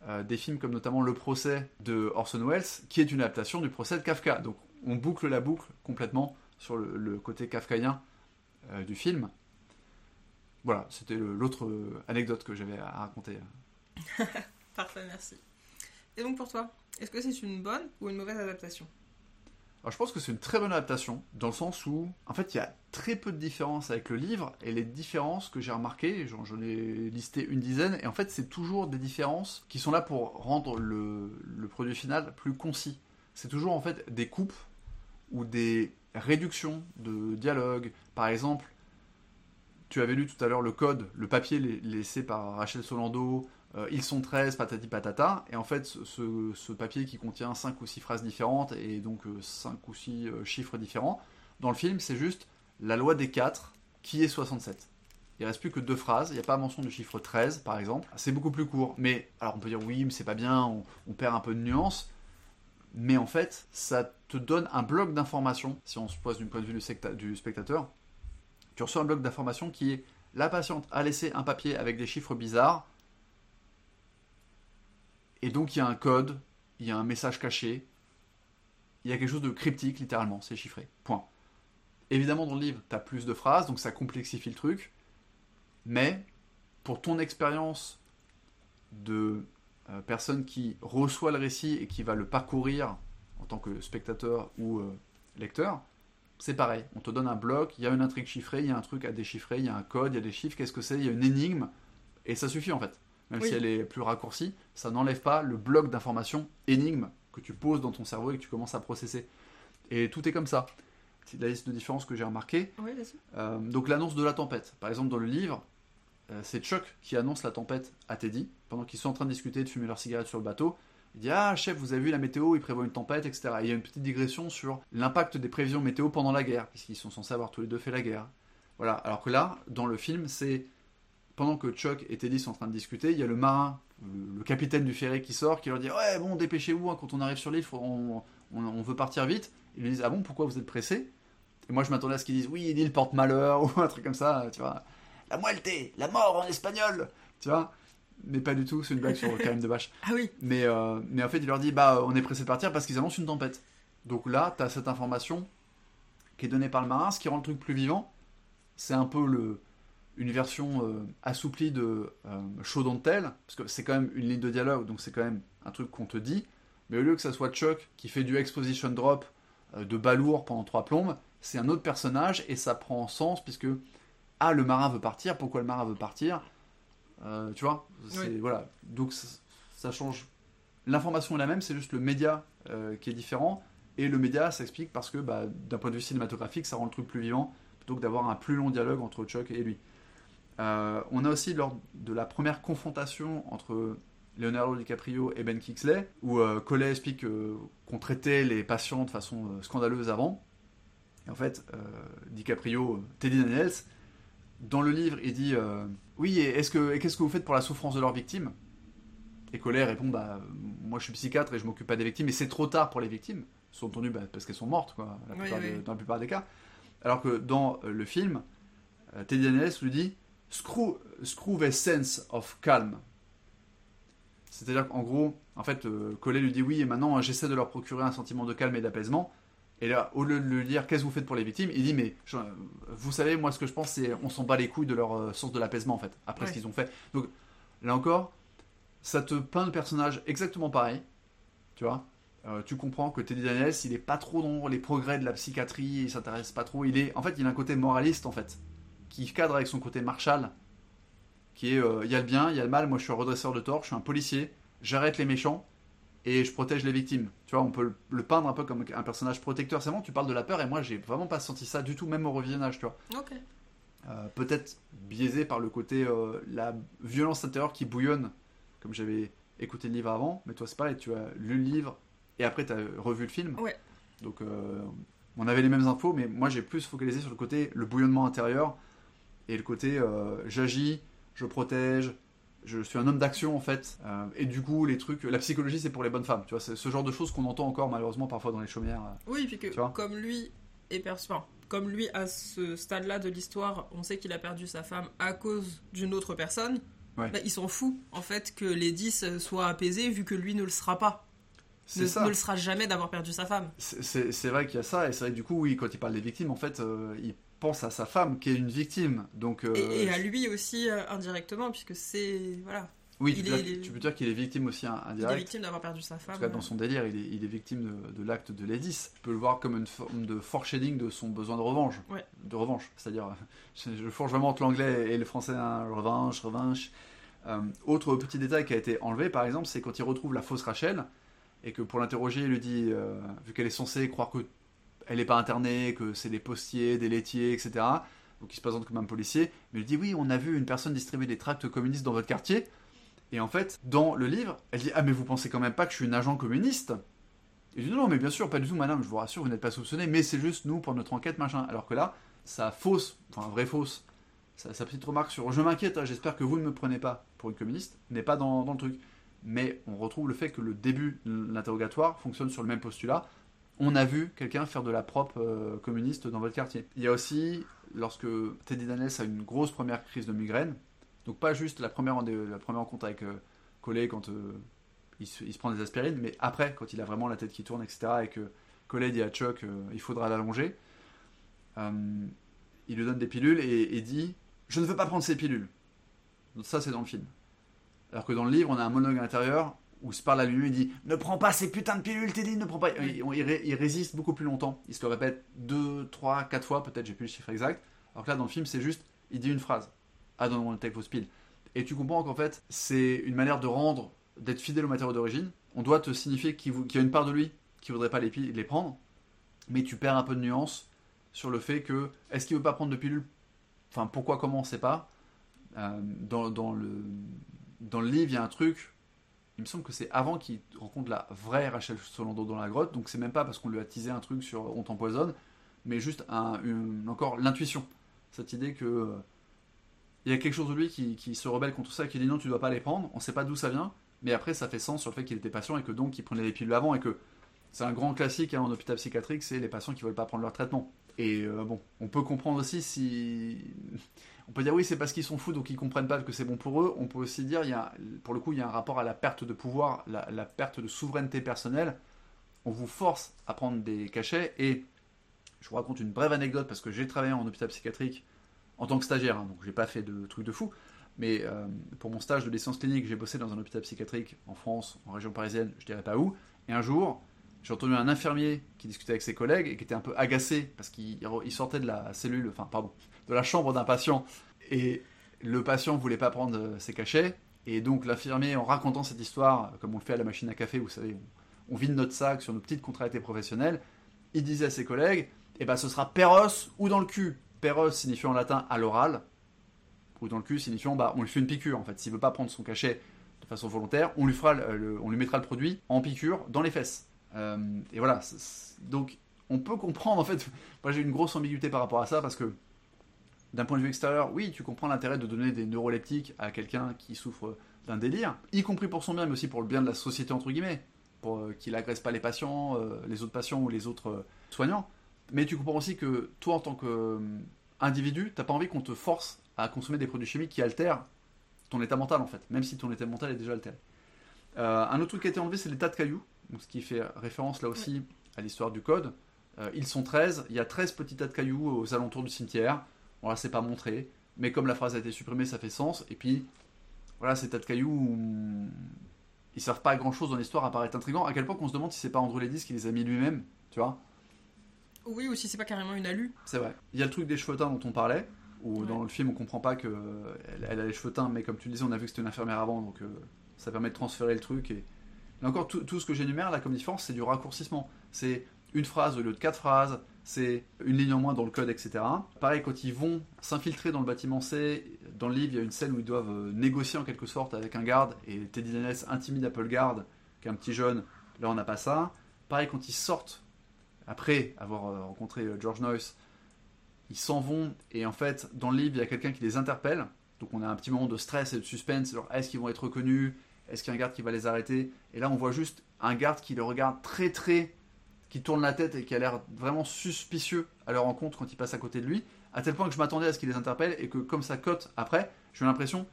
euh, des films comme notamment Le procès de Orson Welles, qui est une adaptation du procès de Kafka. Donc on boucle la boucle complètement sur le, côté kafkaïen euh, du film. Voilà, c'était l'autre euh, anecdote que j'avais à raconter. *laughs* Parfait, merci. Et donc pour toi, est-ce que c'est une bonne ou une mauvaise adaptation? Alors, je pense que c'est une très bonne adaptation, dans le sens où, en fait, il y a très peu de différences avec le livre, et les différences que j'ai remarquées, j'en ai listé une dizaine, et en fait, c'est toujours des différences qui sont là pour rendre le, produit final plus concis. C'est toujours, en fait, des coupes ou des réductions de dialogue. Par exemple, tu avais lu tout à l'heure le code, le papier laissé par Rachel Solando, euh, ils sont 13, patati patata, et en fait, ce, papier qui contient 5 ou 6 phrases différentes, et donc 5 euh, ou 6 euh, chiffres différents, dans le film, c'est juste la loi des 4 qui est 67. Il reste plus que deux phrases, il n'y a pas mention du chiffre 13 par exemple. C'est beaucoup plus court, mais alors on peut dire oui, mais c'est pas bien, on, perd un peu de nuance. Mais en fait, ça te donne un bloc d'informations, si on se pose du point de vue du spectateur. Tu reçois un bloc d'informations qui est la patiente a laissé un papier avec des chiffres bizarres, et donc il y a un code, il y a un message caché, il y a quelque chose de cryptique littéralement, c'est chiffré. Point. Évidemment dans le livre, tu as plus de phrases, donc ça complexifie le truc, mais pour ton expérience de euh, personne qui reçoit le récit et qui va le parcourir en tant que spectateur ou euh, lecteur, c'est pareil. On te donne un bloc, il y a une intrigue chiffrée, il y a un truc à déchiffrer, il y a un code, il y a des chiffres, qu'est-ce que c'est, il y a une énigme, et ça suffit en fait même si elle est plus raccourcie, ça n'enlève pas le bloc d'informations énigme que tu poses dans ton cerveau et que tu commences à processer. Et tout est comme ça. C'est la liste de différences que j'ai remarqué. euh, donc l'annonce de la tempête. Par exemple, dans le livre, c'est Chuck qui annonce la tempête à Teddy, pendant qu'ils sont en train de discuter, de fumer leur cigarette sur le bateau. Il dit Ah, chef, vous avez vu la météo, il prévoit une tempête, etc. il y a une petite digression sur l'impact des prévisions météo pendant la guerre, puisqu'ils sont censés avoir tous les deux fait la guerre. Voilà, alors que là, dans le film, c'est pendant que Chuck et Teddy sont en train de discuter, il y a le marin, le, capitaine du ferry qui sort, qui leur dit Ouais, bon, dépêchez-vous, hein, quand on arrive sur l'île, on, veut partir vite. Ils lui disent Ah bon, pourquoi vous êtes pressé Et moi, je m'attendais à ce qu'ils disent Oui, l'île porte malheur, *laughs* ou un truc comme ça, tu vois. La muerte, la mort en espagnol, tu vois? Mais pas du tout, c'est une blague sur *laughs* Karim de Bâche. Ah oui. Mais, euh, mais en fait, il leur dit Bah, on est pressé de partir parce qu'ils annoncent une tempête. Donc là, tu as cette information qui est donnée par le marin, ce qui rend le truc plus vivant. C'est un peu le, une version euh, assouplie de euh, Show Don't Tell, parce que c'est quand même une ligne de dialogue, donc c'est quand même un truc qu'on te dit, mais au lieu que ça soit Chuck qui fait du exposition drop euh, de balourd pendant trois plombes, c'est un autre personnage et ça prend sens puisque ah le marin veut partir, pourquoi le marin veut partir, tu vois, voilà, donc ça, change. L'information est la même, c'est juste le média qui est différent et le média s'explique parce que bah, d'un point de vue cinématographique, ça rend le truc plus vivant plutôt que d'avoir un plus long dialogue entre Chuck et lui. Euh, on a aussi lors de la première confrontation entre Leonardo DiCaprio et Ben Kingsley, où euh, Collet explique euh, qu'on traitait les patients de façon scandaleuse avant. Et en fait, DiCaprio, Teddy Daniels, dans le livre, il dit Oui, et, est-ce que, qu'est-ce que vous faites pour la souffrance de leurs victimes? Et Collet répond Bah, moi je suis psychiatre et je m'occupe pas des victimes, mais c'est trop tard pour les victimes, sont entendu bah, parce qu'elles sont mortes, quoi, dans la plupart des cas. Alors que dans le film, Teddy Daniels lui dit screw, screw a sense of calm. C'est-à-dire qu'en gros, en fait, euh, Collet lui dit oui, et maintenant j'essaie de leur procurer un sentiment de calme et d'apaisement. Et là, au lieu de lui dire qu'est-ce que vous faites pour les victimes, il dit mais vous savez, moi ce que je pense, c'est on s'en bat les couilles de leur euh, sens de l'apaisement en fait, après ce qu'ils ont fait. Donc là encore, ça te peint le personnage exactement pareil, tu vois. Euh, tu comprends que Teddy Daniels, il est pas trop dans les progrès de la psychiatrie, il s'intéresse pas trop. Il est, en fait, il a un côté moraliste en fait qui cadre avec son côté Marshall, qui est euh, il y a le bien, il y a le mal, moi je suis un redresseur de tort, je suis un policier, j'arrête les méchants et je protège les victimes. Tu vois, on peut le peindre un peu comme un personnage protecteur. C'est bon, tu parles de la peur et moi j'ai vraiment pas senti ça du tout, même au revisionnage, tu vois. Ok. peut-être biaisé par le côté la violence intérieure qui bouillonne, comme j'avais écouté le livre avant, mais toi c'est pareil, tu as lu le livre et après tu as revu le film. Ouais. Donc on avait les mêmes infos, mais moi j'ai plus focalisé sur le côté le bouillonnement intérieur et le côté j'agis, je protège, je suis un homme d'action en fait. Euh, et du coup, les trucs, la psychologie c'est pour les bonnes femmes. Tu vois, c'est ce genre de choses qu'on entend encore malheureusement parfois dans les chaumières. Euh. Oui, puis que comme lui est perçu, comme lui à ce stade-là de l'histoire, on sait qu'il a perdu sa femme à cause d'une autre personne. Bah, il s'en fout en fait que les 10 soient apaisés vu que lui ne le sera pas. Ne, ça. ne, le sera jamais d'avoir perdu sa femme. C'est vrai qu'il y a ça, et c'est vrai que du coup, oui, quand il parle des victimes, en fait, euh, il pense à sa femme qui est une victime. Donc, euh, et, à lui aussi euh, indirectement, puisque c'est. Voilà. Oui, tu, peux dire qu'il est victime aussi indirectement. Il est victime d'avoir perdu sa femme. En tout cas, dans son délire, il est, il est victime de, l'acte de Ledis. Tu peux le voir comme une forme de foreshading de son besoin de revanche. De revanche. C'est-à-dire, *laughs* je, forge vraiment entre l'anglais et le français, hein, revanche, revanche. Euh, autre petit détail qui a été enlevé, par exemple, c'est quand il retrouve la fausse Rachel et que pour l'interroger, il lui dit, vu qu'elle est censée croire que elle n'est pas internée, que c'est des postiers, des laitiers, etc. Donc il se présente comme un policier. Mais il dit oui, on a vu une personne distribuer des tracts communistes dans votre quartier. Et en fait, dans le livre, elle dit ah mais vous pensez quand même pas que je suis une agent communiste? Il dit non, mais bien sûr, pas du tout, madame. Je vous rassure, vous n'êtes pas soupçonné, mais c'est juste nous pour notre enquête, machin. Alors que là, ça fausse, enfin vraie fausse, sa, petite remarque sur je m'inquiète, hein, j'espère que vous ne me prenez pas pour une communiste n'est pas dans, dans le truc. Mais on retrouve le fait que le début de l'interrogatoire fonctionne sur le même postulat on a vu quelqu'un faire de la propre euh, communiste dans votre quartier. Il y a aussi, lorsque Teddy Daniels a une grosse première crise de migraine, donc pas juste la première, rencontre avec euh, Collet quand euh, il, se, prend des aspirines, mais après, quand il a vraiment la tête qui tourne, etc., et que Collet dit à Chuck il faudra l'allonger, il lui donne des pilules et, et, dit Je ne veux pas prendre ces pilules. Donc ça, c'est dans le film. Alors que dans le livre, on a un monologue intérieur où se parle à lui, il dit Ne prends pas ces putains de pilules, Teddy, ne prends pas. Il, résiste beaucoup plus longtemps. Il se le répète deux, trois, quatre fois, peut-être, j'ai plus le chiffre exact. Alors que là, dans le film, c'est juste Il dit une phrase I don't want to take pills. Et tu comprends qu'en fait, c'est une manière de rendre, d'être fidèle au matériau d'origine. On doit te signifier qu'il y a une part de lui qui voudrait pas les, les prendre, mais tu perds un peu de nuance sur le fait que est-ce qu'il veut pas prendre de pilules? Enfin, pourquoi, comment, on sait pas. Euh, dans, dans, le, dans le livre, il y a un truc il me semble que c'est avant qu'il rencontre la vraie Rachel Solando dans la grotte, donc c'est même pas parce qu'on lui a teasé un truc sur on t'empoisonne, mais juste encore l'intuition. Cette idée que il y a quelque chose de lui qui, se rebelle contre ça, qui dit non, tu dois pas les prendre, on sait pas d'où ça vient, mais après ça fait sens sur le fait qu'il était patient et que donc il prenait les pilules avant et que c'est un grand classique hein, en hôpital psychiatrique, c'est les patients qui veulent pas prendre leur traitement. Et euh, bon, on peut comprendre aussi si on peut dire oui, c'est parce qu'ils sont fous donc ils comprennent pas que c'est bon pour eux. On peut aussi dire, il y a, pour le coup, il y a un rapport à la perte de pouvoir, la, perte de souveraineté personnelle. On vous force à prendre des cachets et je vous raconte une brève anecdote parce que j'ai travaillé en hôpital psychiatrique en tant que stagiaire, hein, donc j'ai pas fait de trucs de fou. Mais euh, pour mon stage de licence clinique, j'ai bossé dans un hôpital psychiatrique en France, en région parisienne, je dirais pas où. Et un jour, j'ai entendu un infirmier qui discutait avec ses collègues et qui était un peu agacé parce qu'il sortait de la cellule, enfin pardon, de la chambre d'un patient et le patient voulait pas prendre euh, ses cachets et donc l'infirmier en racontant cette histoire, comme on le fait à la machine à café, vous savez, on, vide notre sac sur nos petites contractés professionnelles, il disait à ses collègues, eh ben ce sera peros ou dans le cul. Peros signifiant en latin à l'oral, ou dans le cul signifiant bah on lui fait une piqûre en fait. S'il veut pas prendre son cachet de façon volontaire, on lui fera, on lui mettra le produit en piqûre dans les fesses. Euh, et voilà. Donc on peut comprendre en fait. *laughs* Moi j'ai une grosse ambiguïté par rapport à ça parce que d'un point de vue extérieur, oui, tu comprends l'intérêt de donner des neuroleptiques à quelqu'un qui souffre d'un délire, y compris pour son bien, mais aussi pour le bien de la société, entre guillemets, pour euh, qu'il agresse pas les patients, euh, les autres patients ou les autres euh, soignants. Mais tu comprends aussi que toi, en tant qu'individu, t'as pas envie qu'on te force à consommer des produits chimiques qui altèrent ton état mental, en fait, même si ton état mental est déjà altéré. un autre truc qui a été enlevé, c'est les tas de cailloux, ce qui fait référence là aussi à l'histoire du code. ils sont 13, il y a 13 petits tas de cailloux aux alentours du cimetière. Voilà, c'est pas montré. Mais comme la phrase a été supprimée, ça fait sens. Et puis, voilà, ces tas de cailloux, ils servent pas à grand chose dans l'histoire à part être intrigants. À quel point qu'on se demande si c'est pas Andrew Ledis qui les a mis lui-même, tu vois? Oui, ou si c'est pas carrément une alu. C'est vrai. Il y a le truc des cheveux teints dont on parlait, où dans le film on comprend pas qu'elle elle a les cheveux teints, mais comme tu disais, on a vu que c'était une infirmière avant, donc euh, ça permet de transférer le truc. Et, encore, tout, tout ce que j'énumère là comme différence, c'est du raccourcissement. C'est une phrase au lieu de quatre phrases, c'est une ligne en moins dans le code, etc. Pareil, quand ils vont s'infiltrer dans le bâtiment C, dans le livre, il y a une scène où ils doivent euh, négocier en quelque sorte avec un garde, et Teddy Daniels intimide Apple Guard, qui est un petit jeune. Là, on n'a pas ça. Pareil, quand ils sortent, après avoir euh, rencontré euh, George Noyce, ils s'en vont, et en fait, dans le livre, il y a quelqu'un qui les interpelle. Donc on a un petit moment de stress et de suspense, est-ce qu'ils vont être reconnus? Est-ce qu'il y a un garde qui va les arrêter? Et là, on voit juste un garde qui le regarde très très qui tourne la tête et qui a l'air vraiment suspicieux à leur rencontre quand ils passent à côté de lui, à tel point que je m'attendais à ce qu'il les interpelle et que comme ça cote après, j'ai l'impression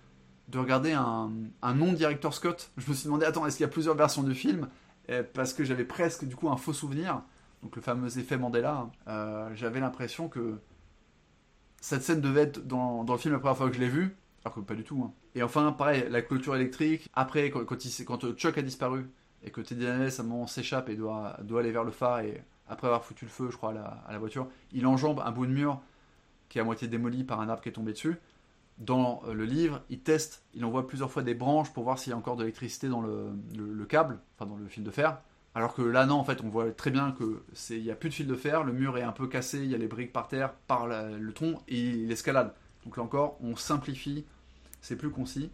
de regarder un, non-directeur Scott. Je me suis demandé, attends, est-ce qu'il y a plusieurs versions du film? Parce que j'avais presque du coup un faux souvenir, donc le fameux effet Mandela, euh, j'avais l'impression que cette scène devait être dans, le film la première fois que je l'ai vu, alors que pas du tout. Hein. Et enfin, pareil, la clôture électrique, après, quand, quand Chuck a disparu, et que Teddy Daniels à un moment s'échappe et doit, doit aller vers le phare et après avoir foutu le feu, je crois, à la, voiture, il enjambe un bout de mur qui est à moitié démoli par un arbre qui est tombé dessus. Dans euh, le livre, il teste, il envoie plusieurs fois des branches pour voir s'il y a encore de l'électricité dans le, câble, enfin dans le fil de fer. Alors que là, non, en fait, on voit très bien que n'y a plus de fil de fer, le mur est un peu cassé, il y a les briques par terre, par le tronc, et il escalade. Donc là encore, on simplifie, c'est plus concis.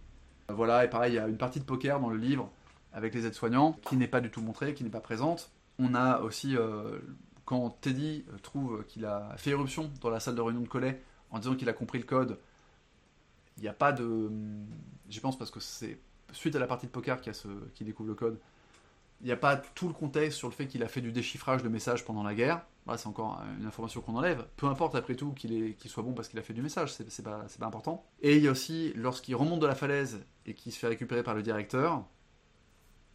Voilà, et pareil, il y a une partie de poker dans le livre avec les aides-soignants, qui n'est pas du tout montrée, qui n'est pas présente. On a aussi, euh, quand Teddy euh, trouve qu'il a fait éruption dans la salle de réunion de Collet en disant qu'il a compris le code, il n'y a pas de. Hum, j'y pense parce que c'est suite à la partie de poker qui, a ce, qui découvre le code. Il n'y a pas tout le contexte sur le fait qu'il a fait du déchiffrage de messages pendant la guerre. c'est encore une information qu'on enlève. Peu importe après tout qu'il soit bon parce qu'il a fait du message, c'est pas, pas important. Et il y a aussi, lorsqu'il remonte de la falaise et qu'il se fait récupérer par le directeur,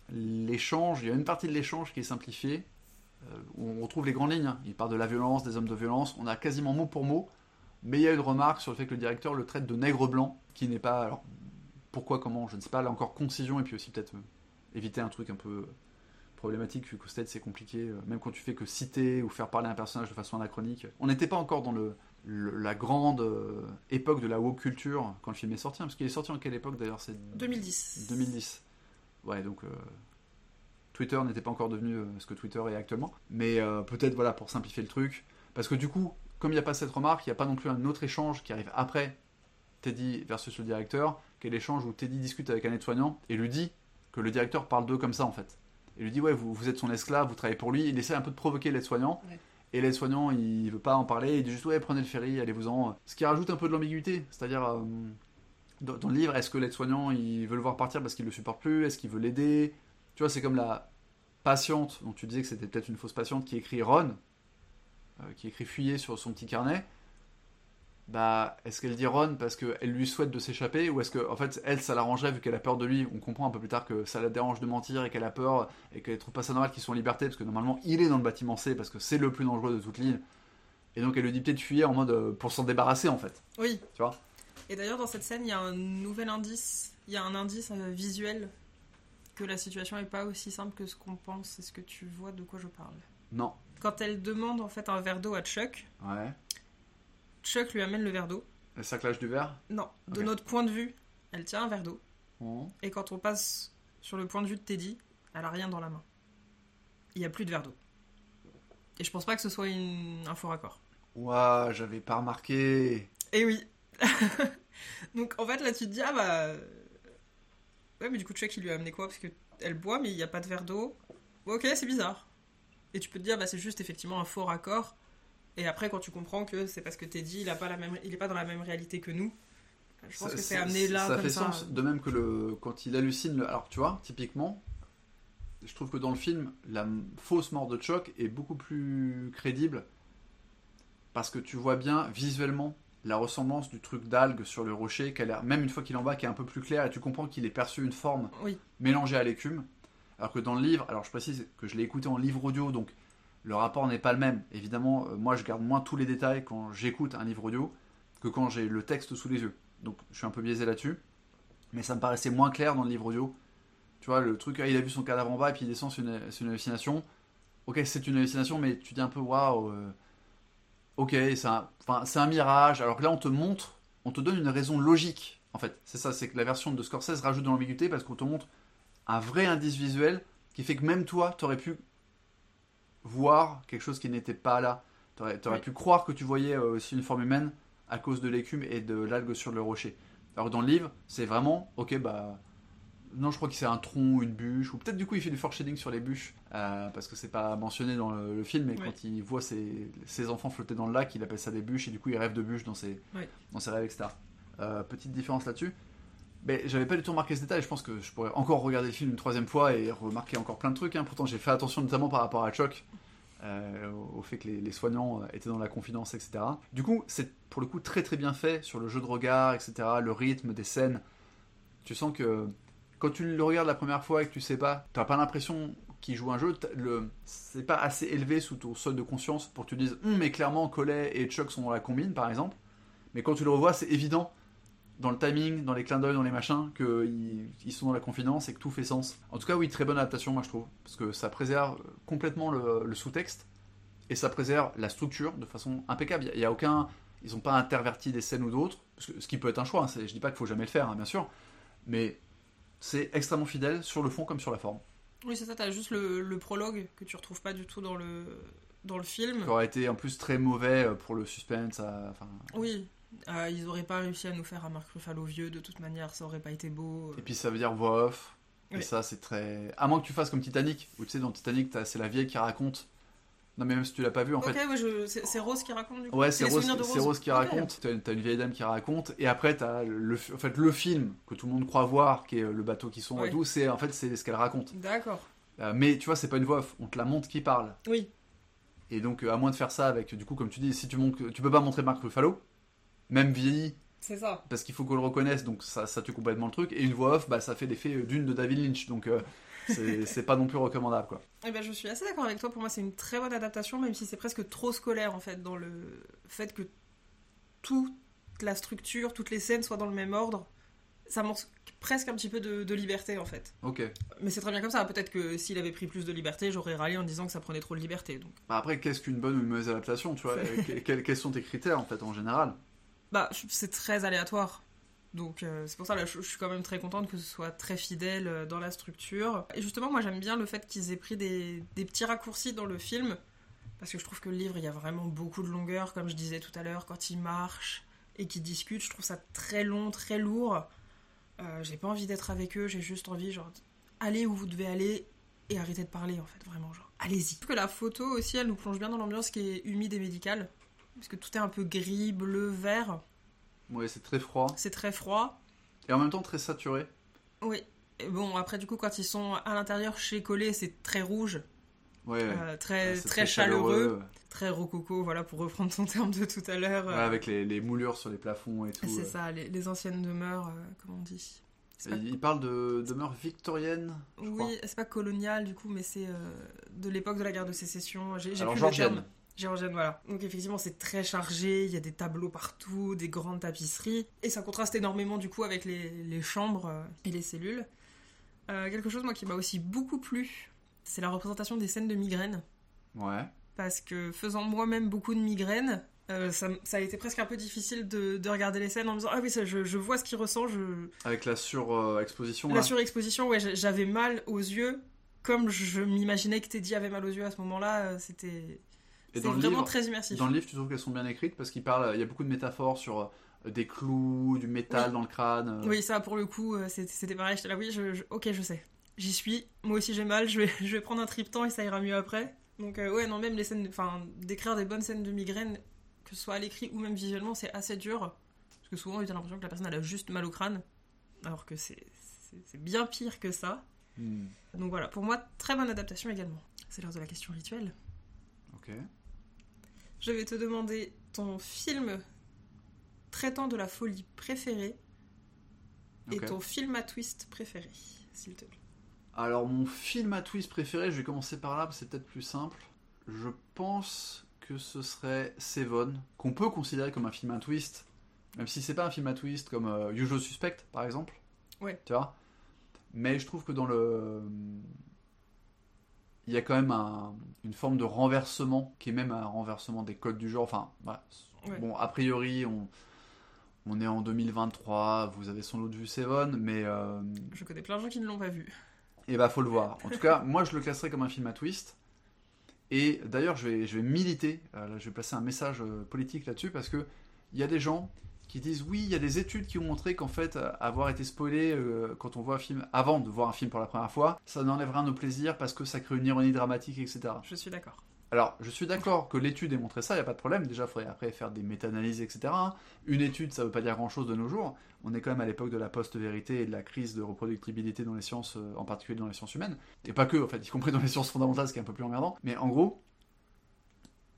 l'échange, il y a une partie de l'échange qui est simplifiée, euh, on retrouve les grandes lignes. Hein. Il parle de la violence, des hommes de violence, on a quasiment mot pour mot, mais il y a une remarque sur le fait que le directeur le traite de nègre blanc, qui n'est pas. Alors, pourquoi, comment, je ne sais pas, là encore concision, et puis aussi peut-être euh, éviter un truc un peu problématique, vu qu'au stade c'est compliqué, euh, même quand tu fais que citer ou faire parler un personnage de façon anachronique. On n'était pas encore dans le, la grande époque de la woke culture quand le film est sorti, hein, parce qu'il est sorti en quelle époque d'ailleurs C'est 2010. 2010. Ouais, donc euh, Twitter n'était pas encore devenu euh, ce que Twitter est actuellement. Mais euh, peut-être, voilà, pour simplifier le truc. Parce que du coup, comme il n'y a pas cette remarque, il n'y a pas non plus un autre échange qui arrive après Teddy versus le directeur, qui est l'échange où Teddy discute avec un aide-soignant et lui dit que le directeur parle d'eux comme ça en fait. Et lui dit ouais vous, vous, êtes son esclave, vous travaillez pour lui. Il essaie un peu de provoquer l'aide-soignant. Et l'aide-soignant il veut pas en parler, il dit juste ouais prenez le ferry, allez-vous-en. Ce qui rajoute un peu de l'ambiguïté. C'est-à-dire dans, le livre, est-ce que l'aide-soignant, il veut le voir partir parce qu'il le supporte plus? Est-ce qu'il veut l'aider? Tu vois, c'est comme la patiente, dont tu disais que c'était peut-être une fausse patiente, qui écrit Ron, euh, qui écrit Fuyez sur son petit carnet. Bah, est-ce qu'elle dit Ron parce qu'elle lui souhaite de s'échapper ou est-ce que, en fait, elle, ça l'arrangerait vu qu'elle a peur de lui? On comprend un peu plus tard que ça la dérange de mentir et qu'elle a peur et qu'elle trouve pas ça normal qu'ils soient en liberté parce que normalement il est dans le bâtiment C parce que c'est le plus dangereux de toute l'île. Et donc elle lui dit peut-être fuir en mode euh, pour s'en débarrasser en fait. Oui. Tu vois? Et d'ailleurs, dans cette scène, il y a un nouvel indice, il y a un indice euh, visuel que la situation n'est pas aussi simple que ce qu'on pense. Est-ce que tu vois de quoi je parle? Non. Quand elle demande en fait un verre d'eau à Chuck, ouais. Chuck lui amène le verre d'eau. Le saclage du verre? Non. De notre point de vue, elle tient un verre d'eau. Oh. Et quand on passe sur le point de vue de Teddy, elle a rien dans la main. Il n'y a plus de verre d'eau. Et je pense pas que ce soit une... un faux raccord. Ouah, j'avais pas remarqué. Eh oui, *laughs* Donc en fait là tu te dis ah bah ouais mais du coup Chuck il lui a amené quoi? Parce que elle boit mais il n'y a pas de verre d'eau. Ok c'est bizarre. Et tu peux te dire bah c'est juste effectivement un faux raccord. Et après quand tu comprends que c'est parce que Teddy il a pas la même il est pas dans la même réalité que nous. Je pense que c'est amené là ça fait sens de même que le quand il hallucine alors tu vois typiquement je trouve que dans le film la fausse mort de Chuck est beaucoup plus crédible parce que tu vois bien visuellement la ressemblance du truc d'algue sur le rocher, qu'elle même une fois qu'il en bas, qui est un peu plus clair, et tu comprends qu'il est perçu une forme mélangée à l'écume. Alors que dans le livre, alors je précise que je l'ai écouté en livre audio, donc le rapport n'est pas le même. Évidemment, euh, moi je garde moins tous les détails quand j'écoute un livre audio que quand j'ai le texte sous les yeux. Donc je suis un peu biaisé là-dessus. Mais ça me paraissait moins clair dans le livre audio. Tu vois, le truc, ah, il a vu son cadavre en bas et puis il descend, c'est une, une, hallucination. Ok, c'est une hallucination, mais tu dis un peu, waouh, euh, ok, c'est un, un, mirage. Alors que là, on te montre, on te donne une raison logique. En fait, c'est ça, c'est que la version de Scorsese rajoute de l'ambiguïté parce qu'on te montre un vrai indice visuel qui fait que même toi, tu aurais pu voir quelque chose qui n'était pas là. T'aurais aurais pu croire que tu voyais aussi une forme humaine à cause de l'écume et de l'algue sur le rocher. Alors dans le livre, c'est vraiment, ok, bah. Non, je crois que c'est un tronc, une bûche, ou peut-être du coup il fait du foreshading sur les bûches, euh, parce que c'est pas mentionné dans le, film, mais quand il voit ses, enfants flotter dans le lac, il appelle ça des bûches, et du coup il rêve de bûches dans ses, dans ses rêves, etc. Euh, petite différence là-dessus. Mais j'avais pas du tout remarqué ce détail, je pense que je pourrais encore regarder le film une troisième fois et remarquer encore plein de trucs. Hein. Pourtant j'ai fait attention notamment par rapport à Chuck, euh, au fait que les, soignants euh, étaient dans la confidence, etc. Du coup, c'est pour le coup très très bien fait sur le jeu de regard, etc., le rythme des scènes. Tu sens que quand tu le regardes la première fois et que tu sais pas, tu n'as pas l'impression qu'il joue un jeu, c'est pas assez élevé sous ton seuil de conscience pour que tu dises, hum, mais clairement Collet et Chuck sont dans la combine, par exemple. Mais quand tu le revois, c'est évident dans le timing, dans les clins d'œil, dans les machins, qu'ils ils sont dans la confidence et que tout fait sens. En tout cas, oui, très bonne adaptation, moi je trouve, parce que ça préserve complètement le, sous-texte et ça préserve la structure de façon impeccable. Il y a, aucun, ils n'ont pas interverti des scènes ou d'autres, ce qui peut être un choix. Hein, je dis pas qu'il faut jamais le faire, hein, bien sûr, mais c'est extrêmement fidèle sur le fond comme sur la forme. Oui, c'est ça. T'as juste le, prologue que tu retrouves pas du tout dans le dans le film. Qui aurait été en plus très mauvais pour le suspense. Enfin... Oui, euh, ils auraient pas réussi à nous faire un Marc Ruffalo vieux, de toute manière, ça aurait pas été beau. Et puis ça veut dire voix off. Et ça, c'est très. À moins que tu fasses comme Titanic, où tu sais, dans Titanic, c'est la vieille qui raconte. Non, mais même si tu l'as pas vu, en fait. Ouais, c'est Rose qui raconte, du coup. Ouais, c'est Rose, Rose, qui raconte. T'as une, vieille dame qui raconte. Et après, t'as le, en fait, le film que tout le monde croit voir, qui est le bateau qui sont et tout, c'est en fait, c'est ce qu'elle raconte. D'accord. Euh, mais tu vois, c'est pas une voix off. On te la montre qui parle. Oui. Et donc, euh, à moins de faire ça avec, du coup, comme tu dis, si tu montres, tu peux pas montrer Marc Ruffalo, même vieilli. C'est ça. Parce qu'il faut qu'on le reconnaisse, donc ça, ça tue complètement le truc. Et une voix off, bah, ça fait l'effet d'une de David Lynch, donc euh, c'est pas non plus recommandable. Quoi. Et eh ben, je suis assez d'accord avec toi. Pour moi, c'est une très bonne adaptation, même si c'est presque trop scolaire en fait, dans le fait que toute la structure, toutes les scènes soient dans le même ordre. Ça manque presque un petit peu de, liberté en fait. Ok. Mais c'est très bien comme ça. Peut-être que s'il avait pris plus de liberté, j'aurais râlé en disant que ça prenait trop de liberté. Donc. Bah, après, qu'est-ce qu'une bonne ou une mauvaise adaptation tu vois? *laughs* Quels, quels sont tes critères en fait en général? Bah, c'est très aléatoire. Donc euh, c'est pour ça là, je, suis quand même très contente que ce soit très fidèle euh, dans la structure. Et justement, moi j'aime bien le fait qu'ils aient pris des, petits raccourcis dans le film, parce que je trouve que le livre, il y a vraiment beaucoup de longueur, comme je disais tout à l'heure, quand il marche et qu'ils discutent, je trouve ça très long, très lourd. Euh, j'ai pas envie d'être avec eux, j'ai juste envie, genre, allez où vous devez aller et arrêtez de parler en fait, vraiment, genre, allez-y. que la photo aussi, elle nous plonge bien dans l'ambiance qui est humide et médicale parce que tout est un peu gris, bleu, vert. Ouais, c'est très froid. C'est très froid. Et en même temps très saturé. Oui. Et bon, après, du coup, quand ils sont à l'intérieur chez Collet, c'est très rouge. Ouais. Euh, très, très, chaleureux, Très rococo, voilà, pour reprendre ton terme de tout à l'heure. Ouais, avec les, les, moulures sur les plafonds et tout. C'est euh. ça, les, les, anciennes demeures, euh, comme on dit. Il parle de demeures victoriennes. Oui, c'est pas colonial du coup, mais c'est de l'époque de la guerre de sécession. J'ai, Alors, plus le terme. Géorgienne, voilà. Donc effectivement, c'est très chargé, il y a des tableaux partout, des grandes tapisseries, et ça contraste énormément du coup avec les, chambres euh, et les cellules. Euh, quelque chose, moi, qui m'a aussi beaucoup plu, c'est la représentation des scènes de migraine. Ouais. Parce que faisant moi-même beaucoup de migraines, euh, ça, a été presque un peu difficile de, regarder les scènes en me disant Ah oui, je, vois ce qu'il ressent. Je... Avec la surexposition La surexposition, ouais, j'avais mal aux yeux, comme je m'imaginais que Teddy avait mal aux yeux à ce moment-là. C'était c'est vraiment très immersif. Dans le livre, tu trouves qu'elles sont bien écrites parce qu'il parle, il y a beaucoup de métaphores sur euh, des clous, du métal dans le crâne. Euh. Oui, ça pour le coup, euh, c'était pareil. J'étais là, oui, je, ok, je sais. J'y suis. Moi aussi j'ai mal. Je vais, *laughs* je vais prendre un triptan et ça ira mieux après. Donc ouais, non, même les scènes, enfin, d'écrire des bonnes scènes de migraine, que ce soit à l'écrit ou même visuellement, c'est assez dur. Parce que souvent, a l'impression que la personne elle a juste mal au crâne, alors que c'est bien pire que ça. Hmm. Donc voilà, pour moi, très bonne adaptation également. C'est l'heure de la question rituelle. Ok. Je vais te demander ton film traitant de la folie préféré et ton film à twist préféré, s'il te plaît. Alors, mon film à twist préféré, je vais commencer par là, c'est peut-être plus simple. Je pense que ce serait Seven, qu'on peut considérer comme un film à twist, même si c'est pas un film à twist comme euh, Usual Suspect, par exemple. Ouais. Tu vois? Mais je trouve que dans le il y a quand même une forme de renversement, qui est même un renversement des codes du genre. Enfin, bon, a priori, on, on est en 2023, vous avez sans doute vu Seven, mais... Euh, je connais plein de gens qui ne l'ont pas vu. Et eh bah, faut le voir. En tout cas, moi, je le classerais comme un film à twist. Et d'ailleurs, je vais, je vais militer, je vais passer un message politique là-dessus, parce que il y a des gens qui disent oui, il y a des études qui ont montré qu'en fait, avoir été spoilé quand on voit un film, avant de voir un film pour la première fois, ça n'enlèvera nos plaisirs parce que ça crée une ironie dramatique, etc. Je suis d'accord. Alors, je suis d'accord que l'étude ait montré ça, il n'y a pas de problème. Déjà, il faudrait après faire des méta-analyses, etc. Une étude, ça ne veut pas dire grand-chose de nos jours. On est quand même à l'époque de la post-vérité et de la crise de reproductibilité dans les sciences, euh, en particulier dans les sciences humaines. Et pas que, en fait, y compris dans les sciences fondamentales, ce qui est un peu plus emmerdant. Mais en gros,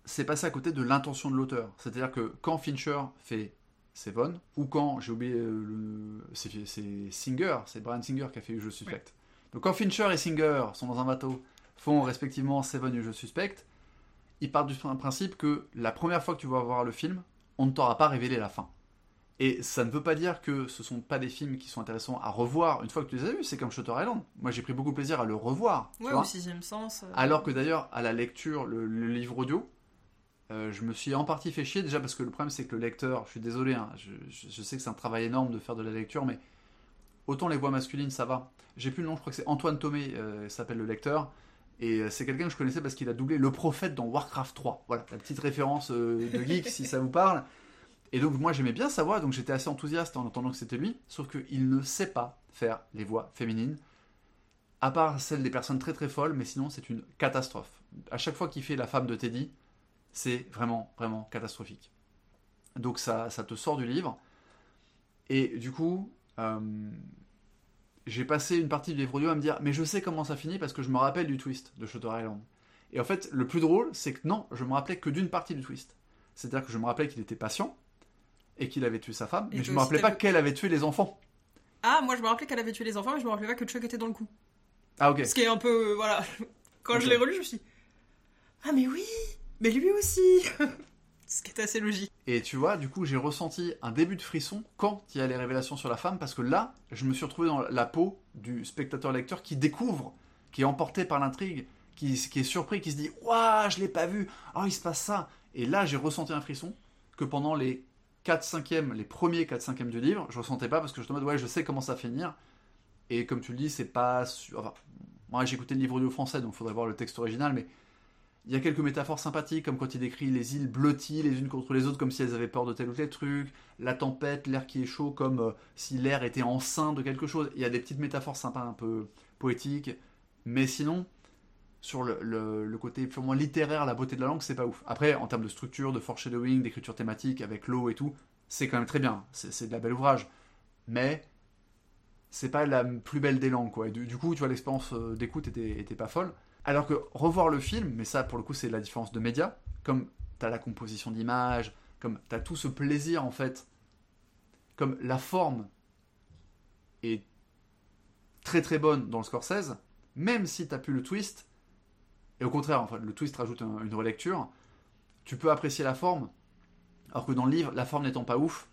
c'est passé à côté de l'intention de l'auteur. C'est-à-dire que quand Fincher fait Seven, ou quand, j'ai oublié, euh, le... c'est Singer, c'est Brian Singer qui a fait Je suspecte. Donc quand Fincher et Singer sont dans un bateau, font respectivement Seven et Je suspecte, il part du principe que la première fois que tu vas voir le film, on ne t'aura pas révélé la fin. Et ça ne veut pas dire que ce sont pas des films qui sont intéressants à revoir une fois que tu les as vus. C'est comme Shutter Island. Moi, j'ai pris beaucoup de plaisir à le revoir. Ouais, au sixième sens. Euh. Alors que d'ailleurs, à la lecture, le, livre audio, euh, je me suis en partie fait chier déjà parce que le problème c'est que le lecteur, je suis désolé, hein, je, sais que c'est un travail énorme de faire de la lecture, mais autant les voix masculines ça va. J'ai plus le nom, je crois que c'est Antoine Thomé, euh, s'appelle le lecteur. Et euh, c'est quelqu'un que je connaissais parce qu'il a doublé le prophète dans Warcraft 3. Voilà, la petite référence de geek si ça vous parle. Et donc moi j'aimais bien sa voix, donc j'étais assez enthousiaste en entendant que c'était lui, sauf qu'il ne sait pas faire les voix féminines, à part celle des personnes très très folles, mais sinon c'est une catastrophe. À chaque fois qu'il fait la femme de Teddy, c'est vraiment vraiment catastrophique. Donc ça, ça te sort du livre, et du coup, euh, j'ai passé une partie du livre audio à me dire mais je sais comment ça finit parce que je me rappelle du twist de Shutter Island. Et en fait, le plus drôle, c'est que non, je me rappelais que d'une partie du twist. C'est-à-dire que je me rappelais qu'il était patient et qu'il avait tué sa femme, mais je me rappelais pas qu'elle avait tué les enfants. Ah, moi je me rappelais qu'elle avait tué les enfants, mais je me rappelais pas que Chuck était dans le coup. Ah ok. Ce qui est un peu voilà. *laughs* Quand je l'ai relu, je me suis ah mais oui, mais lui aussi. *laughs* Ce qui est assez logique. Et tu vois, du coup, j'ai ressenti un début de frisson quand il y a les révélations sur la femme, parce que là, je me suis retrouvé dans la peau du spectateur-lecteur qui découvre, qui est emporté par l'intrigue, qui, est surpris, qui se dit Waouh, je l'ai pas vu, oh, il se passe ça. Et là, j'ai ressenti un frisson que pendant les 4 5 les premiers 4 5 du livre, je ressentais pas parce que je me Ouais, je sais comment ça finir. Et comme tu le dis, c'est pas. Enfin, moi, j'ai écouté le livre audio français, donc il faudrait voir le texte original, mais il y a quelques métaphores sympathiques, comme quand il décrit les îles blotties les unes contre les autres, comme si elles avaient peur de tel ou tel truc, la tempête, l'air qui est chaud, comme euh, si l'air était enceint de quelque chose. Il y a des petites métaphores sympas, un peu poétiques, mais sinon, sur le, côté purement littéraire, la beauté de la langue, c'est pas ouf. Après, en termes de structure, de foreshadowing, d'écriture thématique, avec l'eau et tout, c'est quand même très bien. C'est de la belle ouvrage. Mais c'est pas la plus belle des langues, quoi. du, coup, tu vois, l'expérience euh, d'écoute était, était pas folle. Alors que revoir le film, mais ça pour le coup c'est la différence de médias, comme tu as la composition d'images, comme tu as tout ce plaisir en fait, comme la forme est très très bonne dans le Scorsese, même si tu as pu le twist, et au contraire, en fait, le twist rajoute une relecture, tu peux apprécier la forme, alors que dans le livre, la forme n'étant pas ouf,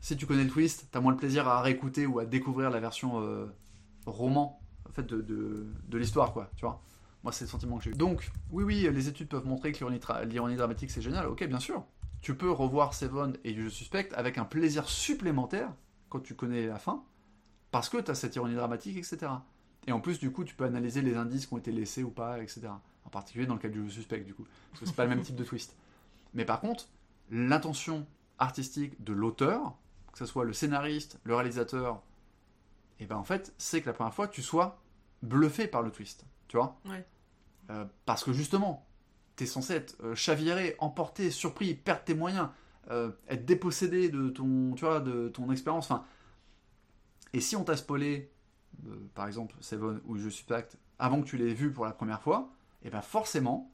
si tu connais le twist, tu as moins le plaisir à réécouter ou à découvrir la version euh, roman en fait, de, de l'histoire, quoi, tu vois. Moi, c'est le sentiment que j'ai eu. Donc, oui, oui, les études peuvent montrer que l'ironie dramatique, c'est génial. Ok, bien sûr. Tu peux revoir Seven et Je suspecte avec un plaisir supplémentaire quand tu connais la fin, parce que tu as cette ironie dramatique, etc. Et en plus, du coup, tu peux analyser les indices qui ont été laissés ou pas, etc. En particulier dans le cas du Je suspecte, du coup. Parce que c'est pas le même type de twist. Mais par contre, l'intention artistique de l'auteur, que ce soit le scénariste, le réalisateur, et eh ben en fait, c'est que la première fois, tu sois bluffé par le twist. Tu vois? Ouais. Euh, parce que justement, tu es censé être euh, chaviré, emporté, surpris, perdre tes moyens, euh, être dépossédé de ton, tu vois, de ton expérience. Enfin, et si on t'a spoilé, par exemple, Seven ou Je suis pacte, avant que tu l'aies vu pour la première fois, et eh ben forcément,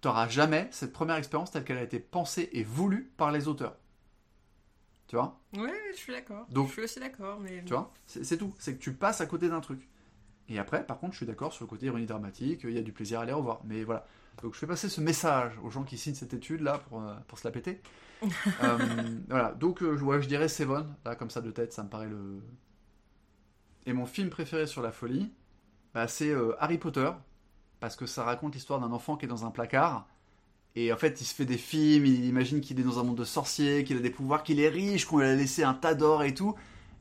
tu n'auras jamais cette première expérience telle qu'elle a été pensée et voulue par les auteurs. Tu vois? Oui, je suis d'accord. Donc, je suis aussi d'accord. Mais... Tu vois? C'est tout. C'est que tu passes à côté d'un truc. Et après, par contre, je suis d'accord sur le côté ironie dramatique, il y a du plaisir à les revoir. Mais voilà. Donc je fais passer ce message aux gens qui signent cette étude-là pour, euh, pour se la péter. *laughs* Euh, voilà. Donc euh, ouais, je dirais Seven, là, comme ça de tête, ça me paraît le. Et mon film préféré sur la folie, bah, c'est Harry Potter, parce que ça raconte l'histoire d'un enfant qui est dans un placard. Et en fait, il se fait des films, il imagine qu'il est dans un monde de sorciers, qu'il a des pouvoirs, qu'il est riche, qu'on lui a laissé un tas d'or et tout.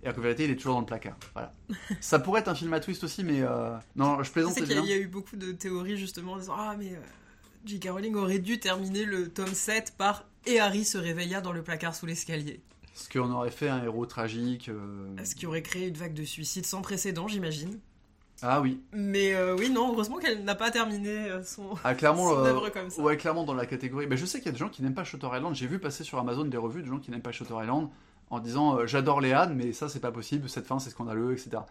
Et en vérité, il est toujours dans le placard. Voilà. *laughs* ça pourrait être un film à twist aussi, mais euh, non, je plaisante. C'est qu'il y a eu beaucoup de théories justement en disant ah mais euh, J.K. Rowling aurait dû terminer le tome 7 par Et Harry se réveilla dans le placard sous l'escalier. Ce qu'on aurait fait un héros tragique. Euh... Ce qui aurait créé une vague de suicides sans précédent, j'imagine. Ah oui. Mais euh, oui, non, heureusement qu'elle n'a pas terminé son, ah, clairement, son euh, œuvre comme ça. Ouais, clairement dans la catégorie. Mais je sais qu'il y a des gens qui n'aiment pas Shutter Island. J'ai vu passer sur Amazon des revues de gens qui n'aiment pas Shutter Island en disant j'adore Léane, mais ça c'est pas possible, cette fin c'est scandaleux, etc.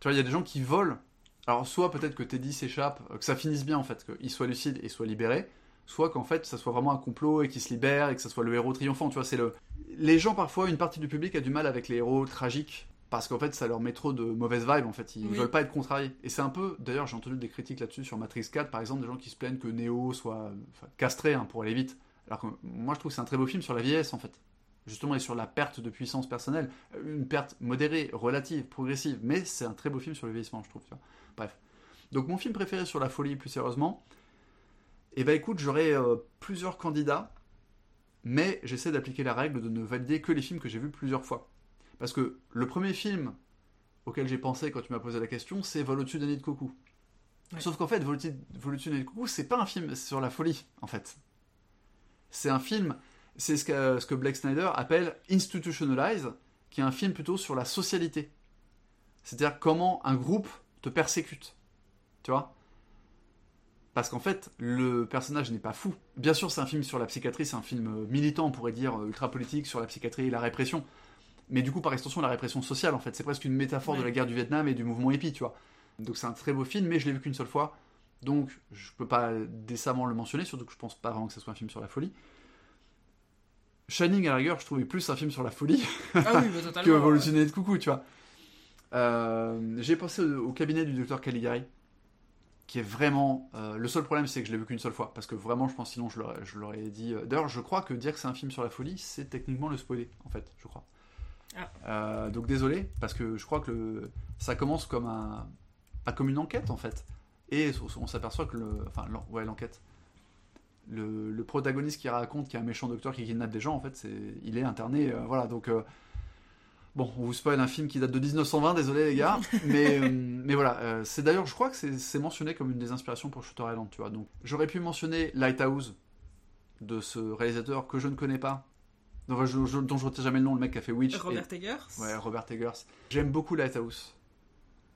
Tu vois, il y a des gens qui volent. Alors, soit peut-être que Teddy s'échappe, que ça finisse bien en fait, qu'il soit lucide et soit libéré, soit qu'en fait ça soit vraiment un complot et qu'il se libère et que ça soit le héros triomphant. Tu vois, c'est le. Les gens parfois, une partie du public a du mal avec les héros tragiques parce qu'en fait ça leur met trop de mauvaises vibes en fait ils veulent pas être contrariés et c'est un peu d'ailleurs j'ai entendu des critiques là-dessus sur Matrix 4 par exemple des gens qui se plaignent que Neo soit castré hein, pour aller vite alors que moi je trouve que c'est un très beau film sur la vieillesse en fait justement et sur la perte de puissance personnelle une perte modérée relative progressive. Mais c'est un très beau film sur le vieillissement je trouve bref. Donc mon film préféré sur la folie plus sérieusement et eh ben écoute j'aurais euh, plusieurs candidats mais j'essaie d'appliquer la règle de ne valider que les films que j'ai vus plusieurs fois. Parce que le premier film auquel j'ai pensé quand tu m'as posé la question, c'est Vol au-dessus d'un nid de coucou. Sauf qu'en fait, Vol au-dessus d'un nid de coucou, c'est pas un film sur la folie, en fait. C'est un film, c'est ce que, ce que Blake Snyder appelle Institutionalize, qui est un film plutôt sur la socialité. C'est-à-dire comment un groupe te persécute. Tu vois? Parce qu'en fait, le personnage n'est pas fou. Bien sûr, c'est un film sur la psychiatrie, c'est un film militant, on pourrait dire, ultra politique, sur la psychiatrie et la répression mais du coup par extension la répression sociale en fait. C'est presque une métaphore de la guerre du Vietnam et du mouvement hippie, tu vois. Donc c'est un très beau film, mais je l'ai vu qu'une seule fois, donc je peux pas décemment le mentionner, surtout que je pense pas vraiment que ce soit un film sur la folie. Shining à la rigueur, je trouvais plus un film sur la folie ah oui, bah, *laughs* que Evolutionner de coucou, tu vois. Euh, j'ai pensé au, cabinet du docteur Caligari, qui est vraiment. Euh, le seul problème, c'est que je l'ai vu qu'une seule fois, parce que vraiment, je pense sinon je l'aurais dit. Euh, d'ailleurs, je crois que dire que c'est un film sur la folie, c'est techniquement le spoiler, en fait, je crois. Ah. Euh, donc désolé, parce que je crois que ça commence comme, un, comme une enquête en fait. Et on s'aperçoit que le, enfin, ouais, l'enquête. Le, protagoniste qui raconte qu'il y a un méchant docteur qui kidnappe des gens, en fait, c'est, il est interné. Euh, voilà, donc. Euh, bon, on vous spoil un film qui date de 1920, désolé les gars. *laughs* mais, mais voilà, c'est d'ailleurs, je crois que c'est, mentionné comme une des inspirations pour Shooter Island, tu vois. Donc, j'aurais pu mentionner Lighthouse de ce réalisateur que je ne connais pas, dont je, je, dont je retiens jamais le nom, le mec qui a fait Witch. Robert Eggers. Ouais, Robert Eggers. J'aime beaucoup Lighthouse.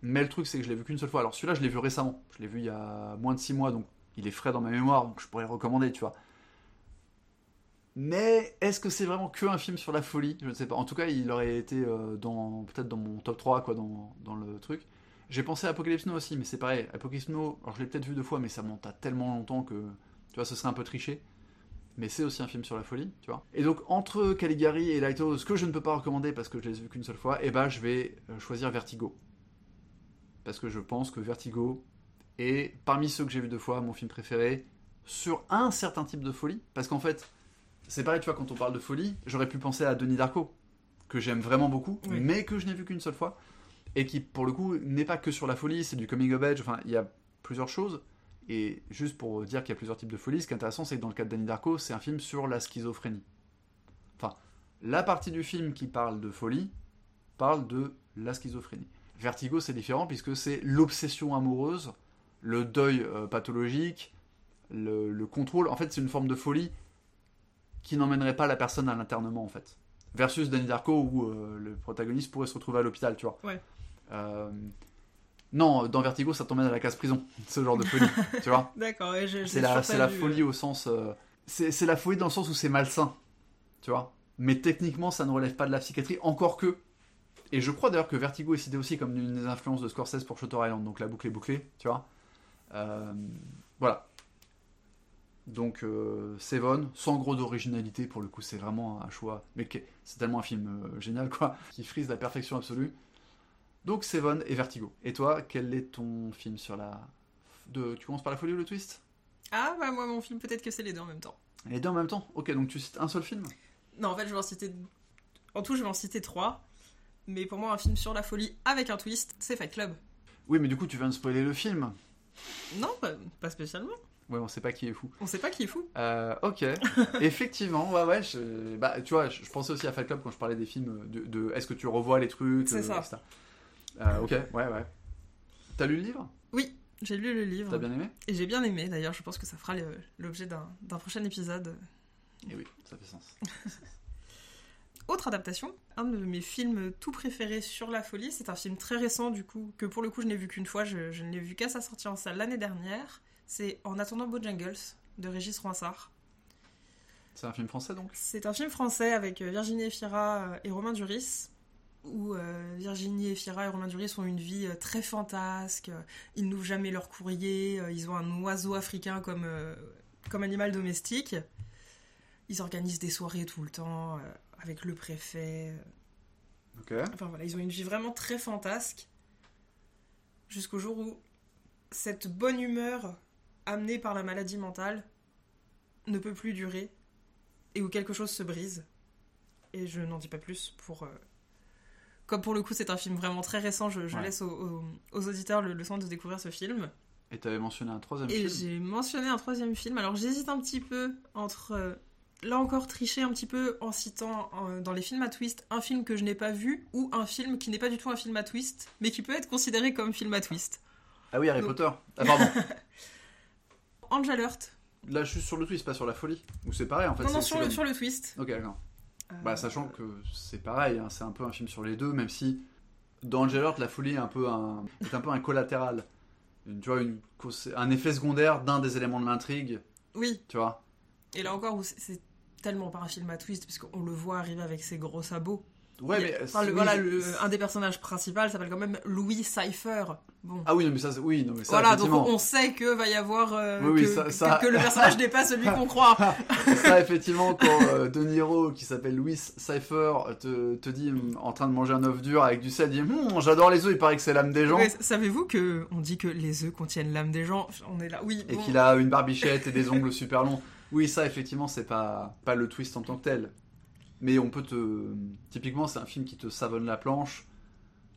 Mais le truc, c'est que je l'ai vu qu'une seule fois. Alors celui-là, je l'ai vu récemment. Je l'ai vu il y a moins de 6 mois, donc il est frais dans ma mémoire, donc je pourrais le recommander, tu vois. Mais est-ce que c'est vraiment que un film sur la folie? Je ne sais pas. En tout cas, il aurait été euh, dans peut-être dans mon top 3, quoi, dans, dans le truc. J'ai pensé à Apocalypse Now aussi, mais c'est pareil. Apocalypse Now, alors je l'ai peut-être vu deux fois, mais ça monte à tellement longtemps que, tu vois, ce serait un peu triché mais c'est aussi un film sur la folie, tu vois. Et donc entre Caligari et Lighthouse, que je ne peux pas recommander parce que je les ai vus qu'une seule fois, eh ben je vais euh, choisir Vertigo. Parce que je pense que Vertigo est parmi ceux que j'ai vus deux fois mon film préféré sur un certain type de folie. Parce qu'en fait, c'est pareil, tu vois, quand on parle de folie, j'aurais pu penser à Denis Darko, que j'aime vraiment beaucoup, mais que je n'ai vu qu'une seule fois, et qui pour le coup n'est pas que sur la folie, c'est du coming of age, enfin il y a plusieurs choses. Et juste pour dire qu'il y a plusieurs types de folie, ce qui est intéressant, c'est que dans le cas de Danny Darko, c'est un film sur la schizophrénie. Enfin, la partie du film qui parle de folie parle de la schizophrénie. Vertigo, c'est différent puisque c'est l'obsession amoureuse, le deuil euh, pathologique, le, contrôle. En fait, c'est une forme de folie qui n'emmènerait pas la personne à l'internement, en fait. Versus Danny Darko, où euh, le protagoniste pourrait se retrouver à l'hôpital, tu vois. Ouais. Euh, non, dans Vertigo, ça t'emmène à la case prison, *laughs* ce genre de folie, tu vois. *laughs* D'accord, c'est la, c'est la folie au sens, c'est la folie dans le sens où c'est malsain, tu vois. Mais techniquement, ça ne relève pas de la psychiatrie, encore que. Et je crois d'ailleurs que Vertigo est cité aussi comme une des influences de Scorsese pour Shutter Island, donc la boucle est bouclée, tu vois. Euh, voilà. Donc euh, Seven, sans gros d'originalité pour le coup, c'est vraiment un choix, mais c'est tellement un film génial quoi, *laughs* qui frise la perfection absolue. Donc Seven et Vertigo. Et toi, quel est ton film sur la... De... Tu commences par la folie ou le twist? Ah bah moi mon film peut-être que c'est les deux en même temps. Les deux en même temps? Ok, donc tu cites un seul film? Non, en fait je vais en citer... En tout je vais en citer trois. Mais pour moi un film sur la folie avec un twist, c'est Fight Club. Oui mais du coup tu viens de spoiler le film. Non, pas, spécialement. Ouais, on sait pas qui est fou. On sait pas qui est fou. Euh, ok, *laughs* effectivement, ouais, ouais. Bah, tu vois, je, pensais aussi à Fight Club quand je parlais des films de, est-ce que tu revois les trucs, c'est ça. Euh, ok, ouais, ouais. T'as lu le livre? Oui, J'ai lu le livre. T'as bien aimé? Et j'ai bien aimé, d'ailleurs, je pense que ça fera l'objet d'un prochain épisode. Et oui, ça fait sens. *laughs* Autre adaptation, un de mes films tout préférés sur la folie, c'est un film très récent du coup, que pour le coup je n'ai vu qu'une fois, je, ne l'ai vu qu'à sa sortie en salle l'année dernière. C'est En attendant Bojangles de Régis Roinsard. C'est un film français donc? C'est un film français avec euh, Virginie Efira euh, et Romain Duris, où euh, Virginie Efira et Romain Duris ont une vie très fantasque, ils n'ouvrent jamais leur courrier, ils ont un oiseau africain comme, comme animal domestique, ils organisent des soirées tout le temps avec le préfet. Ok. Enfin voilà, ils ont une vie vraiment très fantasque. Jusqu'au jour où cette bonne humeur amenée par la maladie mentale ne peut plus durer et où quelque chose se brise. Et je n'en dis pas plus pour. Euh, comme pour le coup, c'est un film vraiment très récent, je, laisse aux, auditeurs le, le soin de découvrir ce film. Et tu avais mentionné un troisième film. Et j'ai mentionné un troisième film. Alors j'hésite un petit peu entre euh, là encore tricher un petit peu en citant dans les films à twist un film que je n'ai pas vu ou un film qui n'est pas du tout un film à twist, mais qui peut être considéré comme film à twist. Ah oui, Harry Potter. Ah pardon. *laughs* Angel Heart. Là, je suis sur le twist, pas sur la folie. Ou c'est pareil en fait. Non, non, sur le, sur le twist. Ok, d'accord. Euh, bah, sachant que c'est pareil, hein, c'est un peu un film sur les deux, même si dans Angel Heart, la folie est un peu un, est un, peu un collatéral. tu vois, une, un effet secondaire d'un des éléments de l'intrigue. Oui. Tu vois. Et là encore, c'est tellement pas un film à twist, puisqu'on le voit arriver avec ses gros sabots. Ouais, mais. voilà, un des personnages principaux s'appelle quand même Louis Cypher. Bon. Ah oui, non, mais ça, oui, non, mais ça, Voilà, donc on sait que va y avoir. Euh, que, le personnage n'est pas celui qu'on croit. *laughs* ça, effectivement, quand euh, De Niro, qui s'appelle Louis Cypher, te, te, dit en train de manger un œuf dur avec du sel, dit hum, J'adore les œufs, il paraît que c'est l'âme des gens. Savez-vous que on dit que les œufs contiennent l'âme des gens? On est là, oui. Et qu'il a une barbichette et des ongles super longs. Oui, ça, effectivement, c'est pas, pas le twist en tant que tel. Mais on peut te. Typiquement, c'est un film qui te savonne la planche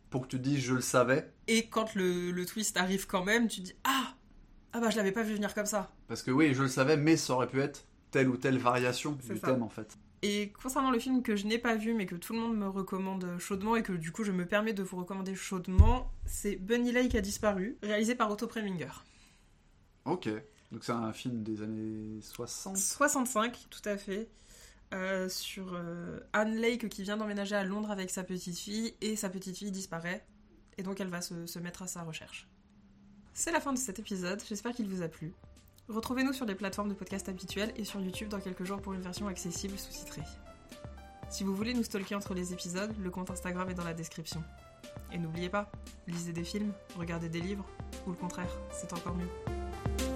pour que tu te dises je le savais. Et quand le, twist arrive quand même, tu te dis Ah Ah bah je l'avais pas vu venir comme ça. Parce que oui, je le savais, mais ça aurait pu être telle ou telle variation du thème en fait. Et concernant le film que je n'ai pas vu mais que tout le monde me recommande chaudement et que du coup je me permets de vous recommander chaudement, c'est Bunny Lake a disparu, réalisé par Otto Preminger. Ok. Donc c'est un film des années 60 65, tout à fait. Euh, sur euh, Anne Lake qui vient d'emménager à Londres avec sa petite fille et sa petite fille disparaît et donc elle va se, se mettre à sa recherche. C'est la fin de cet épisode, j'espère qu'il vous a plu. Retrouvez-nous sur les plateformes de podcast habituelles et sur YouTube dans quelques jours pour une version accessible sous-titrée. Si vous voulez nous stalker entre les épisodes, le compte Instagram est dans la description. Et n'oubliez pas, lisez des films, regardez des livres, ou le contraire, c'est encore mieux.